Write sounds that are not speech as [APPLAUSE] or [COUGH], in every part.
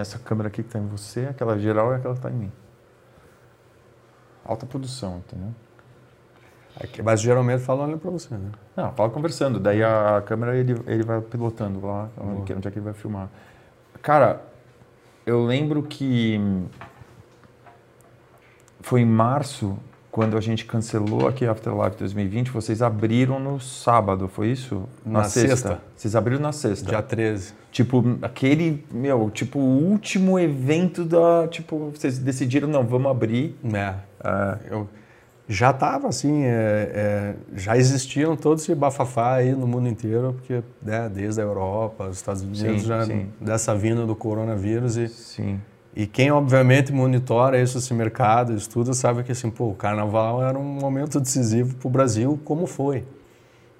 Essa câmera aqui que está em você, aquela geral e aquela que está em mim. Alta produção, entendeu? Aqui, mas geralmente fala olhando para você, né? Não, fala conversando. Daí a câmera ele, ele vai pilotando lá, onde, onde é que ele vai filmar. Cara, eu lembro que foi em março, quando a gente cancelou aqui Afterlife 2020, vocês abriram no sábado, foi isso? Na, sexta. Vocês abriram na sexta. Dia 13. Tipo, aquele, meu, tipo, o último evento da. Tipo, vocês decidiram, não, vamos abrir. É. é. Eu já estava assim, é, é, já existiam todos esse bafafá aí no mundo inteiro, porque né, desde a Europa, os Estados Unidos, Sim, já sim. dessa vinda do coronavírus e, Sim. E quem obviamente monitora isso, esse mercado, estuda, sabe que assim, pô, o carnaval era um momento decisivo para o Brasil, como foi.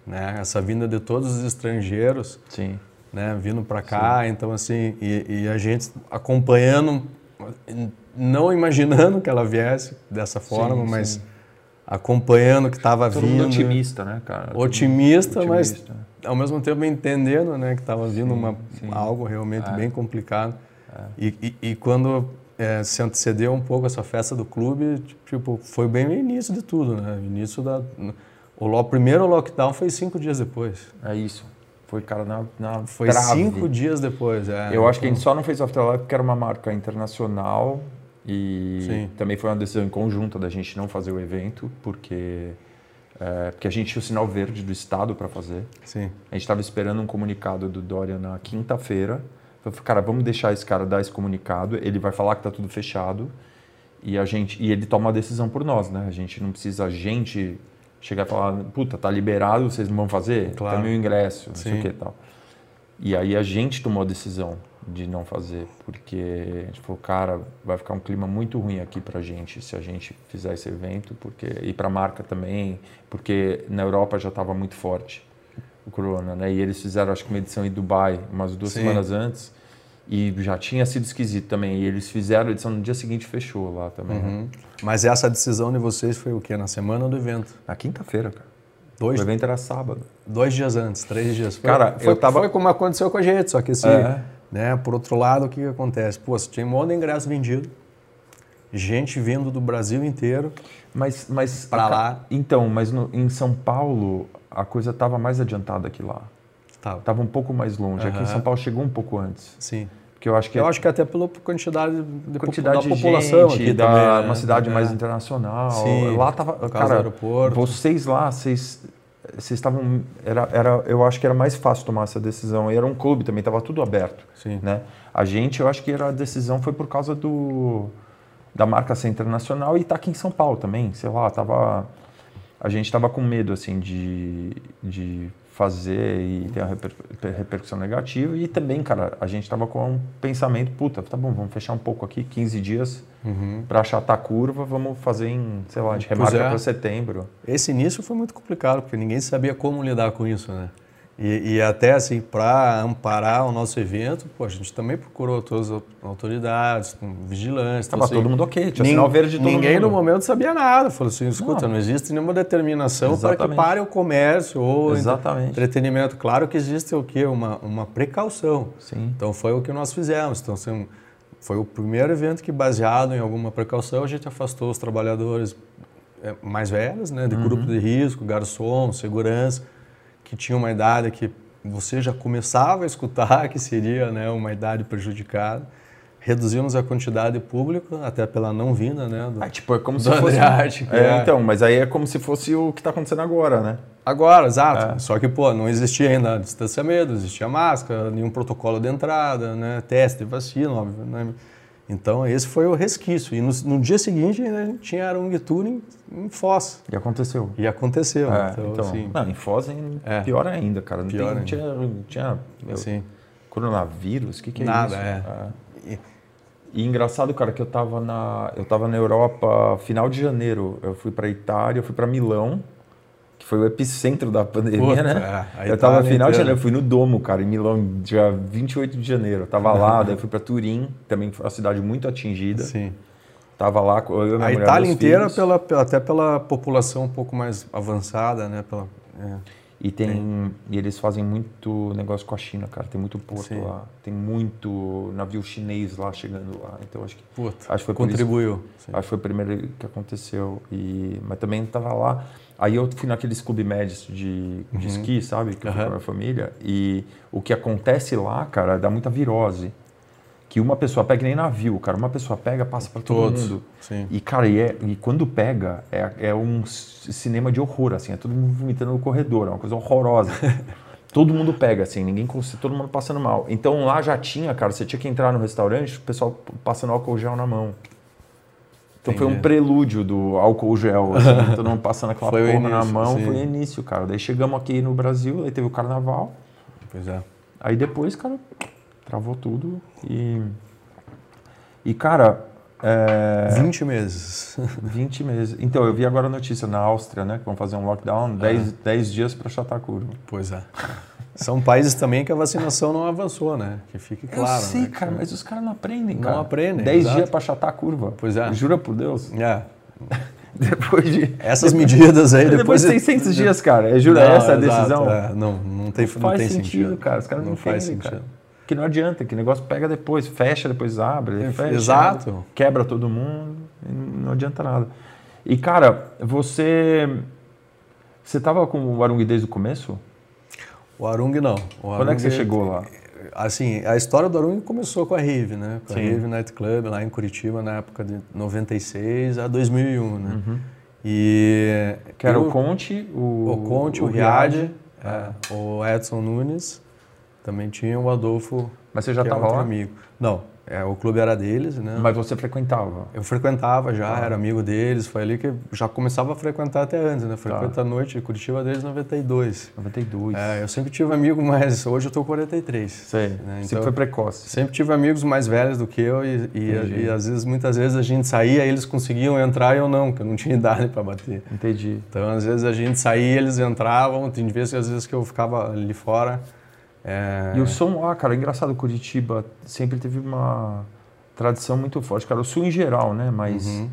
Né? Essa vinda de todos os estrangeiros, Sim. né, vindo para cá, então assim, e, e a gente acompanhando, não imaginando que ela viesse dessa forma, Sim, mas sim. acompanhando o que estava vindo. mundo otimista, né, cara? Otimista, otimista. mas ao mesmo tempo entendendo, né, que estava vindo uma, sim. algo realmente bem complicado. E, e, e quando é, se antecedeu um pouco essa festa do clube, tipo, foi bem no início de tudo, né? O início da o lo- primeiro lockdown foi cinco dias depois. É isso. Foi, cara, na, na Foi trave. cinco dias depois. É, Eu acho que a então- gente só não fez Afterlife porque era uma marca internacional e Sim. também foi uma decisão em conjunta da gente não fazer o evento, porque, é, porque a gente tinha o sinal verde do Estado para fazer. Sim. A gente estava esperando um comunicado do Dória na quinta-feira. Eu falei, cara, vamos deixar esse cara dar esse comunicado, ele vai falar que tá tudo fechado e a gente e ele toma a decisão por nós, né? A gente não precisa a gente chegar e falar, puta, tá liberado, vocês não vão fazer? Claro. Tem meu ingresso, não sei Sim. o que e tal. E aí a gente tomou a decisão de não fazer, porque a gente falou, cara, vai ficar um clima muito ruim aqui pra gente se a gente fizer esse evento, porque e pra marca também, porque na Europa já estava muito forte o corona, né? E eles fizeram acho que uma edição em Dubai umas duas Sim. semanas antes e já tinha sido esquisito também. E eles fizeram a edição no dia seguinte fechou lá também. né? Uhum. Mas essa decisão de vocês foi o quê? Na semana do evento? Na quinta-feira, cara. Dois, O evento era sábado. dois dias antes, três dias. Foi, Cara, foi, eu tava- foi como aconteceu com a gente, só que assim, É. né, por outro lado, o que, que acontece? Pô, você tinha um monte de ingresso vendido, gente vindo do Brasil inteiro, Mas, mas Pra a- lá. Então, mas no- em São Paulo a coisa estava mais adiantada que lá. tá, Tava um pouco mais longe. Aqui em. São Paulo chegou um pouco antes. sim. Porque eu acho que Eu acho que até pela quantidade, de, quantidade da de população gente, aqui da, também, né? uma cidade É. mais internacional. Sim, lá tava, cara, vocês lá, vocês vocês estavam era, era eu acho que era mais fácil tomar essa decisão. E era um clube também, tava tudo aberto, Sim. né? A gente, eu acho que era a decisão foi por causa do da marca ser internacional e tá aqui em São Paulo também, sei lá, tava a gente tava com medo assim de, de fazer e ter uma reper- repercussão negativa e também, cara, a gente tava com um pensamento, puta, tá bom, vamos fechar um pouco aqui, 15 dias Uhum. para achatar a curva, vamos fazer em, sei lá, a gente remarca é. para setembro. Esse início foi muito complicado, porque ninguém sabia como lidar com isso, né? E, e até assim, para amparar o nosso evento, pô, a gente também procurou todas as autoridades, com vigilância. Tava assim, todo mundo ok, tinha sinal verde de todo Ninguém mundo. no momento sabia nada. Falou assim, escuta, Não. não, existe nenhuma determinação para que pare o comércio ou Exatamente. entretenimento. Claro que existe o quê? Uma, uma precaução. Sim. Então foi o que nós fizemos. Então assim, foi o primeiro evento que, baseado em alguma precaução, a gente afastou os trabalhadores eh, mais velhos, né, de Uhum. grupo de risco, garçom, segurança, que tinham uma idade que você já começava a escutar que seria né, uma idade prejudicada. Reduzimos a quantidade de público, até pela não vinda, né? do- Ah, tipo, é como se fosse. Andreatti, [LAUGHS] é, é- então, mas aí é como se fosse o que está acontecendo agora, né? Agora, exato. É. Só que, pô, não existia ainda distanciamento, não existia máscara, nenhum protocolo de entrada, né? Teste de vacina, óbvio, né? Então, esse foi o resquício. E no, no dia seguinte, né, a gente tinha Arung Touring em Foz. E aconteceu. E aconteceu. É, então, então, assim, não, em Foz é É. pior ainda, cara. Não, Pior tem, não tinha, não tinha meu, assim, coronavírus, o que, que é Nada, isso? é. E, e engraçado, cara, que eu tava na eu tava na Europa final de janeiro. Eu fui para Itália, eu fui para Milão, foi o epicentro da pandemia, Puta, né? é, eu tava Itália final de inteira. janeiro, eu fui no Domo, cara, em Milão, dia 28 de janeiro. Eu tava lá, [LAUGHS] daí fui para Turim, também foi uma cidade muito atingida. sim. Tava lá eu, A Itália inteira, pela, até pela população um pouco mais avançada, né? Pela, é. E tem e eles fazem muito negócio com a China, cara. Tem muito porto Sim. lá. Tem muito navio chinês lá chegando lá. Então acho que Puta, acho que foi isso- contribuiu. Sim. Acho que foi o primeiro que aconteceu. E, mas também estava lá. Aí eu fui naqueles clube médios de, de esqui, sabe? Que eu fui Uhum. com a minha família. E o que acontece lá, cara, dá muita virose. Que uma pessoa pega, nem navio, cara. Uma pessoa pega, passa para todo Todos. mundo. Sim. E, cara, e, é- e quando pega, é, é um cinema de horror, assim. É todo mundo vomitando no corredor. É uma coisa horrorosa. [LAUGHS] todo mundo pega, assim. Ninguém consegue, todo mundo passando mal. Então lá já tinha, cara, você tinha que entrar no restaurante, o pessoal passando álcool gel na mão. Então foi um prelúdio do álcool gel, assim, [LAUGHS] todo mundo passando aquela Foi porra na mão, sim. foi o início, cara. Daí chegamos aqui no Brasil, aí teve o carnaval, Pois é. aí depois, cara, travou tudo e. E, cara, é, 20 meses. [LAUGHS] 20 meses. Então, eu vi agora a notícia na Áustria, né, que vão fazer um lockdown, 10, 10 dias para achatar a curva. Pois é. São países também que a vacinação não avançou, né? Que fique claro. eu sei, né? cara, mas os caras não aprendem, Não cara. aprendem, 10 exato. dias para achatar a curva. Pois é. Jura por Deus. É. [LAUGHS] Depois de. Essas medidas aí Depois, depois. de 600 dias, cara. É, jura Não, essa a exato, decisão? é. Não, não tem, não faz tem sentido, sentido, cara. Os caras não, não faz entendem, sentido. cara. Que não adianta, que negócio pega depois, fecha, depois abre, É, fecha, exato. quebra todo mundo, não adianta nada. E, cara, você. Você tava com o Arung desde o começo? O Arung não. O Quando é que você Arung- chegou lá? Assim, a história do Arung começou com a Rave, né? Com Sim. a Rave Night Club lá em Curitiba na época de 96 a 2001, né? E Uhum. Que era eu- o Conte, o. o Conte, o, Riad, é, o Edson Nunes, também tinha o Adolfo, Mas você já que é lá? amigo. Não, é, o clube era deles, né? Mas você frequentava. Eu frequentava já, Ah. era amigo deles, foi ali que já começava a frequentar até antes, né? Frequenta Tá. a noite Curitiba desde 92. 92. É, eu sempre tive amigo, mas hoje eu tô com 43. Sei. né? Sempre Então- foi precoce. Sempre tive amigos mais velhos do que eu e, e, e às vezes, muitas vezes a gente saía, eles conseguiam entrar e eu não, porque eu não tinha [LAUGHS] idade para bater. Entendi. Então, às vezes a gente saía, eles entravam, tem vezes, às vezes que eu ficava ali fora. É, E o som lá, cara, é engraçado, Curitiba sempre teve uma tradição muito forte, cara, o sul em geral, né? Mas Uhum.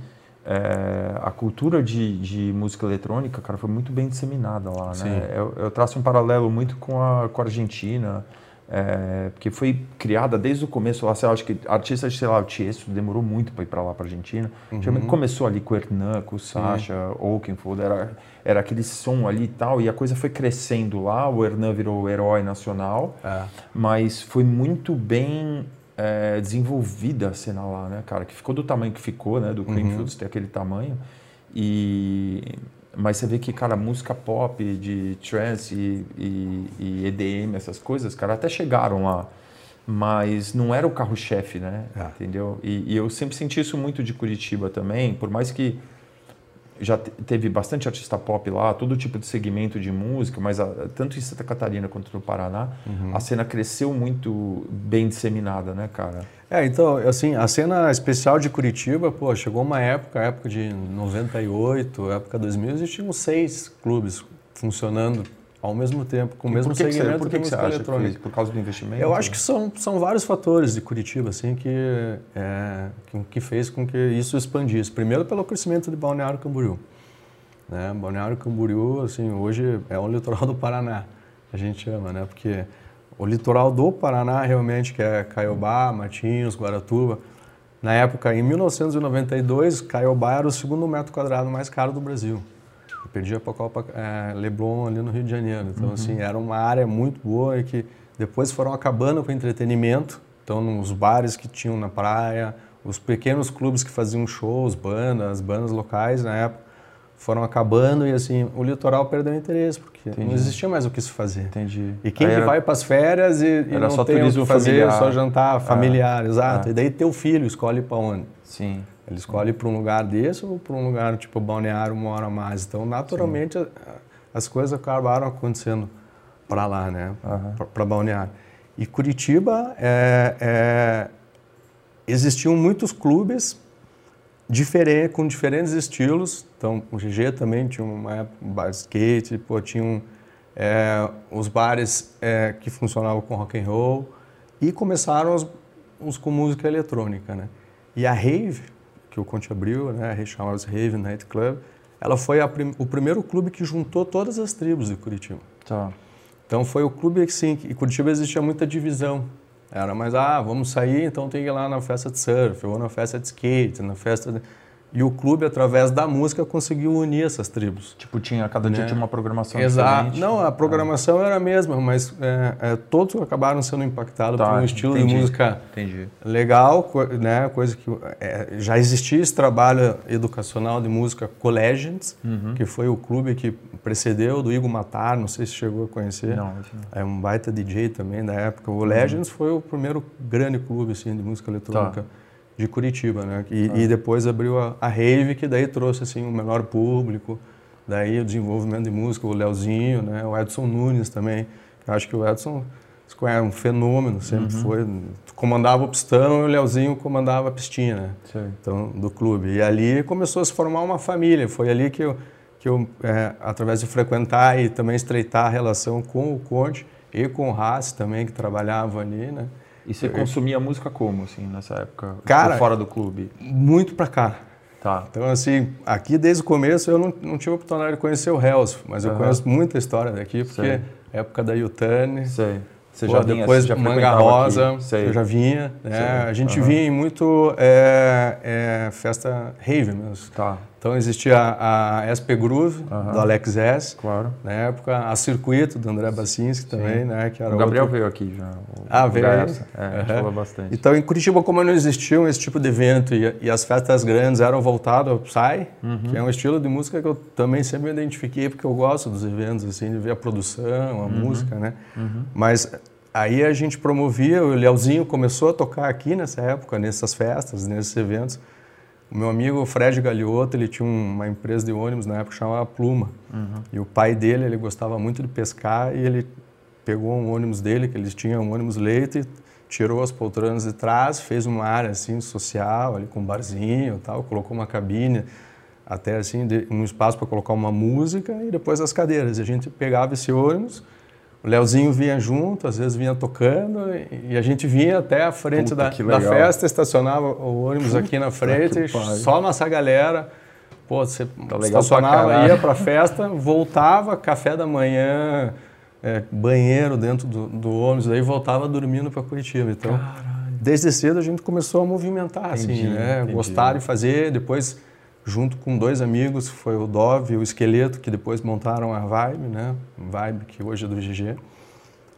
é, a cultura de, de música eletrônica, cara, foi muito bem disseminada lá, Sim. né? Eu, eu traço um paralelo muito com a, com a Argentina, é, porque foi criada desde o começo lá, sei lá, acho que artistas, sei lá, o Tiesto demorou muito para ir para lá, para Argentina. Uhum. Começou ali com o Hernan, com o Sasha, Oakenfold, era, era aquele som ali e tal, e a coisa foi crescendo lá, o Hernan virou o herói nacional, é, mas foi muito bem é, desenvolvida a cena lá, né, cara? Que ficou do tamanho que ficou, né? Do Creamfields ter aquele tamanho. E... Mas você vê que, cara, música pop, de trance e, e, e EDM, essas coisas, cara, até chegaram lá. Mas não era o carro-chefe, né? É. Entendeu? E, e eu sempre senti isso muito de Curitiba também, por mais que já te- teve bastante artista pop lá, todo tipo de segmento de música, mas a- tanto em Santa Catarina quanto no Paraná, a cena cresceu muito bem disseminada, né, cara? É, então, assim, a cena especial de Curitiba, pô, chegou uma época, época de 98, época 2000, existiam seis clubes funcionando ao mesmo tempo, com o mesmo que, que segmento por que que você acha que? Por causa do investimento? Eu acho que são, são vários fatores de Curitiba, assim, que, é, que, que fez com que isso expandisse. Primeiro, pelo crescimento de Balneário Camboriú. Né? Balneário Camboriú, assim, hoje é o litoral do Paraná, a gente chama, né? Porque o litoral do Paraná, realmente, que é Caiobá, Matinhos, Guaratuba, na época, em 1992, Caiobá era o segundo metro quadrado mais caro do Brasil. Eu perdia para Copa é, Leblon ali no Rio de Janeiro. Então, assim, era uma área muito boa e que depois foram acabando com o entretenimento. Então, nos bares que tinham na praia, os pequenos clubes que faziam shows, bandas, bandas locais na época, foram acabando e, assim, o litoral perdeu interesse, porque Entendi. não existia mais o que se fazer. Entendi. E quem era- vai para as férias e, e não só tem o que fazer, familiar. só jantar familiar, exato. é. E daí teu filho escolhe para onde? Sim. Ele escolhe para um lugar desse ou para um lugar tipo balneário uma hora a mais. Então, naturalmente, a- as coisas acabaram acontecendo para lá, né? Aham. Para balneário. E Curitiba, é, é, existiam muitos clubes diferente, com diferentes estilos. Então, o GG também tinha uma época, um bar de skate, pô, tinham é, os bares é, que funcionavam com rock and roll e começaram os, os com música eletrônica, né? E a rave, que o Conte abriu, né? Chamava-se Rave Night Club, ela foi prim o primeiro clube que juntou todas as tribos de Curitiba. Tá. Então foi o clube que sim, em Curitiba existia muita divisão. Era mais, ah, vamos sair, então tem que ir lá na festa de surf, ou na festa de skate, na festa de... E o clube, através da música, conseguiu unir essas tribos. Tipo, tinha, cada dia né? tinha uma programação Exato. diferente. Não, a programação era a mesma, mas é, é, todos acabaram sendo impactados tá, por um estilo entendi, de música entendi. legal, né? Coisa que é, já existia esse trabalho educacional de música Collegians, uhum. que foi o clube que precedeu do Igor Matar, não sei se chegou a conhecer. Não, não. É um baita DJ também da época. O Legends uhum. foi o primeiro grande clube assim, de música eletrônica. Tá de Curitiba, né? E, ah. e depois abriu a, a, Rave, que daí trouxe assim um menor público, daí o desenvolvimento de música, o Leozinho, né? O Edson Nunes também. Eu acho que o Edson é um fenômeno, sempre uhum. foi. Comandava o pistão e o Leozinho comandava a pistina, né? Então, do clube. E ali começou a se formar uma família. Foi ali que eu, que eu é, através de frequentar e também estreitar a relação com o Conte e com o Haas também, que trabalhavam ali, né? E você consumia música como, assim, nessa época? Cara, fora do clube? Muito pra cá. Tá. Então, assim, aqui desde o começo eu não, não tive a oportunidade de conhecer o Hells, mas eu conheço muita história daqui, porque Sei. época da Yutani. Sei. Você Pô, já vinha, depois já Manga Rosa, eu já vinha. Né? A gente uhum. vinha em muito é, é, festa rave mesmo. Tá. Então existia a, a SP Groove, uhum. do Alex S. Claro. Na época, a Circuito, do André Bacinski também, né? Que era o Gabriel outro... veio aqui já. O, ah, veio? É, uhum. falou bastante. Então, em Curitiba, como não existiam esse tipo de evento e, e as festas grandes eram voltadas ao Psy, uhum. que é um estilo de música que eu também sempre me identifiquei, porque eu gosto dos eventos, assim, de ver a produção, a uhum. música, né? Uhum. Mas aí a gente promovia, o Leozinho começou a tocar aqui nessa época, nessas festas, nesses eventos. O meu amigo Fred Galiotto, ele tinha uma empresa de ônibus na época chamava Pluma. Uhum. E o pai dele, ele gostava muito de pescar e ele pegou um ônibus dele, que eles tinham um ônibus leite, tirou as poltronas de trás, fez uma área assim social, ali com um barzinho e tal, colocou uma cabine até assim, um espaço para colocar uma música e depois as cadeiras. E a gente pegava esse ônibus o Leozinho vinha junto, às vezes vinha tocando, e a gente vinha até a frente da, da, festa, estacionava o ônibus Puta aqui na frente, só nossa galera. Pô, você tá estacionava, ia para a festa, voltava, café da manhã, é, banheiro dentro do, do ônibus, aí voltava dormindo para Curitiba. Então, Caralho. desde cedo a gente começou a movimentar, assim, entendi, assim, né? Entendi. Gostar de fazer, depois junto com dois amigos, foi o Dove e o Esqueleto, que depois montaram a Vibe, né? Vibe, que hoje é do GG.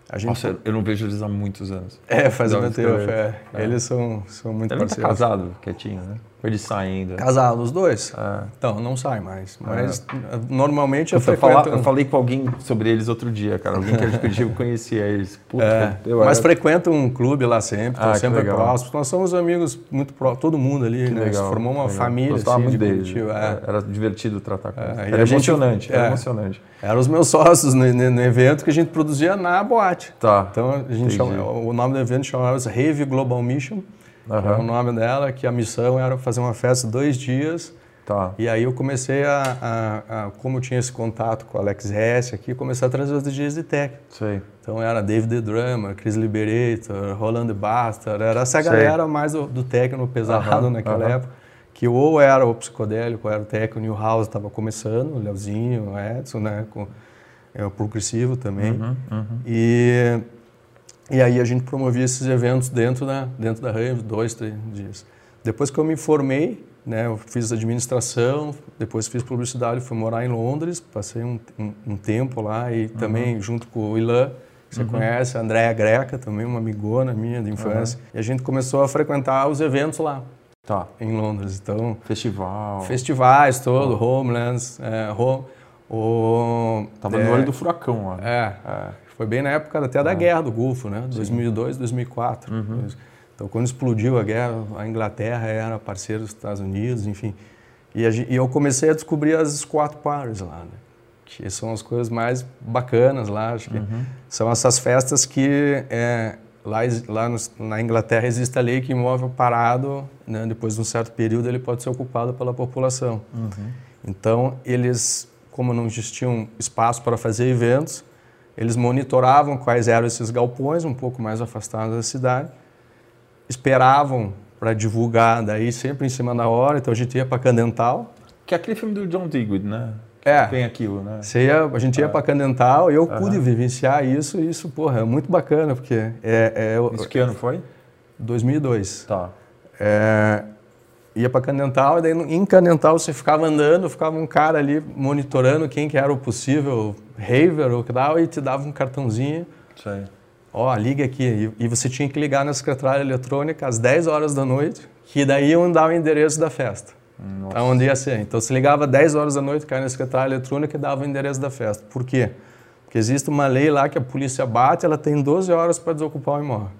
A gente... Nossa, eu não vejo eles há muitos anos. É, faz muito tempo, é. é. Eles são, são muito Ele tá parceiros. Tá casado, quietinho, né? Eles saem ainda? Casado, os dois? É. Então, não saem mais. Mas é. normalmente eu, eu, falar, eu falei com alguém sobre eles outro dia, cara. Alguém que eu conhecia eles. [LAUGHS] Puta, é. eu mas era... um clube lá sempre, estão ah, sempre próximos. Nós somos amigos muito próximos, todo mundo ali, que né? Legal, formou uma legal. família. Gostava assim, muito deles. É. é. Era divertido tratar com eles. Era emocionante, era emocionante. Eram os meus sócios no, no, evento que a gente produzia na boate. Tá. Então, a gente chama, o nome do evento chamava-se Rave Global Mission. Uhum. o nome dela, que a missão era fazer uma festa dois dias. Tá. E aí eu comecei a, a, a, como eu tinha esse contato com o Alex Hess aqui, comecei a trazer os DJs de tech. Sei. Então era David the Drummer, Chris Liberator, Roland Bastard, era essa Sei. galera mais do, do techno pesado uhum. naquela uhum. época, que ou era o psicodélico, ou era o techno, New House estava começando, o Leozinho, o Edson, né, com é, o progressivo também. Uhum, uhum. E e aí a gente promovia esses eventos dentro da, dentro da Rave, dois, três dias. Depois que eu me formei, né, eu fiz administração, depois fiz publicidade, fui morar em Londres, passei um, um, um tempo lá e uhum. também junto com o Ilan, que você uhum. conhece, a Andréa Greca, também uma amigona minha de infância. Uhum. E a gente começou a frequentar os eventos lá. Tá. Em Londres, então... Festival. Festivais todo. Homelands, é, home, o... Tava é, no olho do furacão lá. Né? É. é. Foi bem na época até da ah. guerra do Golfo, né? 2002, 2004. Uhum. Então, quando explodiu a guerra, a Inglaterra era parceiro dos Estados Unidos, enfim. E, a, e eu comecei a descobrir as squat parties lá, né? Que são as coisas mais bacanas lá. Acho que uhum. são essas festas que é, lá, lá no, na Inglaterra existe a lei que imóvel parado, né, depois de um certo período, ele pode ser ocupado pela população. Uhum. Então, eles, como não existiam espaço para fazer eventos, eles monitoravam quais eram esses galpões, um pouco mais afastados da cidade, esperavam para divulgar, daí sempre em cima da hora. Então a gente ia para Candental, Que é aquele filme do John Digweed, né? É. Tem aquilo, né? Ia, a gente ia é. para Candental e eu pude vivenciar isso e isso, porra, é muito bacana, porque é... é isso que ano foi? 2002. Tá. É, ia para Candental e daí em Candental você ficava andando, ficava um cara ali monitorando quem que era o possível raver ou que tal e te dava um cartãozinho. Isso aí. Ó, liga aqui. E, e você tinha que ligar na secretária eletrônica às 10 horas da noite, que daí iam dar o endereço da festa. Nossa. Aonde ia ser. Então você ligava 10 horas da noite, caía na secretária eletrônica e dava o endereço da festa. Por quê? Porque existe uma lei lá que a polícia bate, ela tem 12 horas para desocupar o imóvel.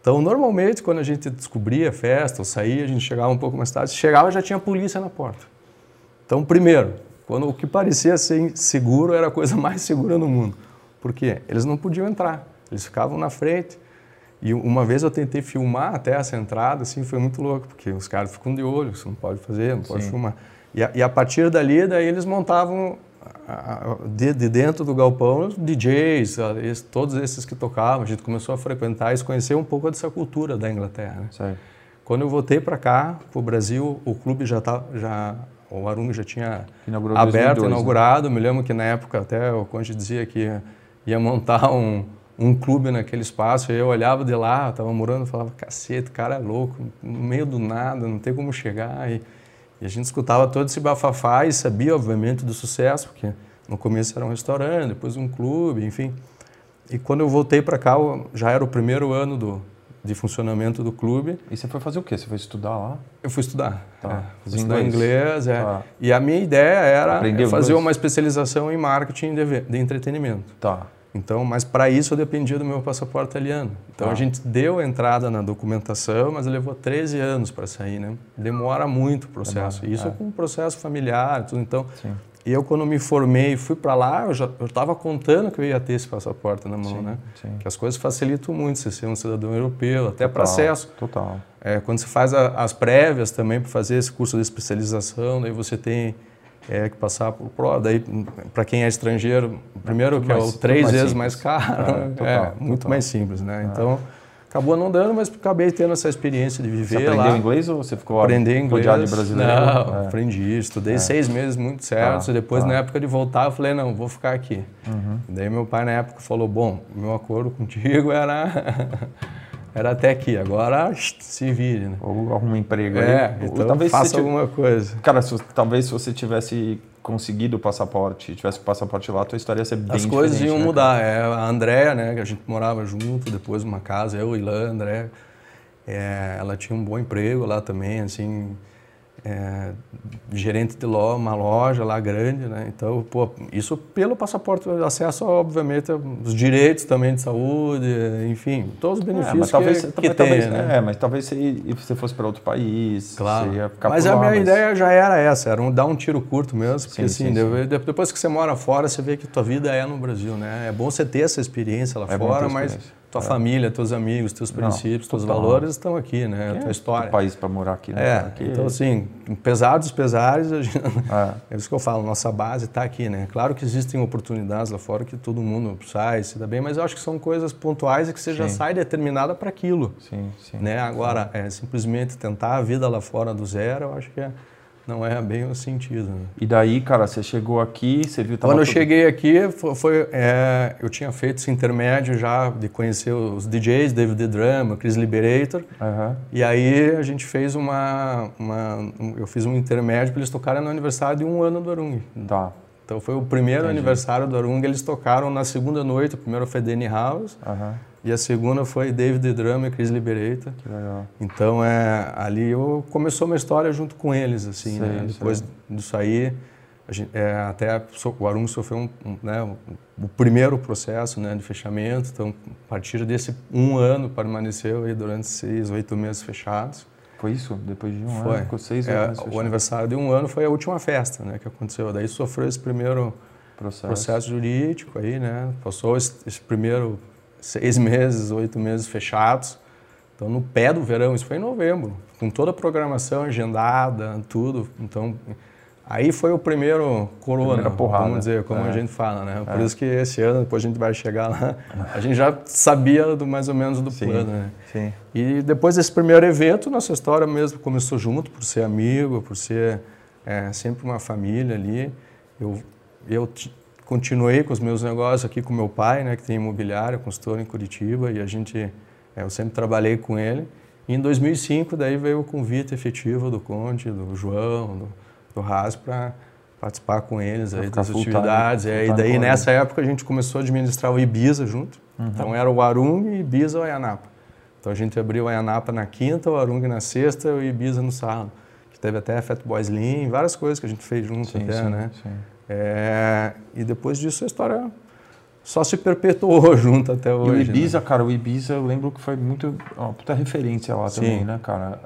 Então, normalmente, quando a gente descobria a festa ou saía, a gente chegava um pouco mais tarde, chegava já tinha polícia na porta. Então, primeiro, quando o que parecia ser seguro era a coisa [LAUGHS] mais segura no mundo. Por quê? Eles não podiam entrar, eles ficavam na frente. E uma vez eu tentei filmar até essa entrada, assim, foi muito louco, porque os caras ficam de olho, você não pode fazer, não pode Sim. filmar. E a, e a, partir dali, daí eles montavam de, de dentro do galpão DJs, todos esses que tocavam, a gente começou a frequentar e conhecer um pouco dessa cultura da Inglaterra. Né? Quando eu voltei para cá, para o Brasil, o clube já tá, já o Arung já tinha Inaugurou aberto, 2002, né? inaugurado. Né? Me lembro que na época até o Conde dizia que ia montar um, um clube naquele espaço. Eu olhava de lá, estava morando, falava, cacete, cara é louco, no meio do nada, não tem como chegar. E, e a gente escutava todo esse bafafá e sabia, obviamente, do sucesso, porque no começo era um restaurante, depois um clube, enfim. E quando eu voltei para cá, já era o primeiro ano do, de funcionamento do clube. E você foi fazer o quê? Você foi estudar lá? Eu fui estudar. Tá. É, fui inglês, inglês é. Tá. E a minha ideia era fazer inglês? uma especialização em marketing de, de entretenimento. Tá. Então, mas para isso eu dependia do meu passaporte italiano. Então ah. a gente deu entrada na documentação, mas levou 13 anos para sair, né? Demora muito o processo. Demora, isso é. com um processo familiar, tudo. Então, Sim. Eu, quando me formei e fui para lá, eu já estava contando que eu ia ter esse passaporte na mão, sim, né? Sim. Que as coisas facilitam muito você ser um cidadão europeu, até para acesso. Total. É, quando você faz a, as prévias também para fazer esse curso de especialização, daí você tem é, que passar por prova. Daí, para quem é estrangeiro, primeiro que é o três vezes simples. mais caro, [LAUGHS] é, total, é muito total. mais simples, né? É. Então acabou não dando, mas acabei tendo essa experiência de viver você aprendeu lá. inglês ou você ficou aprendi inglês de brasileiro? Não, é. aprendi, estudei é. seis meses muito certo. Tá, depois, tá. na época de voltar, eu falei, não, vou ficar aqui. Uhum. Daí meu pai, na época, falou, bom, meu acordo contigo [LAUGHS] era... era até aqui, agora se vire, né? Ou arruma um emprego é, aí. Então talvez faça alguma coisa. Cara, se, talvez se você tivesse conseguido o passaporte, tivesse o passaporte lá, a tua história ia ser bem As coisas iam né, mudar. É, a Andréa, né, que a gente morava junto, depois uma casa, eu, Ilan, André, é, ela tinha um bom emprego lá também, assim, é, gerente de lo, uma loja lá grande, né? Então, pô, isso pelo passaporte, acesso, obviamente, os direitos também de saúde, enfim, todos os é, benefícios é, talvez, que, que talvez, tem, né? É, mas talvez se você fosse para outro país, claro. ia ficar Mas a lá, minha mas... ideia já era essa, era um, dar um tiro curto mesmo, porque sim, assim, sim, sim. depois que você mora fora, você vê que tua vida é no Brasil, né? É bom você ter essa experiência lá é fora, mas tua é. família, teus amigos, teus princípios, Não, teus valores estão aqui, né? a tua história. Um país para morar aqui, né? É, aqui. então assim, apesar dos pesares, gente, [LAUGHS] é. é. isso que eu falo, nossa base está aqui, né? Claro que existem oportunidades lá fora que todo mundo sai, se dá bem, mas eu acho que são coisas pontuais e que você sim. já sai determinada para aquilo. Sim, sim. Né? Agora, sim. É, simplesmente tentar a vida lá fora do zero, eu acho que é não é bem o sentido. Né? E daí, cara, você chegou aqui, você viu... Quando eu tudo... cheguei aqui, foi, foi é, eu tinha feito esse intermédio já de conhecer os DJs, David The Drum, Chris Liberator. Uhum. E aí a gente fez uma, uma... Eu fiz um intermédio para eles tocarem no aniversário de um ano do Arung. Tá. Então foi o primeiro Entendi. aniversário do Arung, eles tocaram na segunda noite, o primeiro foi Danny House. Uhum. E a segunda foi David Drum e Chris Liberator. Que legal. Então, é, ali eu começou uma história junto com eles, assim, sei, né? Depois sei. disso aí, gente, é, até o Arum sofreu um, um, né, o primeiro processo né, de fechamento. Então, a partir desse um ano, permaneceu aí durante seis, oito meses fechados. Foi isso? Depois de um foi. ano, ficou seis é, meses O aniversário de um ano foi a última festa né, que aconteceu. Daí sofreu esse primeiro processo, processo jurídico aí, né? Passou esse, esse primeiro seis meses, oito meses fechados. Então, no pé do verão, isso foi em novembro, com toda a programação agendada, tudo. Então, aí foi o primeiro corona, porrada, vamos dizer, como é. a gente fala, né? Por é. isso que esse ano, depois a gente vai chegar lá, a gente já sabia do mais ou menos do sim, plano, né? Sim. E depois desse primeiro evento, nossa história mesmo começou junto, por ser amigo, por ser é sempre uma família ali. Eu, eu continuei com os meus negócios aqui com meu pai, né, que tem imobiliária, consultor em Curitiba, e a gente, é, eu sempre trabalhei com ele. E em 2005, daí veio o convite efetivo do Conte, do João, do, do Haas, para participar com eles aí das atividades. Time, é, e daí, nessa época, a gente começou a administrar o Ibiza junto. Uhum. Então, era o Arung, Ibiza e o Ayanapa. Então, a gente abriu o Ayanapa na quinta, o Arung na sexta e o Ibiza no sábado. Que teve até Fat Boys Lean, várias coisas que a gente fez junto sim, até, sim, né? Sim. É, e depois disso a história só se perpetuou [LAUGHS] junto até hoje. E o Ibiza, né? cara, o Ibiza eu lembro que foi muito uma puta referência lá Sim. também, né, cara?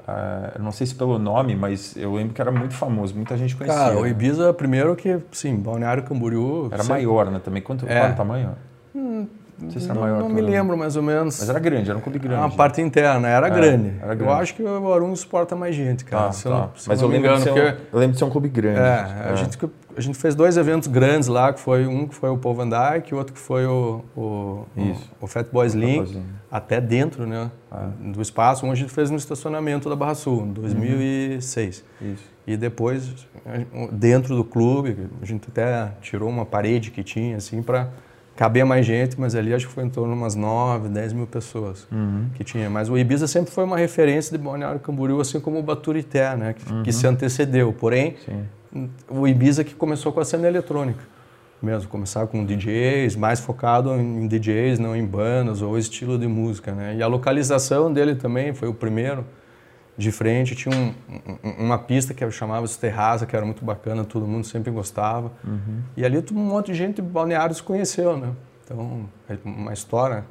É, não sei se pelo nome, mas eu lembro que era muito famoso, muita gente conhecia. Cara, o Ibiza, primeiro que, sim, Balneário Camboriú... Era maior, né, também. Quanto, é. qual era o tamanho? Hum, não sei se maior. Não me lembro mais ou menos. Mas era grande, era um clube grande. A parte interna, era, é, grande. era grande. Eu acho que o Arun suporta mais gente, cara. Ah, se tá. se Mas eu, lembro engano, porque... eu lembro de ser um clube grande. É, é. A, gente, a gente fez dois eventos grandes lá, que foi um que foi o Paul Van Dyke e outro que foi o, o, Isso. o, o Fat Boys Lean, até dentro né, ah. do espaço, onde a gente fez no estacionamento da Barra Sul, em 2006. Uhum. Isso. E depois, dentro do clube, a gente até tirou uma parede que tinha, assim, para cabia mais gente, mas ali acho que foi em torno de umas 9, 10 mil pessoas uhum. que tinha. Mas o Ibiza sempre foi uma referência de Balneário Camboriú, assim como o Baturité, né, que, uhum. que se antecedeu. Porém, Sim. o Ibiza que começou com a cena eletrônica mesmo, começar com DJs, mais focado em DJs, não em bandas ou estilo de música, né? E a localização dele também foi o primeiro de frente. Tinha um, uma pista que chamava de Terraça, que era muito bacana, todo mundo sempre gostava. Uhum. E ali um monte de gente de balneário se conheceu, né? Então, uma história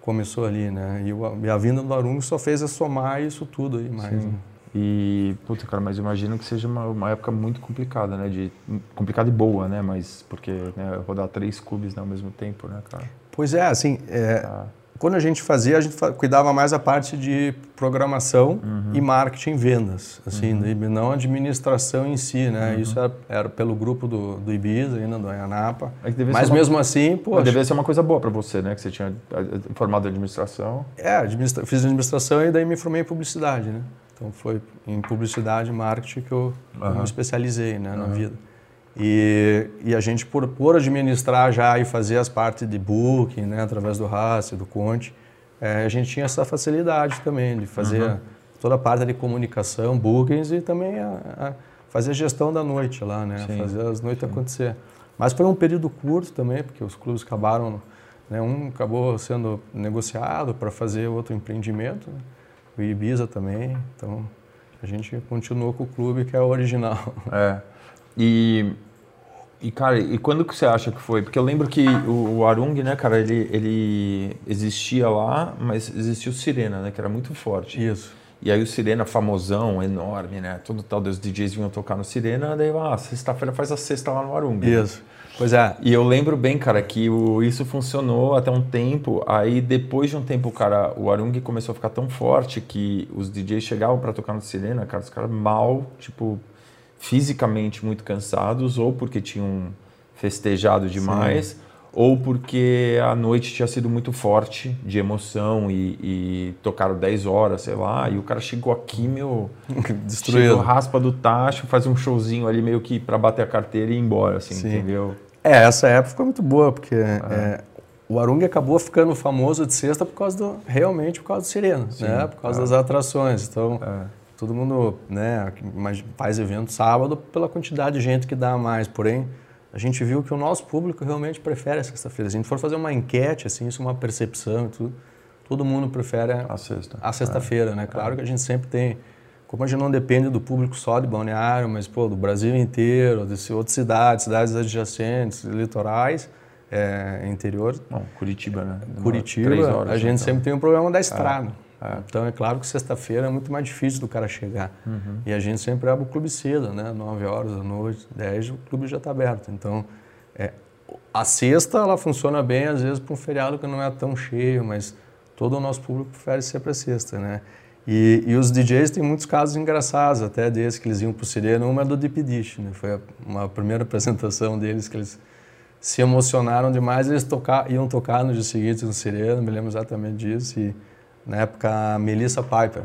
começou ali, né? E, o, e a vinda do Arungo só fez a somar isso tudo aí mais. Né? E, puta, cara, mas imagino que seja uma, uma, época muito complicada, né? De, complicada e boa, né? Mas porque né, rodar três clubes né, ao mesmo tempo, né, cara? Pois é, assim, é, ah quando a gente fazia, a gente cuidava mais a parte de programação uhum. e marketing vendas, assim, uhum. não a administração em si, né? Uhum. Isso era, era, pelo grupo do, do Ibiza, ainda do Anapa. Mas uma, mesmo assim, pô. Devia ser uma coisa boa para você, né? Que você tinha formado administração. É, administra fiz administração e daí me formei em publicidade, né? Então foi em publicidade e marketing que eu, eu me especializei, né, na vida. E, e a gente, por, por administrar já e fazer as partes de booking, né, através do RAS, do Conte, é, a gente tinha essa facilidade também de fazer uhum. toda a parte de comunicação, bookings e também a, a fazer a gestão da noite lá, né, sim, fazer as noites sim. acontecer. Mas foi um período curto também, porque os clubes acabaram, né, um acabou sendo negociado para fazer outro empreendimento, né, o Ibiza também, então a gente continuou com o clube que é o original. É. E, e, cara, e quando que você acha que foi? Porque eu lembro que o, o Arung, né, cara, ele, ele existia lá, mas existia o Sirena, né, que era muito forte. Isso. E aí o Sirena, famosão, enorme, né? Todo tal dos DJs vinham tocar no Sirena, daí, ah, sexta-feira faz a sexta lá no Arung. Né? Isso. Né? Pois é. E eu lembro bem, cara, que o, isso funcionou até um tempo. Aí depois de um tempo, cara, o Arung começou a ficar tão forte que os DJs chegavam para tocar no Sirena, cara, os caras mal, tipo, fisicamente muito cansados, ou porque tinham festejado demais, Sim. ou porque a noite tinha sido muito forte de emoção e, e, tocaram 10 horas, sei lá, e o cara chegou aqui, meu. [LAUGHS] Chegou, raspa do tacho, faz um showzinho ali meio que para bater a carteira e ir embora, assim, Sim. entendeu? É, essa época foi muito boa, porque é. É, o Arung acabou ficando famoso de sexta por causa do. realmente por causa do Sirena, Sim, né? Por causa é. das atrações. Então. É todo mundo né, faz evento sábado pela quantidade de gente que dá mais. Porém, a gente viu que o nosso público realmente prefere a sexta-feira. Se a gente for fazer uma enquete, assim, isso é uma percepção e tudo, todo mundo prefere a sexta. A sexta-feira, é. né? Claro é. que a gente sempre tem, como a gente não depende do público só de Balneário, mas pô, do Brasil inteiro, de outras cidades, cidades adjacentes, litorais, é, interior. Bom, Curitiba, né? Curitiba, horas, a gente então. sempre tem um problema da estrada. É. Então é claro que sexta-feira é muito mais difícil do cara chegar. Uhum. E a gente sempre abre o clube cedo, né? 9 horas da noite, 10, o clube já está aberto. Então é, a sexta ela funciona bem, às vezes, para um feriado que não é tão cheio, mas todo o nosso público prefere sempre a sexta, né? E, e, os DJs têm muitos casos engraçados, até desde que eles iam para o Sirena. Uma é do Deep Dish, né? Foi a, uma primeira [LAUGHS] apresentação deles que eles se emocionaram demais. Eles tocar, iam tocar no dia seguinte no Sirena, me lembro exatamente disso. E, na época a Melissa Piper.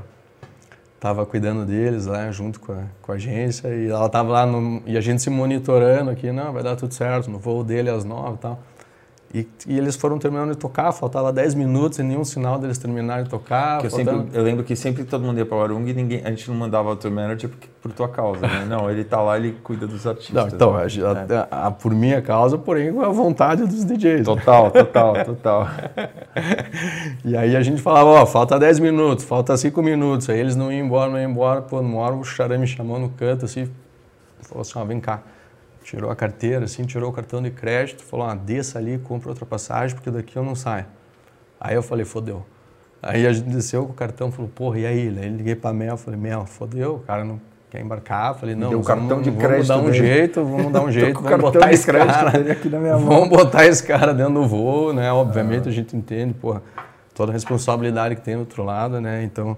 tava cuidando deles lá junto com a, com a agência e ela tava lá no, e a gente se monitorando aqui, não, vai dar tudo certo, no voo dele às nove e tal. E, e, eles foram terminando de tocar, faltava 10 minutos e nenhum sinal deles terminarem de tocar. Eu, faltando... sempre, eu, lembro que sempre todo mundo ia para o Arung e ninguém, a gente não mandava o tour manager por, por tua causa, né? Não, ele tá lá, ele cuida dos artistas. Não, então, a, é. a, a, por minha causa, porém com a vontade dos DJs. Total, total, total. [LAUGHS] e aí a gente falava, ó, falta 10 minutos, falta 5 minutos. Aí eles não iam embora, não iam embora. Pô, numa hora o Xará me chamou no canto, assim, falou assim, ó, vem cá tirou a carteira, assim, tirou o cartão de crédito, falou, ah, desça ali, compra outra passagem, porque daqui eu não saio. Aí eu falei, fodeu. Aí a gente desceu com o cartão, falou, porra, e aí? Aí liguei pra Mel, falei, Mel, fodeu, o cara não quer embarcar. Falei, não, Deu cartão vamos, de crédito vamos dar um dele. jeito, vamos dar um [LAUGHS] jeito, vamos botar esse cara aqui na minha [LAUGHS] mão. Vamos botar esse cara dentro do voo, né? Obviamente ah. a gente entende, porra, toda a responsabilidade que tem do outro lado, né? Então,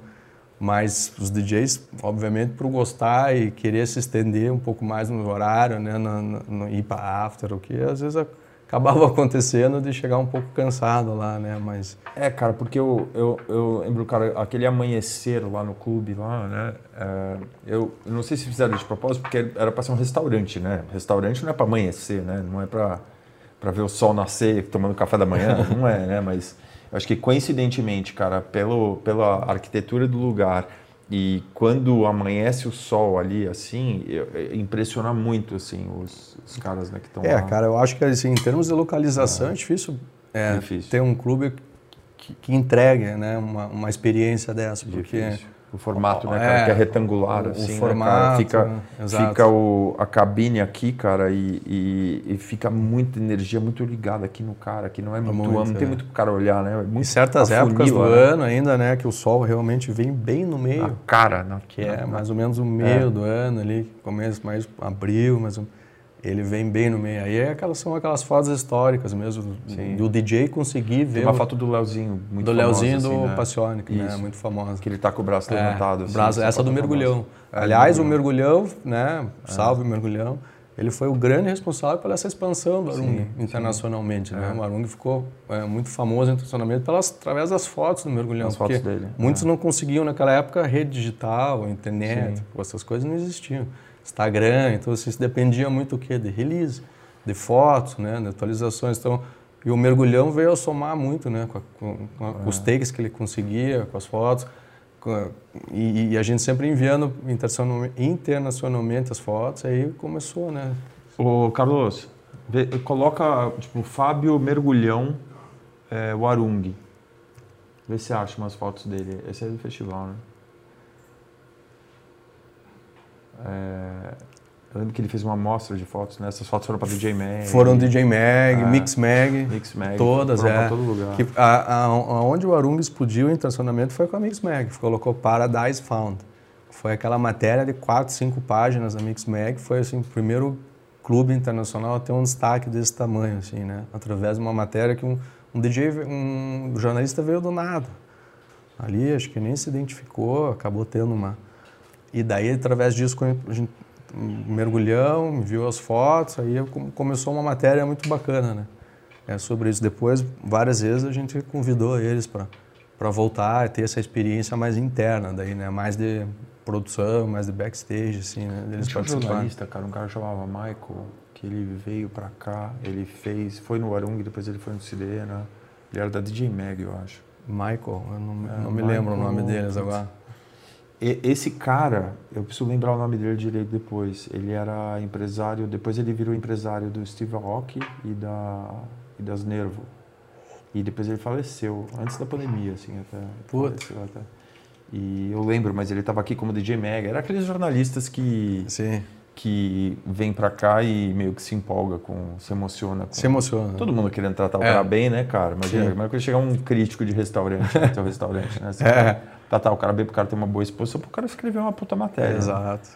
mas os DJs, obviamente, por gostar e querer se estender um pouco mais no horário, né, no, no, no ir para after, o que às vezes acabava [LAUGHS] acontecendo de chegar um pouco cansado lá, né, mas... É, cara, porque eu, eu, eu lembro, cara, aquele amanhecer lá no clube, lá, né, é, eu, não sei se fizeram de propósito, porque era para ser um restaurante, né, restaurante não é para amanhecer, né, não é para ver o sol nascer tomando café da manhã, [LAUGHS] não é, né, mas... Eu acho que coincidentemente, cara, pelo, pela arquitetura do lugar e quando amanhece o sol ali, assim, impressiona muito, assim, os, os caras né, que estão é, lá. É, cara, eu acho que assim, em termos de localização é, é difícil, é, difícil. ter um clube que, que entregue né, uma, uma experiência dessa, porque... Difícil o formato, né, cara, é, que é retangular, o, assim, o formato, né, cara? Fica, fica o, a cabine aqui, cara, e, e, e, fica muita energia muito ligada aqui no cara, que não é muito, muito não tem é. muito pro cara olhar, né? Muito em certas épocas do né? ano ainda, né, que o sol realmente vem bem no meio. Na cara, na, Que é mais ou menos o meio é. do ano ali, começo mais abril, mais ele vem bem no meio. Aí é aquelas, são aquelas fotos históricas mesmo, Sim. do DJ conseguir ver. Tem uma o, foto do Leozinho, muito Do famosa, Leozinho assim, do né? Passionic, né? Muito famosa. Que ele tá com o braço é, levantado. Assim, braço, essa do mergulhão. É, Aliás, o mergulhão, né? É. Salve o mergulhão. Ele foi o grande responsável pela essa expansão do Arung internacionalmente. Sim. Né? É. O Arung ficou é, muito famoso internacionalmente pelas, através das fotos do mergulhão. As fotos dele. Muitos não conseguiam naquela época rede digital, internet, essas coisas não existiam. Instagram, então assim, isso dependia muito do quê? De release, de fotos, né, de atualizações. Então, e o mergulhão veio a somar muito, né, com, a, com, a, com os é. takes que ele conseguia, com as fotos, a, e, e, a gente sempre enviando internacionalmente as fotos, aí começou, né. Ô, Carlos, vê, coloca, tipo, Fábio Mergulhão, é, o Arung. Vê se acha umas fotos dele. Esse é do festival, né? É, eu lembro que ele fez uma amostra de fotos, né? Essas fotos foram para DJ Mag. Foram DJ Mag, é, Mix Mag. Mix Mag. Todas, é. todo lugar. Que, a, a, onde o Arung explodiu o intencionamento foi com a Mix Mag. Colocou Paradise Found. Foi aquela matéria de quatro, cinco páginas da Mix Mag. Foi assim, o primeiro clube internacional a ter um destaque desse tamanho, assim, né? Através de uma matéria que um, um DJ, um jornalista veio do nada. Ali, acho que nem se identificou, acabou tendo uma e daí, através disso, a gente mergulhão, viu as fotos, aí começou uma matéria muito bacana, né? É sobre isso. Depois, várias vezes, a gente convidou eles para voltar e ter essa experiência mais interna, daí, né? Mais de produção, mais de backstage, assim, né? Eles Tinha um jornalista, cara, um cara chamava Michael, que ele veio para cá, ele fez, foi no Arung, depois ele foi no Sidena, ele era da DJ Mag, eu acho. Michael, eu não, é, não me Michael, lembro o nome deles agora. Esse cara, eu preciso lembrar o nome dele direito depois. Ele era empresário, depois ele virou empresário do Steve Rock e, da, e das Nervo. E depois ele faleceu, antes da pandemia, assim, até. Putz. Até. E eu lembro, mas ele estava aqui como DJ Mega. Era aqueles jornalistas que. Sim. Que vem pra cá e meio que se empolga com. se emociona. Com, se emociona. Todo mundo querendo tratar o é. cara bem, né, cara? Imagina, mas quando chegar um crítico de restaurante no teu restaurante, né? [LAUGHS] Você é. Tá, tá, o cara bem pro cara ter uma boa exposição, pro cara escrever uma puta matéria. Né? Exato.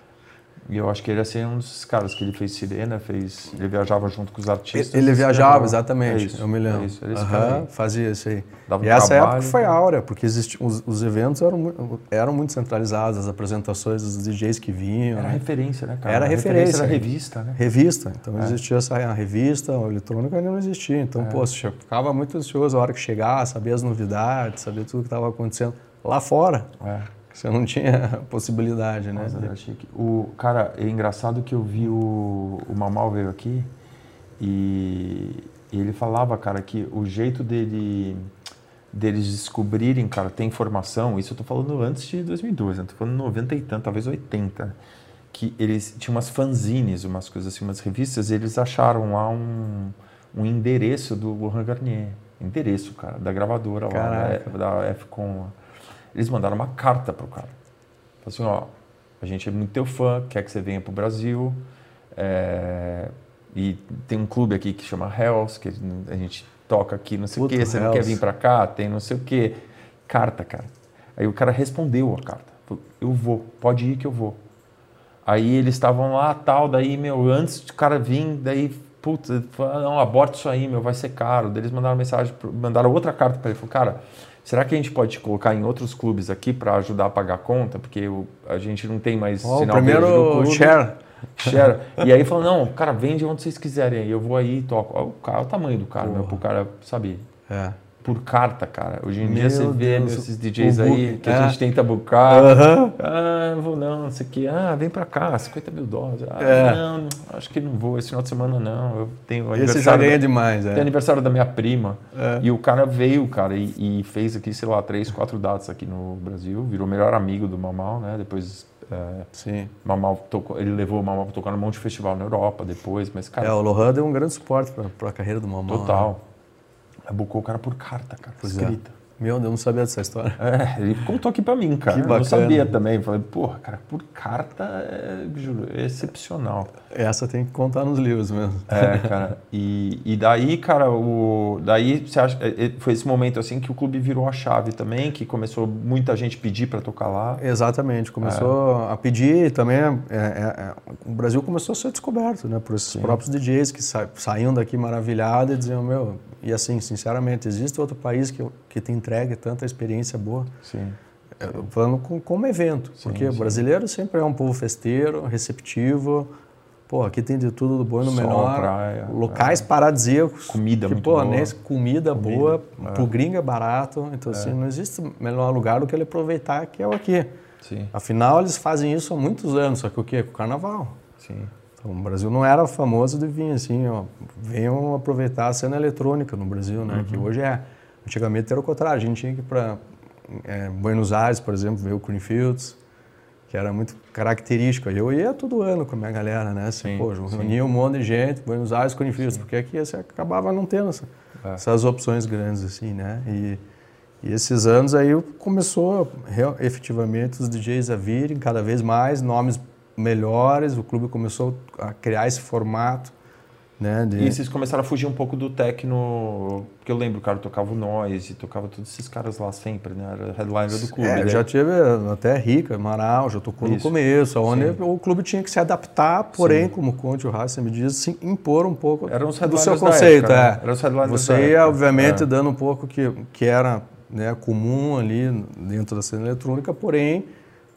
E eu acho que ele ia ser um dos caras que ele fez sirena, fez, ele viajava junto com os artistas. Ele, viajava, exatamente, é isso, eu me lembro. É isso, uhum, fazia isso aí. Dava e um essa trabalho, época foi áurea, porque existiam, os, os, eventos eram, eram muito centralizados, as apresentações dos DJs que vinham. Era né? referência, né, cara? Era a referência. Era revista, né? Revista. Então é. existia essa a revista, o eletrônico ainda não existia. Então, é. pô, ficava muito ansioso a hora que chegar, saber as novidades, saber tudo que estava acontecendo lá fora. É. Você não tinha [LAUGHS] possibilidade, né? Nossa, era chique. O, cara, é engraçado que eu vi o, o Mamal veio aqui e, e ele falava, cara, que o jeito dele deles descobrirem, cara, tem informação, isso eu tô falando antes de 2012, eu tô falando 90 e tanto, talvez 80, que eles tinham umas fanzines, umas coisas assim, umas revistas, e eles acharam lá um, um endereço do Laurent Garnier, endereço, cara, da gravadora Caraca. lá, da, da Fcom. Eles mandaram uma carta pro cara. Falaram assim, ó, a gente é muito teu fã, quer que você venha pro Brasil, é, e tem um clube aqui que chama Hells, que a gente toca aqui, não sei o quê, você não quer Hells. vir pra cá, tem não sei o quê. Carta, cara. Aí o cara respondeu a carta. Falou, eu vou, pode ir que eu vou. Aí eles estavam lá, tal, daí, meu, antes do cara vir, daí, puta, ele falou, "Ah, não, aborta isso aí, meu, vai ser caro. Daí eles mandaram mensagem, mandaram outra carta para ele, falou, cara, será que a gente pode colocar em outros clubes aqui para ajudar a pagar a conta? Porque o- a gente não tem mais Ó, o sinal verde no primeiro clube. share. Share. E aí falou, não, cara, vende onde vocês quiserem eu vou aí e toco. Ó, O, cara, olha o tamanho do cara, meu, Porra. pro cara, sabe, É. por carta, cara. Hoje em Meu dia você vê Deus, esses DJs aí que é. a gente tenta buscar. Aham. Ah, não vou não, não sei o que. Ah, vem pra cá, 50 mil dólares. Ah, É. não, acho que não vou, esse final de semana não. Eu tenho Esse já aniversário, ganha da, demais, tem é. aniversário da minha prima. É. E o cara veio, cara, e, e fez aqui, sei lá, três, quatro datas aqui no Brasil. Virou melhor amigo do Mamal, né? Depois, é, Sim. Mamal tocou, ele levou o Mamal pra tocar num monte de festival na Europa depois. Mas, cara, É, o Lohan deu um grande suporte pra, pra carreira do Mamão. né? Total. Bucou o cara por carta, cara, Pois é. escrita. Meu, eu não sabia dessa história. É, ele contou aqui pra mim, cara. Que Eu bacana. sabia também. Falei, porra, cara, por carta é, juro, é excepcional. Essa tem que contar nos livros mesmo. É, cara. E, e daí, cara, o, daí você acha, é, é, foi esse momento assim que o clube virou a chave também, que começou muita gente pedir pra tocar lá. Exatamente, começou a pedir também. é, é, é, o Brasil começou a ser descoberto, né, por esses próprios DJs que sa saíam daqui maravilhados e diziam: Meu, e assim, sinceramente, existe outro país que, que te entregue tanta experiência boa? Sim. Eu Falando com, como evento, porque o brasileiro sempre é um povo festeiro, receptivo. Pô, aqui tem de tudo do bom e do melhor. praia, locais paradisíacos. Comida que, muito pô, boa. nem- comida, boa, é. pro gringo é barato. Então, assim, não existe melhor lugar do que ele aproveitar que é o aqui. Sim, Afinal, eles fazem isso há muitos anos, só que o quê? Com o carnaval. sim. Então, o Brasil não era famoso de vir assim, ó, venham aproveitar a cena eletrônica no Brasil, né? Que hoje é. Antigamente era o contrário, a gente tinha que ir para Buenos Aires, por exemplo, ver o Greenfields, que era muito característico. Eu ia todo ano com a minha galera, né? Assim, Sim, pô, sim. reunia um monte de gente, Buenos Aires, Greenfields, porque aqui você acabava não tendo essa- É. essas opções grandes, assim, né? E, e esses anos aí começou efetivamente os DJs a virem cada vez mais, nomes melhores, o clube começou a criar esse formato, né? De, E vocês começaram a fugir um pouco do techno, porque eu lembro, cara, tocava o Noise, tocava todos esses caras lá sempre, né? Era headliner do clube. É, né? já tive até Rica, Amaral, já tocou no Isso. começo, onde Sim. o clube tinha que se adaptar, porém, como o Conte e o Hassan me diz, se impor um pouco Eram os do seu conceito. época, né? é. Eram os headliners Você ia, época. obviamente, É. dando um pouco que, que era né, comum ali dentro da cena eletrônica, porém,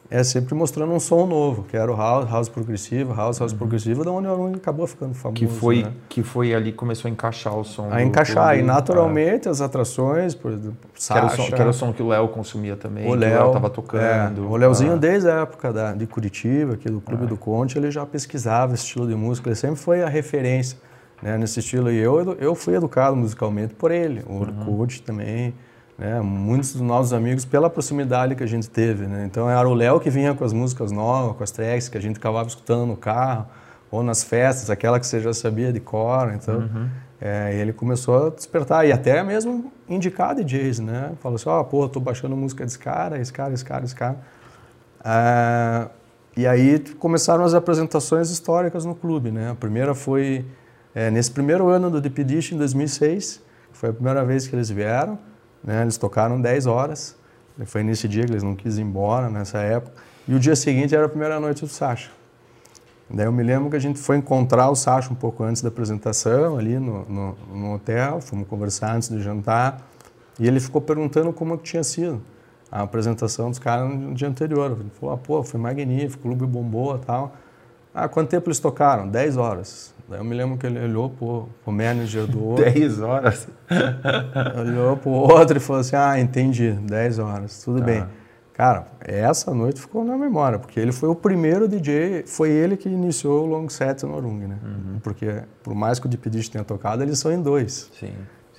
é sempre mostrando um som novo, que era o house, house progressivo, house, house progressivo, da onde o Arun acabou ficando famoso. Uhum. Que foi, né? que foi ali que começou a encaixar o som. A do encaixar, clube. e naturalmente as atrações, por exemplo, É. Que era, o som, Sacha, que era o som que o Léo consumia também. o Léo tava é, tocando. o Léozinho, Ah, desde a época da, de Curitiba, aqui do Clube do Conte, ele já pesquisava esse estilo de música, ele sempre foi a referência né, nesse estilo. E eu, eu fui educado musicalmente por ele, o Orkut também, né, muitos dos nossos amigos, pela proximidade que a gente teve. Né? Então era o Léo que vinha com as músicas novas, com as tracks que a gente acabava escutando no carro, ou nas festas, aquela que você já sabia de cor. Então, é, ele começou a despertar, e até mesmo indicar DJs, né? Falou assim, ó, pô, tô baixando música desse cara, esse cara, esse cara, esse cara. Ah, e aí começaram as apresentações históricas no clube, né? A primeira foi é, nesse primeiro ano do Deep Dish, em 2006, que foi a primeira vez que eles vieram, né? Eles tocaram 10 horas, foi nesse dia que eles não quis ir embora, nessa época. E o dia seguinte era a primeira noite do Sacha. Daí eu me lembro que a gente foi encontrar o Sacha um pouco antes da apresentação, ali no, no, no hotel, fomos conversar antes do jantar, e ele ficou perguntando como que tinha sido a apresentação dos caras no dia anterior. Ele falou, ah, pô, foi magnífico, o clube bombou e tal. Ah, quanto tempo eles tocaram? 10 horas. Daí eu me lembro que ele olhou pro, pro manager do [LAUGHS] outro, 10 horas. [LAUGHS] olhou pro outro e falou assim, ah, entendi, 10 horas, tudo bem. Cara, essa noite ficou na memória, porque ele foi o primeiro DJ, foi ele que iniciou o long set no Orung, né? Uhum. Porque por mais que o Deep tenha tocado, eles são em dois. Sim.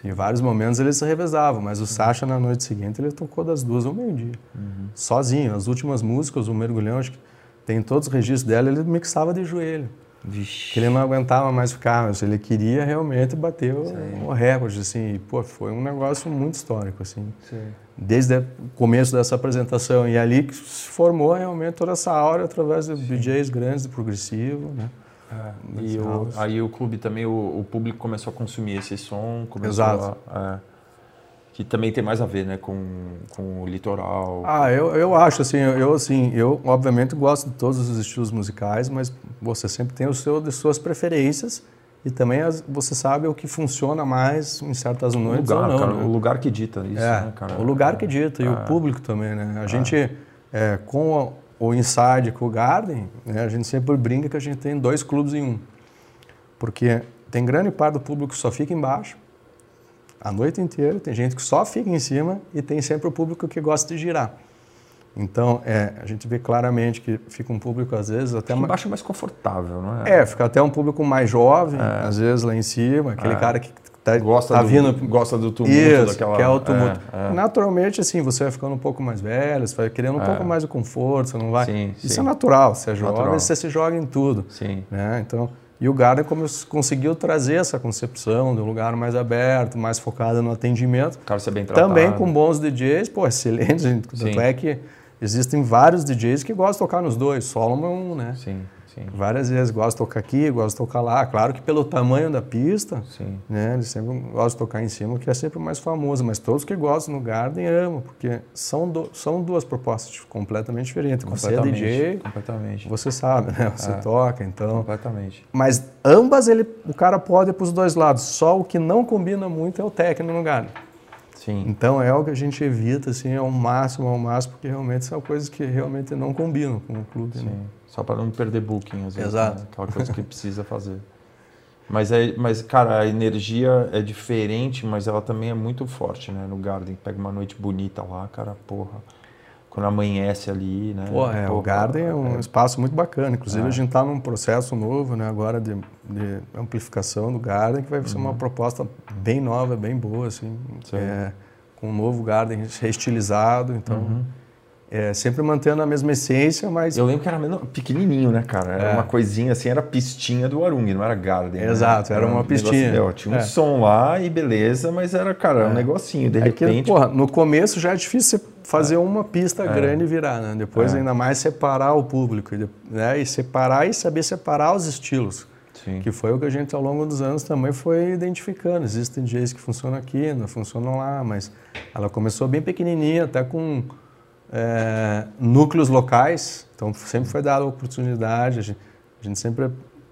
Em vários momentos eles se revezavam, mas o Sasha na noite seguinte ele tocou das duas ao meio-dia. Uhum. Sozinho. As últimas músicas, o Mergulhão, acho que tem todos os registros dela, ele mixava de joelho. Vixe. Que ele não aguentava mais ficar, mas ele queria realmente bater o, o recorde, assim. E, pô, foi um negócio muito histórico, assim. Sim. Desde o começo dessa apresentação. E ali que se formou realmente toda essa aura através de Sim. DJs grandes progressivo, né? É, e o, aí o clube também, o, o, público começou a consumir esse som, começou Exato. A, é, que também tem mais a ver, né, com, com o litoral. Ah, eu, eu acho, assim, eu, assim, eu obviamente gosto de todos os estilos musicais, mas você sempre tem o seu, de suas preferências e também as, você sabe o que funciona mais em certas noites o lugar, ou não. Cara, né? O lugar que dita isso, é, né, cara? O lugar que dita é. e o é. público também, né? A é. gente, é, com o, o Inside com o Garden, né, a gente sempre brinca que a gente tem dois clubes em um. Porque tem grande parte do público que só fica embaixo, a noite inteira, tem gente que só fica em cima e tem sempre o público que gosta de girar. Então, é, a gente vê claramente que fica um público, às vezes, até... Fica embaixo é mais confortável, não é? É, fica até um público mais jovem, é. às vezes, lá em cima, aquele é. cara que tá, gosta tá do, vindo... Gosta do tumulto, Isso, daquela... quer o tumulto. É, é. Naturalmente, assim, você vai ficando um pouco mais velho, você vai querendo um pouco mais de conforto, você não vai... Sim, Isso sim. é natural, você é jovem, natural. você se joga em tudo. Sim. Né? Então... E o Garden conseguiu trazer essa concepção de um lugar mais aberto, mais focado no atendimento. Cara, ser bem tratado. Também com bons DJs, pô, excelente. Tanto é que existem vários DJs que gostam de tocar nos dois. Solomon é um, né? Sim. Sim. Várias vezes gosta de tocar aqui, gosta de tocar lá. Claro que pelo tamanho da pista, Sim. né, eles sempre gostam de tocar em cima, que é sempre o mais famoso. Mas todos que gostam no Garden amam, porque são, do, são duas propostas completamente diferentes. Você é DJ, completamente. você sabe, né? Você é, toca, então. Completamente. Mas ambas ele, o cara pode ir para os dois lados. Só o que não combina muito é o técnico no Garden. Sim. Então é algo que a gente evita assim ao máximo, ao máximo, porque realmente são coisas que realmente não combinam com o clube. Sim. Né? Só para não perder booking, às vezes. Exato. Né? Aquela coisa que precisa fazer. Mas, é, mas, cara, a energia é diferente, mas ela também é muito forte, né? No Garden, pega uma noite bonita lá, cara, porra. Quando amanhece ali, né? Pô, é, porra, o Garden é um é... espaço muito bacana. Inclusive, é. a gente está num processo novo, né? Agora de, de, amplificação do Garden, que vai ser uhum. uma proposta bem nova, bem boa, assim. É, com um novo Garden reestilizado, então... Uhum. É, sempre mantendo a mesma essência, mas. Eu lembro que era pequenininho, né, cara? Era é. uma coisinha assim, era pistinha do Arung, não era Garden. Né? Exato, né? era, era, uma um pistinha. Negócio, tinha um é. som lá e beleza, mas era, cara, um é. negocinho. De é repente. Que, porra, no começo já é difícil fazer é. uma pista grande e virar, né? Depois, ainda mais separar o público, né? E separar e saber separar os estilos. Sim. Que foi o que a gente ao longo dos anos também foi identificando. Existem DJs que funcionam aqui, não funcionam lá, mas ela começou bem pequenininha, até com é, núcleos locais, então sempre foi dada a oportunidade, a gente, a gente sempre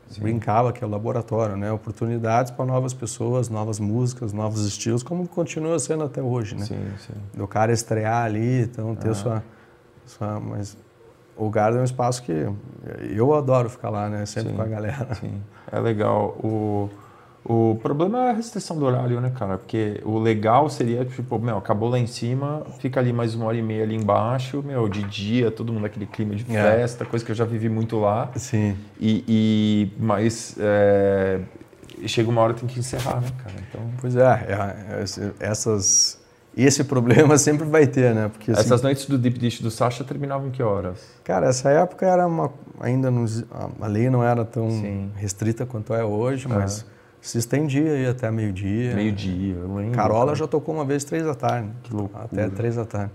Sim. brincava que é o laboratório, né? Oportunidades para novas pessoas, novas músicas, novos estilos, como continua sendo até hoje, né? Sim, sim. Do cara estrear ali, então ter ah. sua, sua... Mas o Garden é um espaço que eu adoro ficar lá, né? Sempre sim, com a galera. Sim, é legal. O... O problema é a restrição do horário, né, cara? Porque o legal seria, tipo, meu, acabou lá em cima, fica ali mais uma hora e meia ali embaixo, meu, de dia, todo mundo naquele clima de é. festa, é. coisa que eu já vivi muito lá. Sim. E, e mas é, chega uma hora tem que encerrar, né, cara? Então... Pois é, é, é essas... Esse problema [LAUGHS] sempre vai ter, né? Porque, assim, Essas noites do Deep Dish do Sasha terminavam em que horas? Cara, essa época era uma... Ainda nos, a lei não era tão Sim. restrita quanto é hoje, mas se estendia aí até meio-dia. Meio-dia, eu lembro. Carola já tocou uma vez três da tarde. Que loucura. Até três da tarde.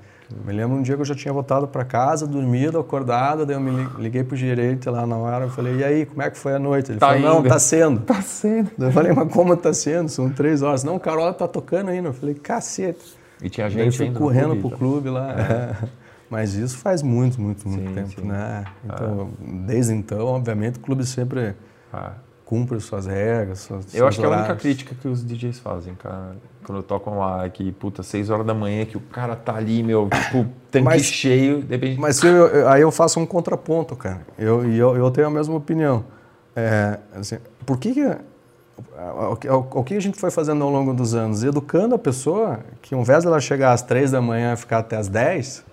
Me lembro um dia que eu já tinha voltado para casa, dormido, acordado, daí eu me liguei pro gerente lá na hora, eu falei, e aí, como é que foi a noite? Ele tá falou, não, tá sendo. [LAUGHS] Tá sendo. Eu falei, mas como tá sendo? São três horas. Não, Carola tá tocando ainda. Eu falei, cacete. E tinha gente daí fui correndo pro clube lá. É. Mas isso faz muito, muito, muito sim, tempo, sim. né? Então, é. desde então, obviamente, o clube sempre... Ah cumpre suas regras, suas, Eu acho que é a única crítica que os DJs fazem, cara. Quando tocam lá, que, puta, 6 horas da manhã, que o cara tá ali, meu, tipo, [COUGHS] tanque mas, cheio, depende... Mas eu, eu, aí eu faço um contraponto, cara. Eu, eu, eu tenho a mesma opinião. É, assim, por que que... O, o que a gente foi fazendo ao longo dos anos? Educando a pessoa que, ao invés dela chegar às 3 da manhã e ficar até às 10,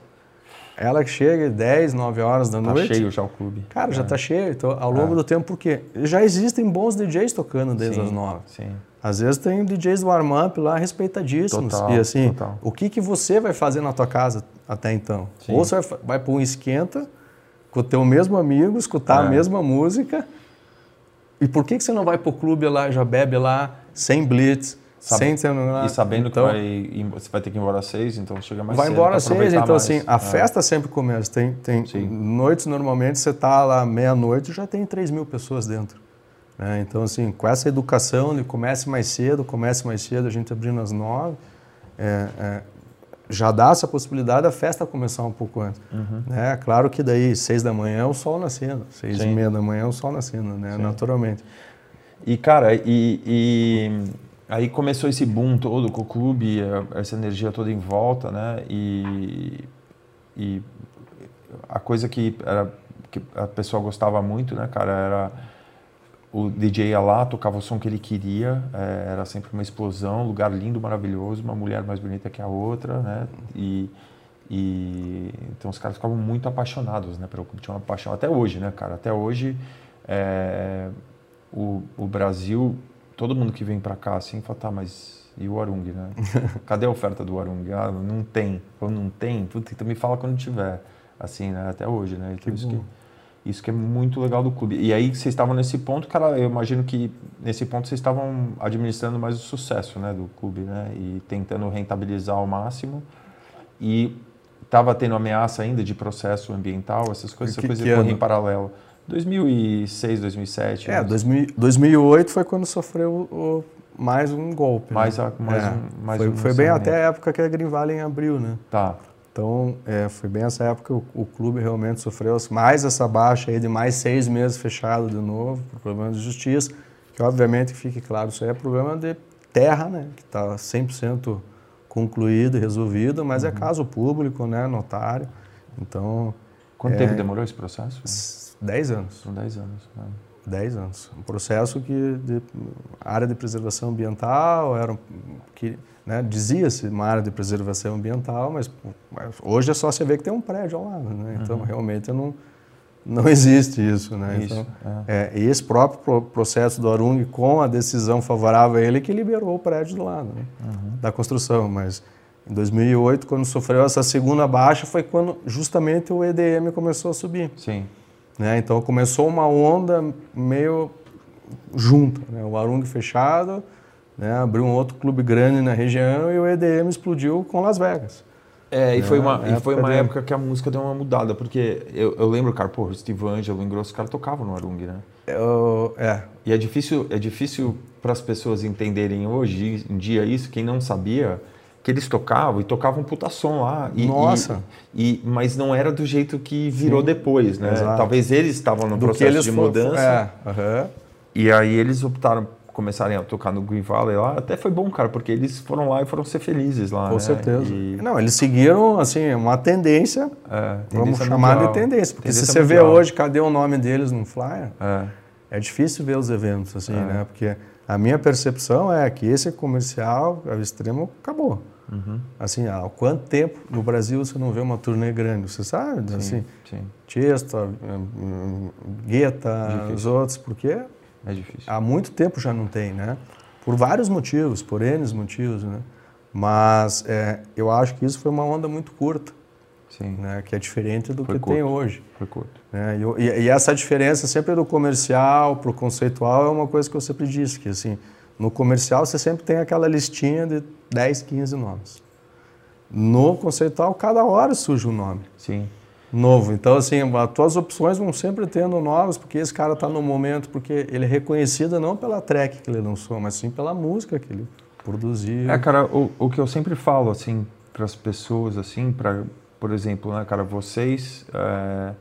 Ela que chega 10, 9 horas da Tá noite. cheio já o clube. Cara, já É. tá cheio. Então, ao longo do tempo, por quê? Já existem bons DJs tocando desde Sim, as 9. Sim. Às vezes tem DJs do warm-up lá respeitadíssimos. Total, e assim, total. o que, que você vai fazer na tua casa até então? Sim. Ou você vai, vai para um esquenta com o teu mesmo amigo, escutar a É. mesma música. E por que, que você não vai pro clube lá, já bebe lá, sem blitz, Sabe- sem... E sabendo então, que vai, você vai ter que ir embora às seis, então chega mais Vai cedo embora pra às seis, então mais. assim, a É. festa sempre começa. Tem, tem Sim. noites normalmente você tá lá meia-noite já tem 3 mil pessoas dentro. né? Então assim, com essa educação de comece mais cedo, comece mais cedo, a gente abrindo às nove, é, é, já dá essa possibilidade da festa começar um pouco antes. Né? Claro que daí seis da manhã é o sol nascendo, seis e Sim. meia da manhã é o sol nascendo, né? Naturalmente. E, cara, e, e aí começou esse boom todo com o clube, eh, essa energia toda em volta, né? E, e a coisa que, era, que a pessoa gostava muito, né, cara, era o DJ ia lá, tocava o som que ele queria, eh, era sempre uma explosão, lugar lindo, maravilhoso, uma mulher mais bonita que a outra, né? E, e então os caras ficavam muito apaixonados, né? Pelo tinha uma paixão até hoje, né, cara? Até hoje eh, o, o Brasil, todo mundo que vem pra cá assim fala, tá, mas e o Arung, né? [LAUGHS] Cadê a oferta do Arung? Ah, não tem. Ou não tem, puta, então me fala quando tiver. Assim, né? Até hoje, né? Então, isso, que, isso que é muito legal do clube. E aí, vocês estavam nesse ponto, cara, eu imagino que nesse ponto vocês estavam administrando mais o sucesso, né? Do clube, né? E tentando rentabilizar ao máximo. E estava tendo ameaça ainda de processo ambiental, essas coisas, Que- essa coisa que corria em paralelo. 2006, 2007. É, né? 2000 2008 foi quando sofreu o- mais um golpe. Mais né? mais É, um- mais foi, um foi bem até a época que a Green Valley abriu, né? Tá. Então, é, foi bem essa época que o, o clube realmente sofreu mais essa baixa aí de mais seis meses fechado de novo, por problema de justiça, que obviamente fique claro, isso aí é problema de terra, né? Que está 100% concluído e resolvido, mas Uhum. é caso público, né? Notário. Então, Quanto É. tempo demorou esse processo? 10 anos. São 10 anos. né? 10 anos. Um processo que de, área de preservação ambiental era que né, dizia-se uma área de preservação ambiental, mas, mas hoje é só você ver que tem um prédio ao lado, né? Então realmente não não existe isso, né? Uhum. Isso, Então, é, e esse próprio pro- processo do Arung com a decisão favorável a ele que liberou o prédio do lado né, Uhum. da construção, mas em 2008 quando sofreu essa segunda baixa foi quando justamente o EDM começou a subir. Sim. Né? Então começou uma onda meio junta, né? o Arung fechado, né? abriu um outro clube grande na região e o EDM explodiu com Las Vegas. É, e foi É, uma, e foi época uma dele. época que a música deu uma mudada, porque eu, eu lembro, cara, pô, o Steve Angelo, o Ingrosso, os caras tocavam no Arung, né? Eu- é, E é difícil, é difícil para as pessoas entenderem hoje em dia isso, quem não sabia, que eles tocavam e tocavam um puta som lá. E, Nossa. E, e- mas não era do jeito que virou depois, né? Exato. Talvez eles estavam no do processo de mudança. É, aham. E aí eles optaram, começarem a tocar no Green Valley lá. Até foi bom, cara, porque eles foram lá e foram ser felizes lá, com né? certeza. E, Não, eles seguiram assim uma tendência, é, vamos tendência chamar mundial. de tendência, porque se Tendência você vê mundial. hoje, cadê o nome deles no flyer? É, É difícil ver os eventos assim, É. né? Porque a minha percepção é que esse comercial ao extremo acabou. Uhum, Assim, há quanto tempo no Brasil você não vê uma turnê grande? Você sabe? Assim, sim, Tiesto, hum, Guetta, Difícil. os outros, porque é difícil. há muito tempo já não tem, né? Por vários motivos, por N motivos, né? Mas é, eu acho que isso foi uma onda muito curta, Sim, né? Que é diferente do Foi que curto. tem hoje. foi curto. né? E, e- e essa diferença sempre do comercial para o conceitual é uma coisa que eu sempre disse, que assim, no comercial você sempre tem aquela listinha de 10, 15 nomes. No conceitual, cada hora surge um nome Sim, novo. Então, assim, as tuas opções vão sempre tendo novos, porque esse cara está no momento, porque ele é reconhecido não pela track que ele lançou, mas sim pela música que ele produziu. É, cara, o, o que eu sempre falo, assim, para as pessoas, assim, para, por exemplo, né, cara, vocês, é,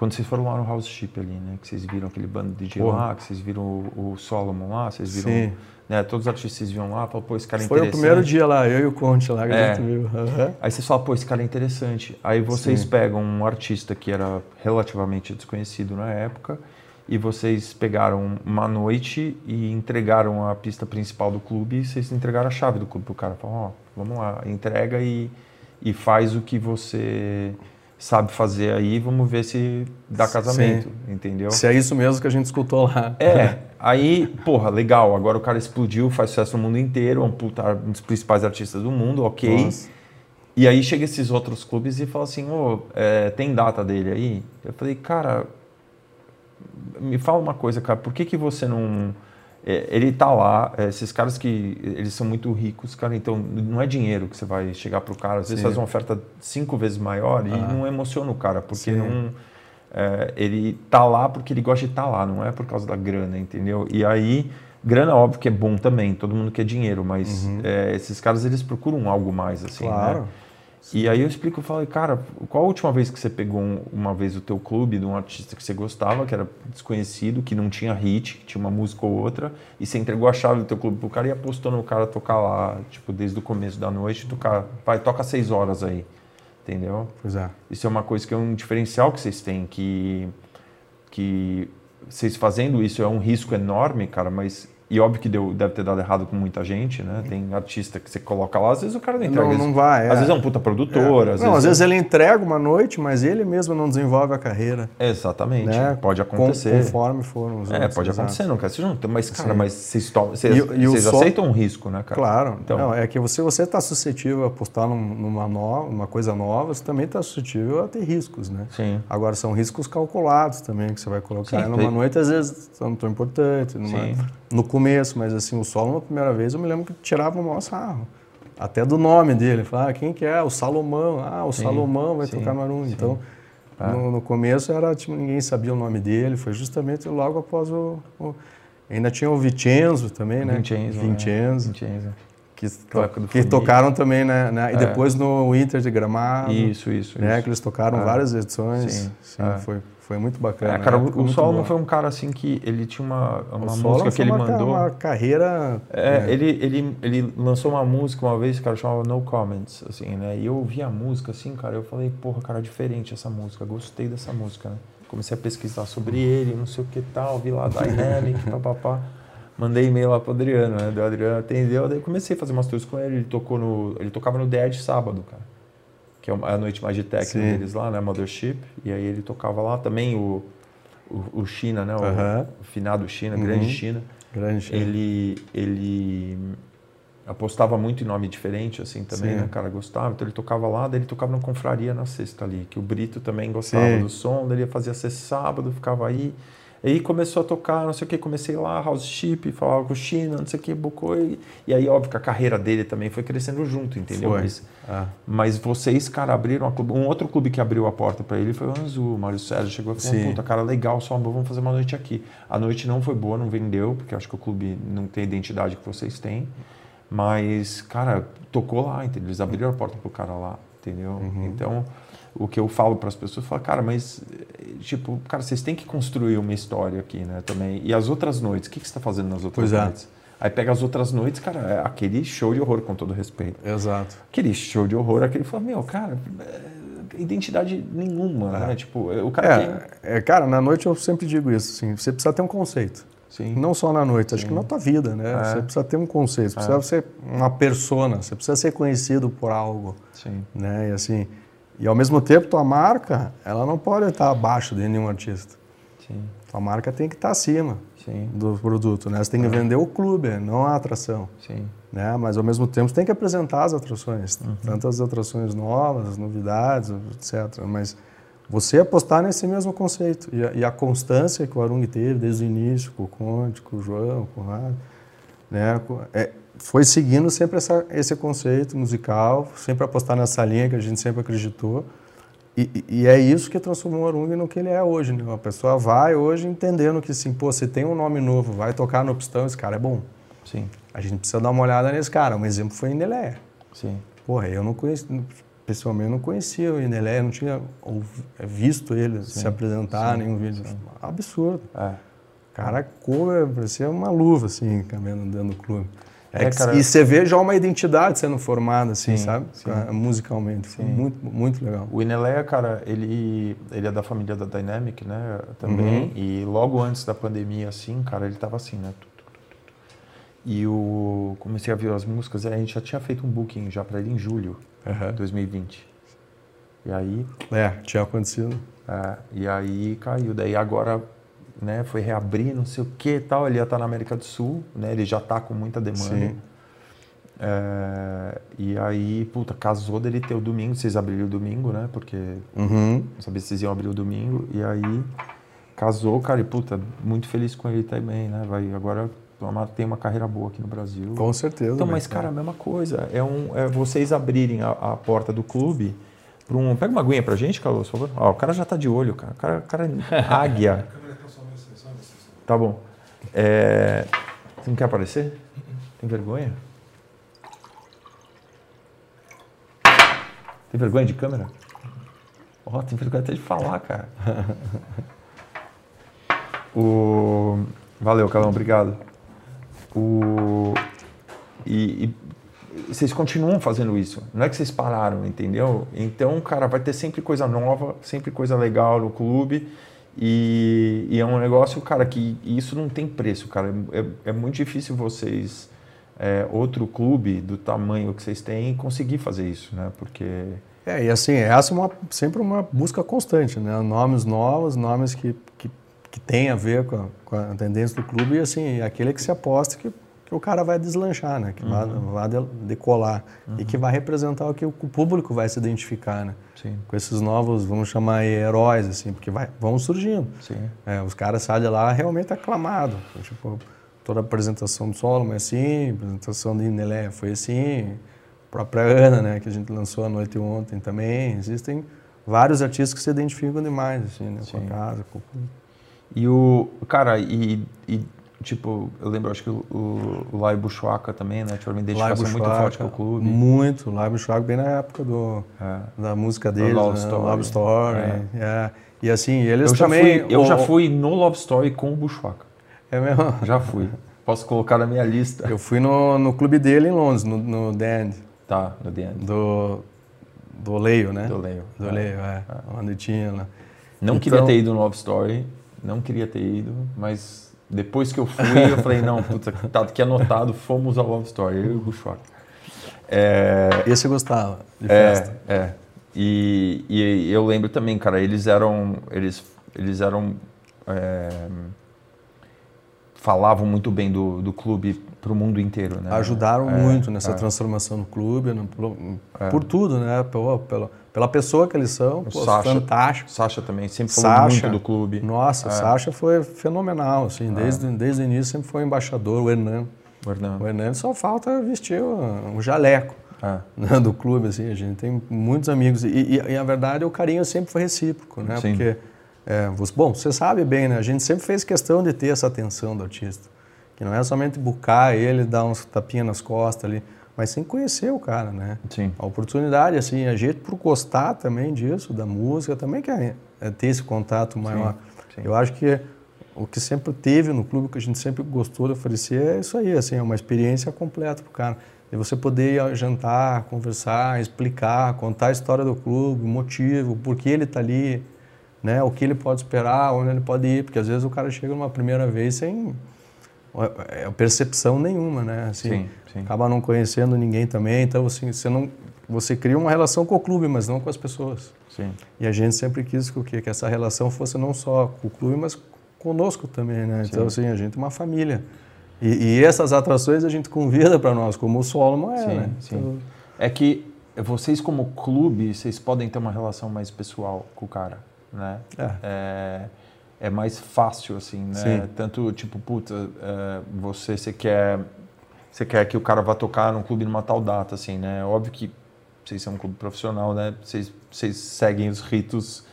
quando vocês foram lá no House Chip ali, né, que vocês viram aquele bando de DJ lá, que vocês viram o, o Solomon lá, vocês viram, Sim. né, todos os artistas vocês viam lá, falaram, pô, esse cara é Foi o interessante. primeiro dia lá, eu e o Conte lá que É. a gente viu. Aham. Aí vocês falam, pô, esse cara é interessante. Aí vocês Sim. pegam um artista que era relativamente desconhecido na época e vocês pegaram uma noite e entregaram a pista principal do clube e vocês entregaram a chave do clube pro cara. Falaram, ó, vamos lá, entrega e, e faz o que você sabe fazer aí, vamos ver se dá casamento, Sim. entendeu? Se é isso mesmo que a gente escutou lá. É, aí, porra, legal, agora o cara explodiu, faz sucesso no mundo inteiro, é um, puta, um dos principais artistas do mundo, ok. Nossa. E aí chega esses outros clubes e fala assim, ô, oh, é, tem data dele aí? Eu falei, cara, me fala uma coisa, cara, por que, que você não é, ele tá lá, é, esses caras que eles são muito ricos, cara, então não é dinheiro que você vai chegar pro cara, às vezes Sim. faz uma oferta cinco vezes maior e ah. não emociona o cara, porque não, é, ele tá lá porque ele gosta de estar tá lá, não é por causa da grana, entendeu? E aí, grana óbvio que é bom também, todo mundo quer dinheiro, mas uhum. é, esses caras eles procuram algo mais, assim, né? claro. né? E aí eu explico, eu falo, cara, qual a última vez que você pegou um, uma vez o teu clube de um artista que você gostava, que era desconhecido, que não tinha hit, que tinha uma música ou outra, e você entregou a chave do teu clube pro cara e apostou no cara tocar lá, tipo, desde o começo da noite, tocar, vai, toca seis horas aí, entendeu? Pois é. Isso é uma coisa que é um diferencial que vocês têm, que, que vocês fazendo isso é um risco enorme, cara, mas e óbvio que deu, deve ter dado errado com muita gente, né? Tem artista que você coloca lá, às vezes o cara não entrega. Não, não vai. É. Às vezes é um puta produtor. É. Às não, vezes às vezes é... ele entrega uma noite, mas ele mesmo não desenvolve a carreira. Exatamente. Né? Pode acontecer. Com, conforme foram os É, outros, pode acontecer, não quer se junta. Mas, cara, Sim. mas vocês, tomam, vocês, e, e vocês aceitam um risco, né, cara? Claro. Então, não, é que você você está suscetível a apostar numa nova, uma coisa nova, você também está suscetível a ter riscos, né? Sim. Agora, são riscos calculados também que você vai colocar Sim, numa tem... noite, às vezes, não tão importante. Numa... Sim no começo, mas assim, o solo na primeira vez eu me lembro que tirava o maior sarro. Até do nome dele. Falava, ah, quem que é? O Salomão. Ah, o sim, Salomão vai sim, tocar no Arun. Então, ah. no, no, começo era, tipo, ninguém sabia o nome dele. Foi justamente logo após o... o ainda tinha o Vicenzo também, né? Vincenzo. É. Vincenzo. Que, que tocaram também, né? né? E é. depois no Winter de Gramado. Isso, isso. Né? isso. Que eles tocaram ah. várias edições. Sim, sim é. foi, foi muito bacana. É, cara, o, o Solomon foi um cara assim que ele tinha uma, uma música que ele uma, mandou. uma carreira. É, é, Ele, ele, ele lançou uma música uma vez, cara, chamava No Comments, assim, né? E eu ouvi a música assim, cara, eu falei, porra, cara, diferente essa música, gostei dessa música, né? Comecei a pesquisar sobre ele, não sei o que tal, vi lá Dynamic, [LAUGHS] papapá. Mandei e-mail lá pro Adriano, né? O Adriano atendeu, daí comecei a fazer umas tours com ele, ele tocou no. Ele tocava no Edge sábado, cara que é a noite mais de técnica deles lá, né? Mothership. E aí ele tocava lá também o, o, o China, né? O, uhum. o finado China, uhum. grande China. Grande China. Ele, ele apostava muito em nome diferente, assim, também, Sim. né? O cara gostava. Então ele tocava lá, daí ele tocava na confraria na sexta ali, que o Brito também gostava Sim. do som, daí ele fazia sexta sábado, ficava aí. Aí começou a tocar, não sei o que, comecei lá, house chip, falava com o China, não sei o que, Bocou. E, aí, óbvio que a carreira dele também foi crescendo junto, entendeu? Foi. Mas, ah. mas vocês, cara, abriram clube, um outro clube que abriu a porta para ele foi o Anzu. O Mário Sérgio chegou e falou: puta, cara, legal, só vamos fazer uma noite aqui. A noite não foi boa, não vendeu, porque acho que o clube não tem a identidade que vocês têm. Mas, cara, tocou lá, entendeu? Eles abriram a porta pro cara lá, entendeu? Uhum. Então o que eu falo para as pessoas, falo, cara, mas tipo, cara, vocês têm que construir uma história aqui, né, também. E as outras noites, o que, que você está fazendo nas outras pois é. noites? É. Aí pega as outras noites, cara, é aquele show de horror, com todo respeito. Exato. Aquele show de horror, aquele fala, meu, cara, é, identidade nenhuma, é. né? Tipo, o cara é, tem... é, cara, na noite eu sempre digo isso, assim, você precisa ter um conceito. Sim. Não só na noite, Sim. acho que na tua vida, né? É. Você precisa ter um conceito, você precisa ser uma persona, você precisa ser conhecido por algo. Sim. Né? E assim, e ao mesmo tempo, tua marca, ela não pode estar abaixo de nenhum artista. Sim. Tua marca tem que estar acima Sim. do produto, né? Você tem que é. vender o clube, não a atração. Sim. Né? Mas ao mesmo tempo, você tem que apresentar as atrações, uhum. tanto as atrações novas, as novidades, etc. Mas você apostar nesse mesmo conceito e a, e a constância que o Arung teve desde o início, com o Conte, com o João, com o Rádio, né? É, foi seguindo sempre essa, esse conceito musical, sempre apostar nessa linha que a gente sempre acreditou. E, e é isso que transformou o Arung no que ele é hoje. Né? A pessoa vai hoje entendendo que, assim, pô, você tem um nome novo, vai tocar no Pistão, esse cara é bom. Sim. A gente precisa dar uma olhada nesse cara. Um exemplo foi o Inelé. Sim. Porra, eu não conhecia, pessoalmente não conhecia o Inelé, não tinha visto ele Sim. se apresentar, Sim. nenhum vídeo. Sim. Absurdo. É. Cara, cover, parecia uma luva, assim, caminhando dentro do clube. É, é, cara, e você vê já uma identidade sendo formada, assim, sim, sabe? Sim. Musicalmente. Foi muito, muito legal. O Ineleia, cara, ele, ele é da família da Dynamic, né? Também. Uhum. E logo antes da pandemia, assim, cara, ele tava assim, né? E o comecei a ver as músicas, a gente já tinha feito um booking já para ele em julho de uhum. 2020. E aí. É, tinha acontecido. É, e aí caiu. Daí agora, né, foi reabrir, não sei o que e tal. Ele ia estar na América do Sul, né? Ele já está com muita demanda. Sim. É, e aí, puta, casou dele ter o domingo, vocês abriram o domingo, né? Porque Uhum. não sabia se vocês iam abrir o domingo. E aí casou, cara, e puta, muito feliz com ele também, né? Vai, agora que tem uma carreira boa aqui no Brasil. Com certeza. Então, vai mas, cara, a mesma coisa. É, um, é vocês abrirem a, a porta do clube para um. Pega uma aguinha pra gente, Carlos, por favor. Ó, o cara já tá de olho, cara. O cara, o cara é águia. [LAUGHS] [LAUGHS] Tá bom. É, Você não quer aparecer? Tem vergonha? Tem vergonha de câmera? Ó, tem vergonha até de falar, cara. [LAUGHS] o... Valeu, Calão, obrigado. O... E, e vocês continuam fazendo isso. Não é que vocês pararam, entendeu? Então, cara, vai ter sempre coisa nova, sempre coisa legal no clube. E, e é um negócio, cara, que isso não tem preço, cara. É, é muito difícil vocês, é, outro clube do tamanho que vocês têm, conseguir fazer isso, né? Porque. É, e assim, essa é uma, sempre uma busca constante, né? Nomes novos, nomes que, que, que têm a ver com a, com a tendência do clube e assim, aquele que se aposta que, que o cara vai deslanchar, né? Que vai, vai de- decolar e que vai representar o que o público vai se identificar, né? Sim, Com esses novos, vamos chamar heróis, assim, porque vai, vão surgindo. sim. É, os caras saem lá realmente aclamados. Tipo, toda a apresentação do Solomon é assim, a apresentação de Inelé foi assim, a própria Ana, né, que a gente lançou a noite ontem também. Existem vários artistas que se identificam demais, assim, né, com a casa, com... E o. Cara, e. e, tipo, eu lembro, acho que o, o, o Lai Bushwaka também, né? Tinha uma identificação muito Bushwaka, forte com o clube. Muito, Live Bushwaka bem na época do, É. da música deles, Love né, Story. Love Story. É. é. E assim, eles Eu, já também... fui, eu o- já fui no Love Story com o Bushwaka. É mesmo? Já fui. Posso colocar na minha lista. Eu fui no, no clube dele em Londres, no, no The End, Tá, no The End. do, do Leio, né? Do Leio. Do É. Leio, é. Onde tinha lá. Não Então- queria ter ido no Love Story, não queria ter ido, mas depois que eu fui, eu falei, não, puta, tá aqui anotado, fomos ao Love Story, eu e o Bushwaka. É, Esse eu gostava de festa. É, é. E, e eu lembro também, cara, eles eram. Eles, eles eram. é, falavam muito bem do, do clube pro mundo inteiro, né? Ajudaram É, muito nessa é. transformação do clube, no- por, por tudo, né? Pela, pela, pela pessoa que eles são, pô, Sasha. fantástico. Sasha também sempre falou Sasha. muito do clube. Nossa, o Sasha foi fenomenal, assim, desde, desde o início sempre foi embaixador, o Hernan. O Hernan. O Hernan só falta vestir um, um jaleco É. né, do clube, assim, a gente tem muitos amigos. E, e, e a verdade, o carinho sempre foi recíproco, né? Sim. Porque, é, bom, você sabe bem, né? A gente sempre fez questão de ter essa atenção do artista. Que não é somente buscar ele, dar uns tapinhas nas costas ali, mas sem conhecer o cara, né? Sim. A oportunidade, assim, a gente por gostar também disso, da música, também quer é, ter esse contato maior. sim. Eu acho que o que sempre teve no clube, o que a gente sempre gostou de oferecer, é isso aí, assim, é uma experiência completa pro cara. E você poder jantar, conversar, explicar, contar a história do clube, o motivo, por que ele está ali, né, o que ele pode esperar, onde ele pode ir, porque às vezes o cara chega numa primeira vez sem é, percepção nenhuma, né? Assim, Sim, sim. Acaba não conhecendo ninguém também, então assim, você não você cria uma relação com o clube, mas não com as pessoas. Sim. E a gente sempre quis que, o quê? que essa relação fosse não só com o clube, mas conosco também, né? Então, assim, a gente é uma família. E, e essas atrações a gente convida para nós, como o Solomon é, Sim, né? Então, É que vocês, como clube, vocês podem ter uma relação mais pessoal com o cara, né? É. É, é mais fácil, assim, né? Sim. Tanto, tipo, puta, é, você, você quer... Você quer que o cara vá tocar num clube numa tal data, assim, né? Óbvio que vocês são um clube profissional, né? Vocês, vocês seguem os ritos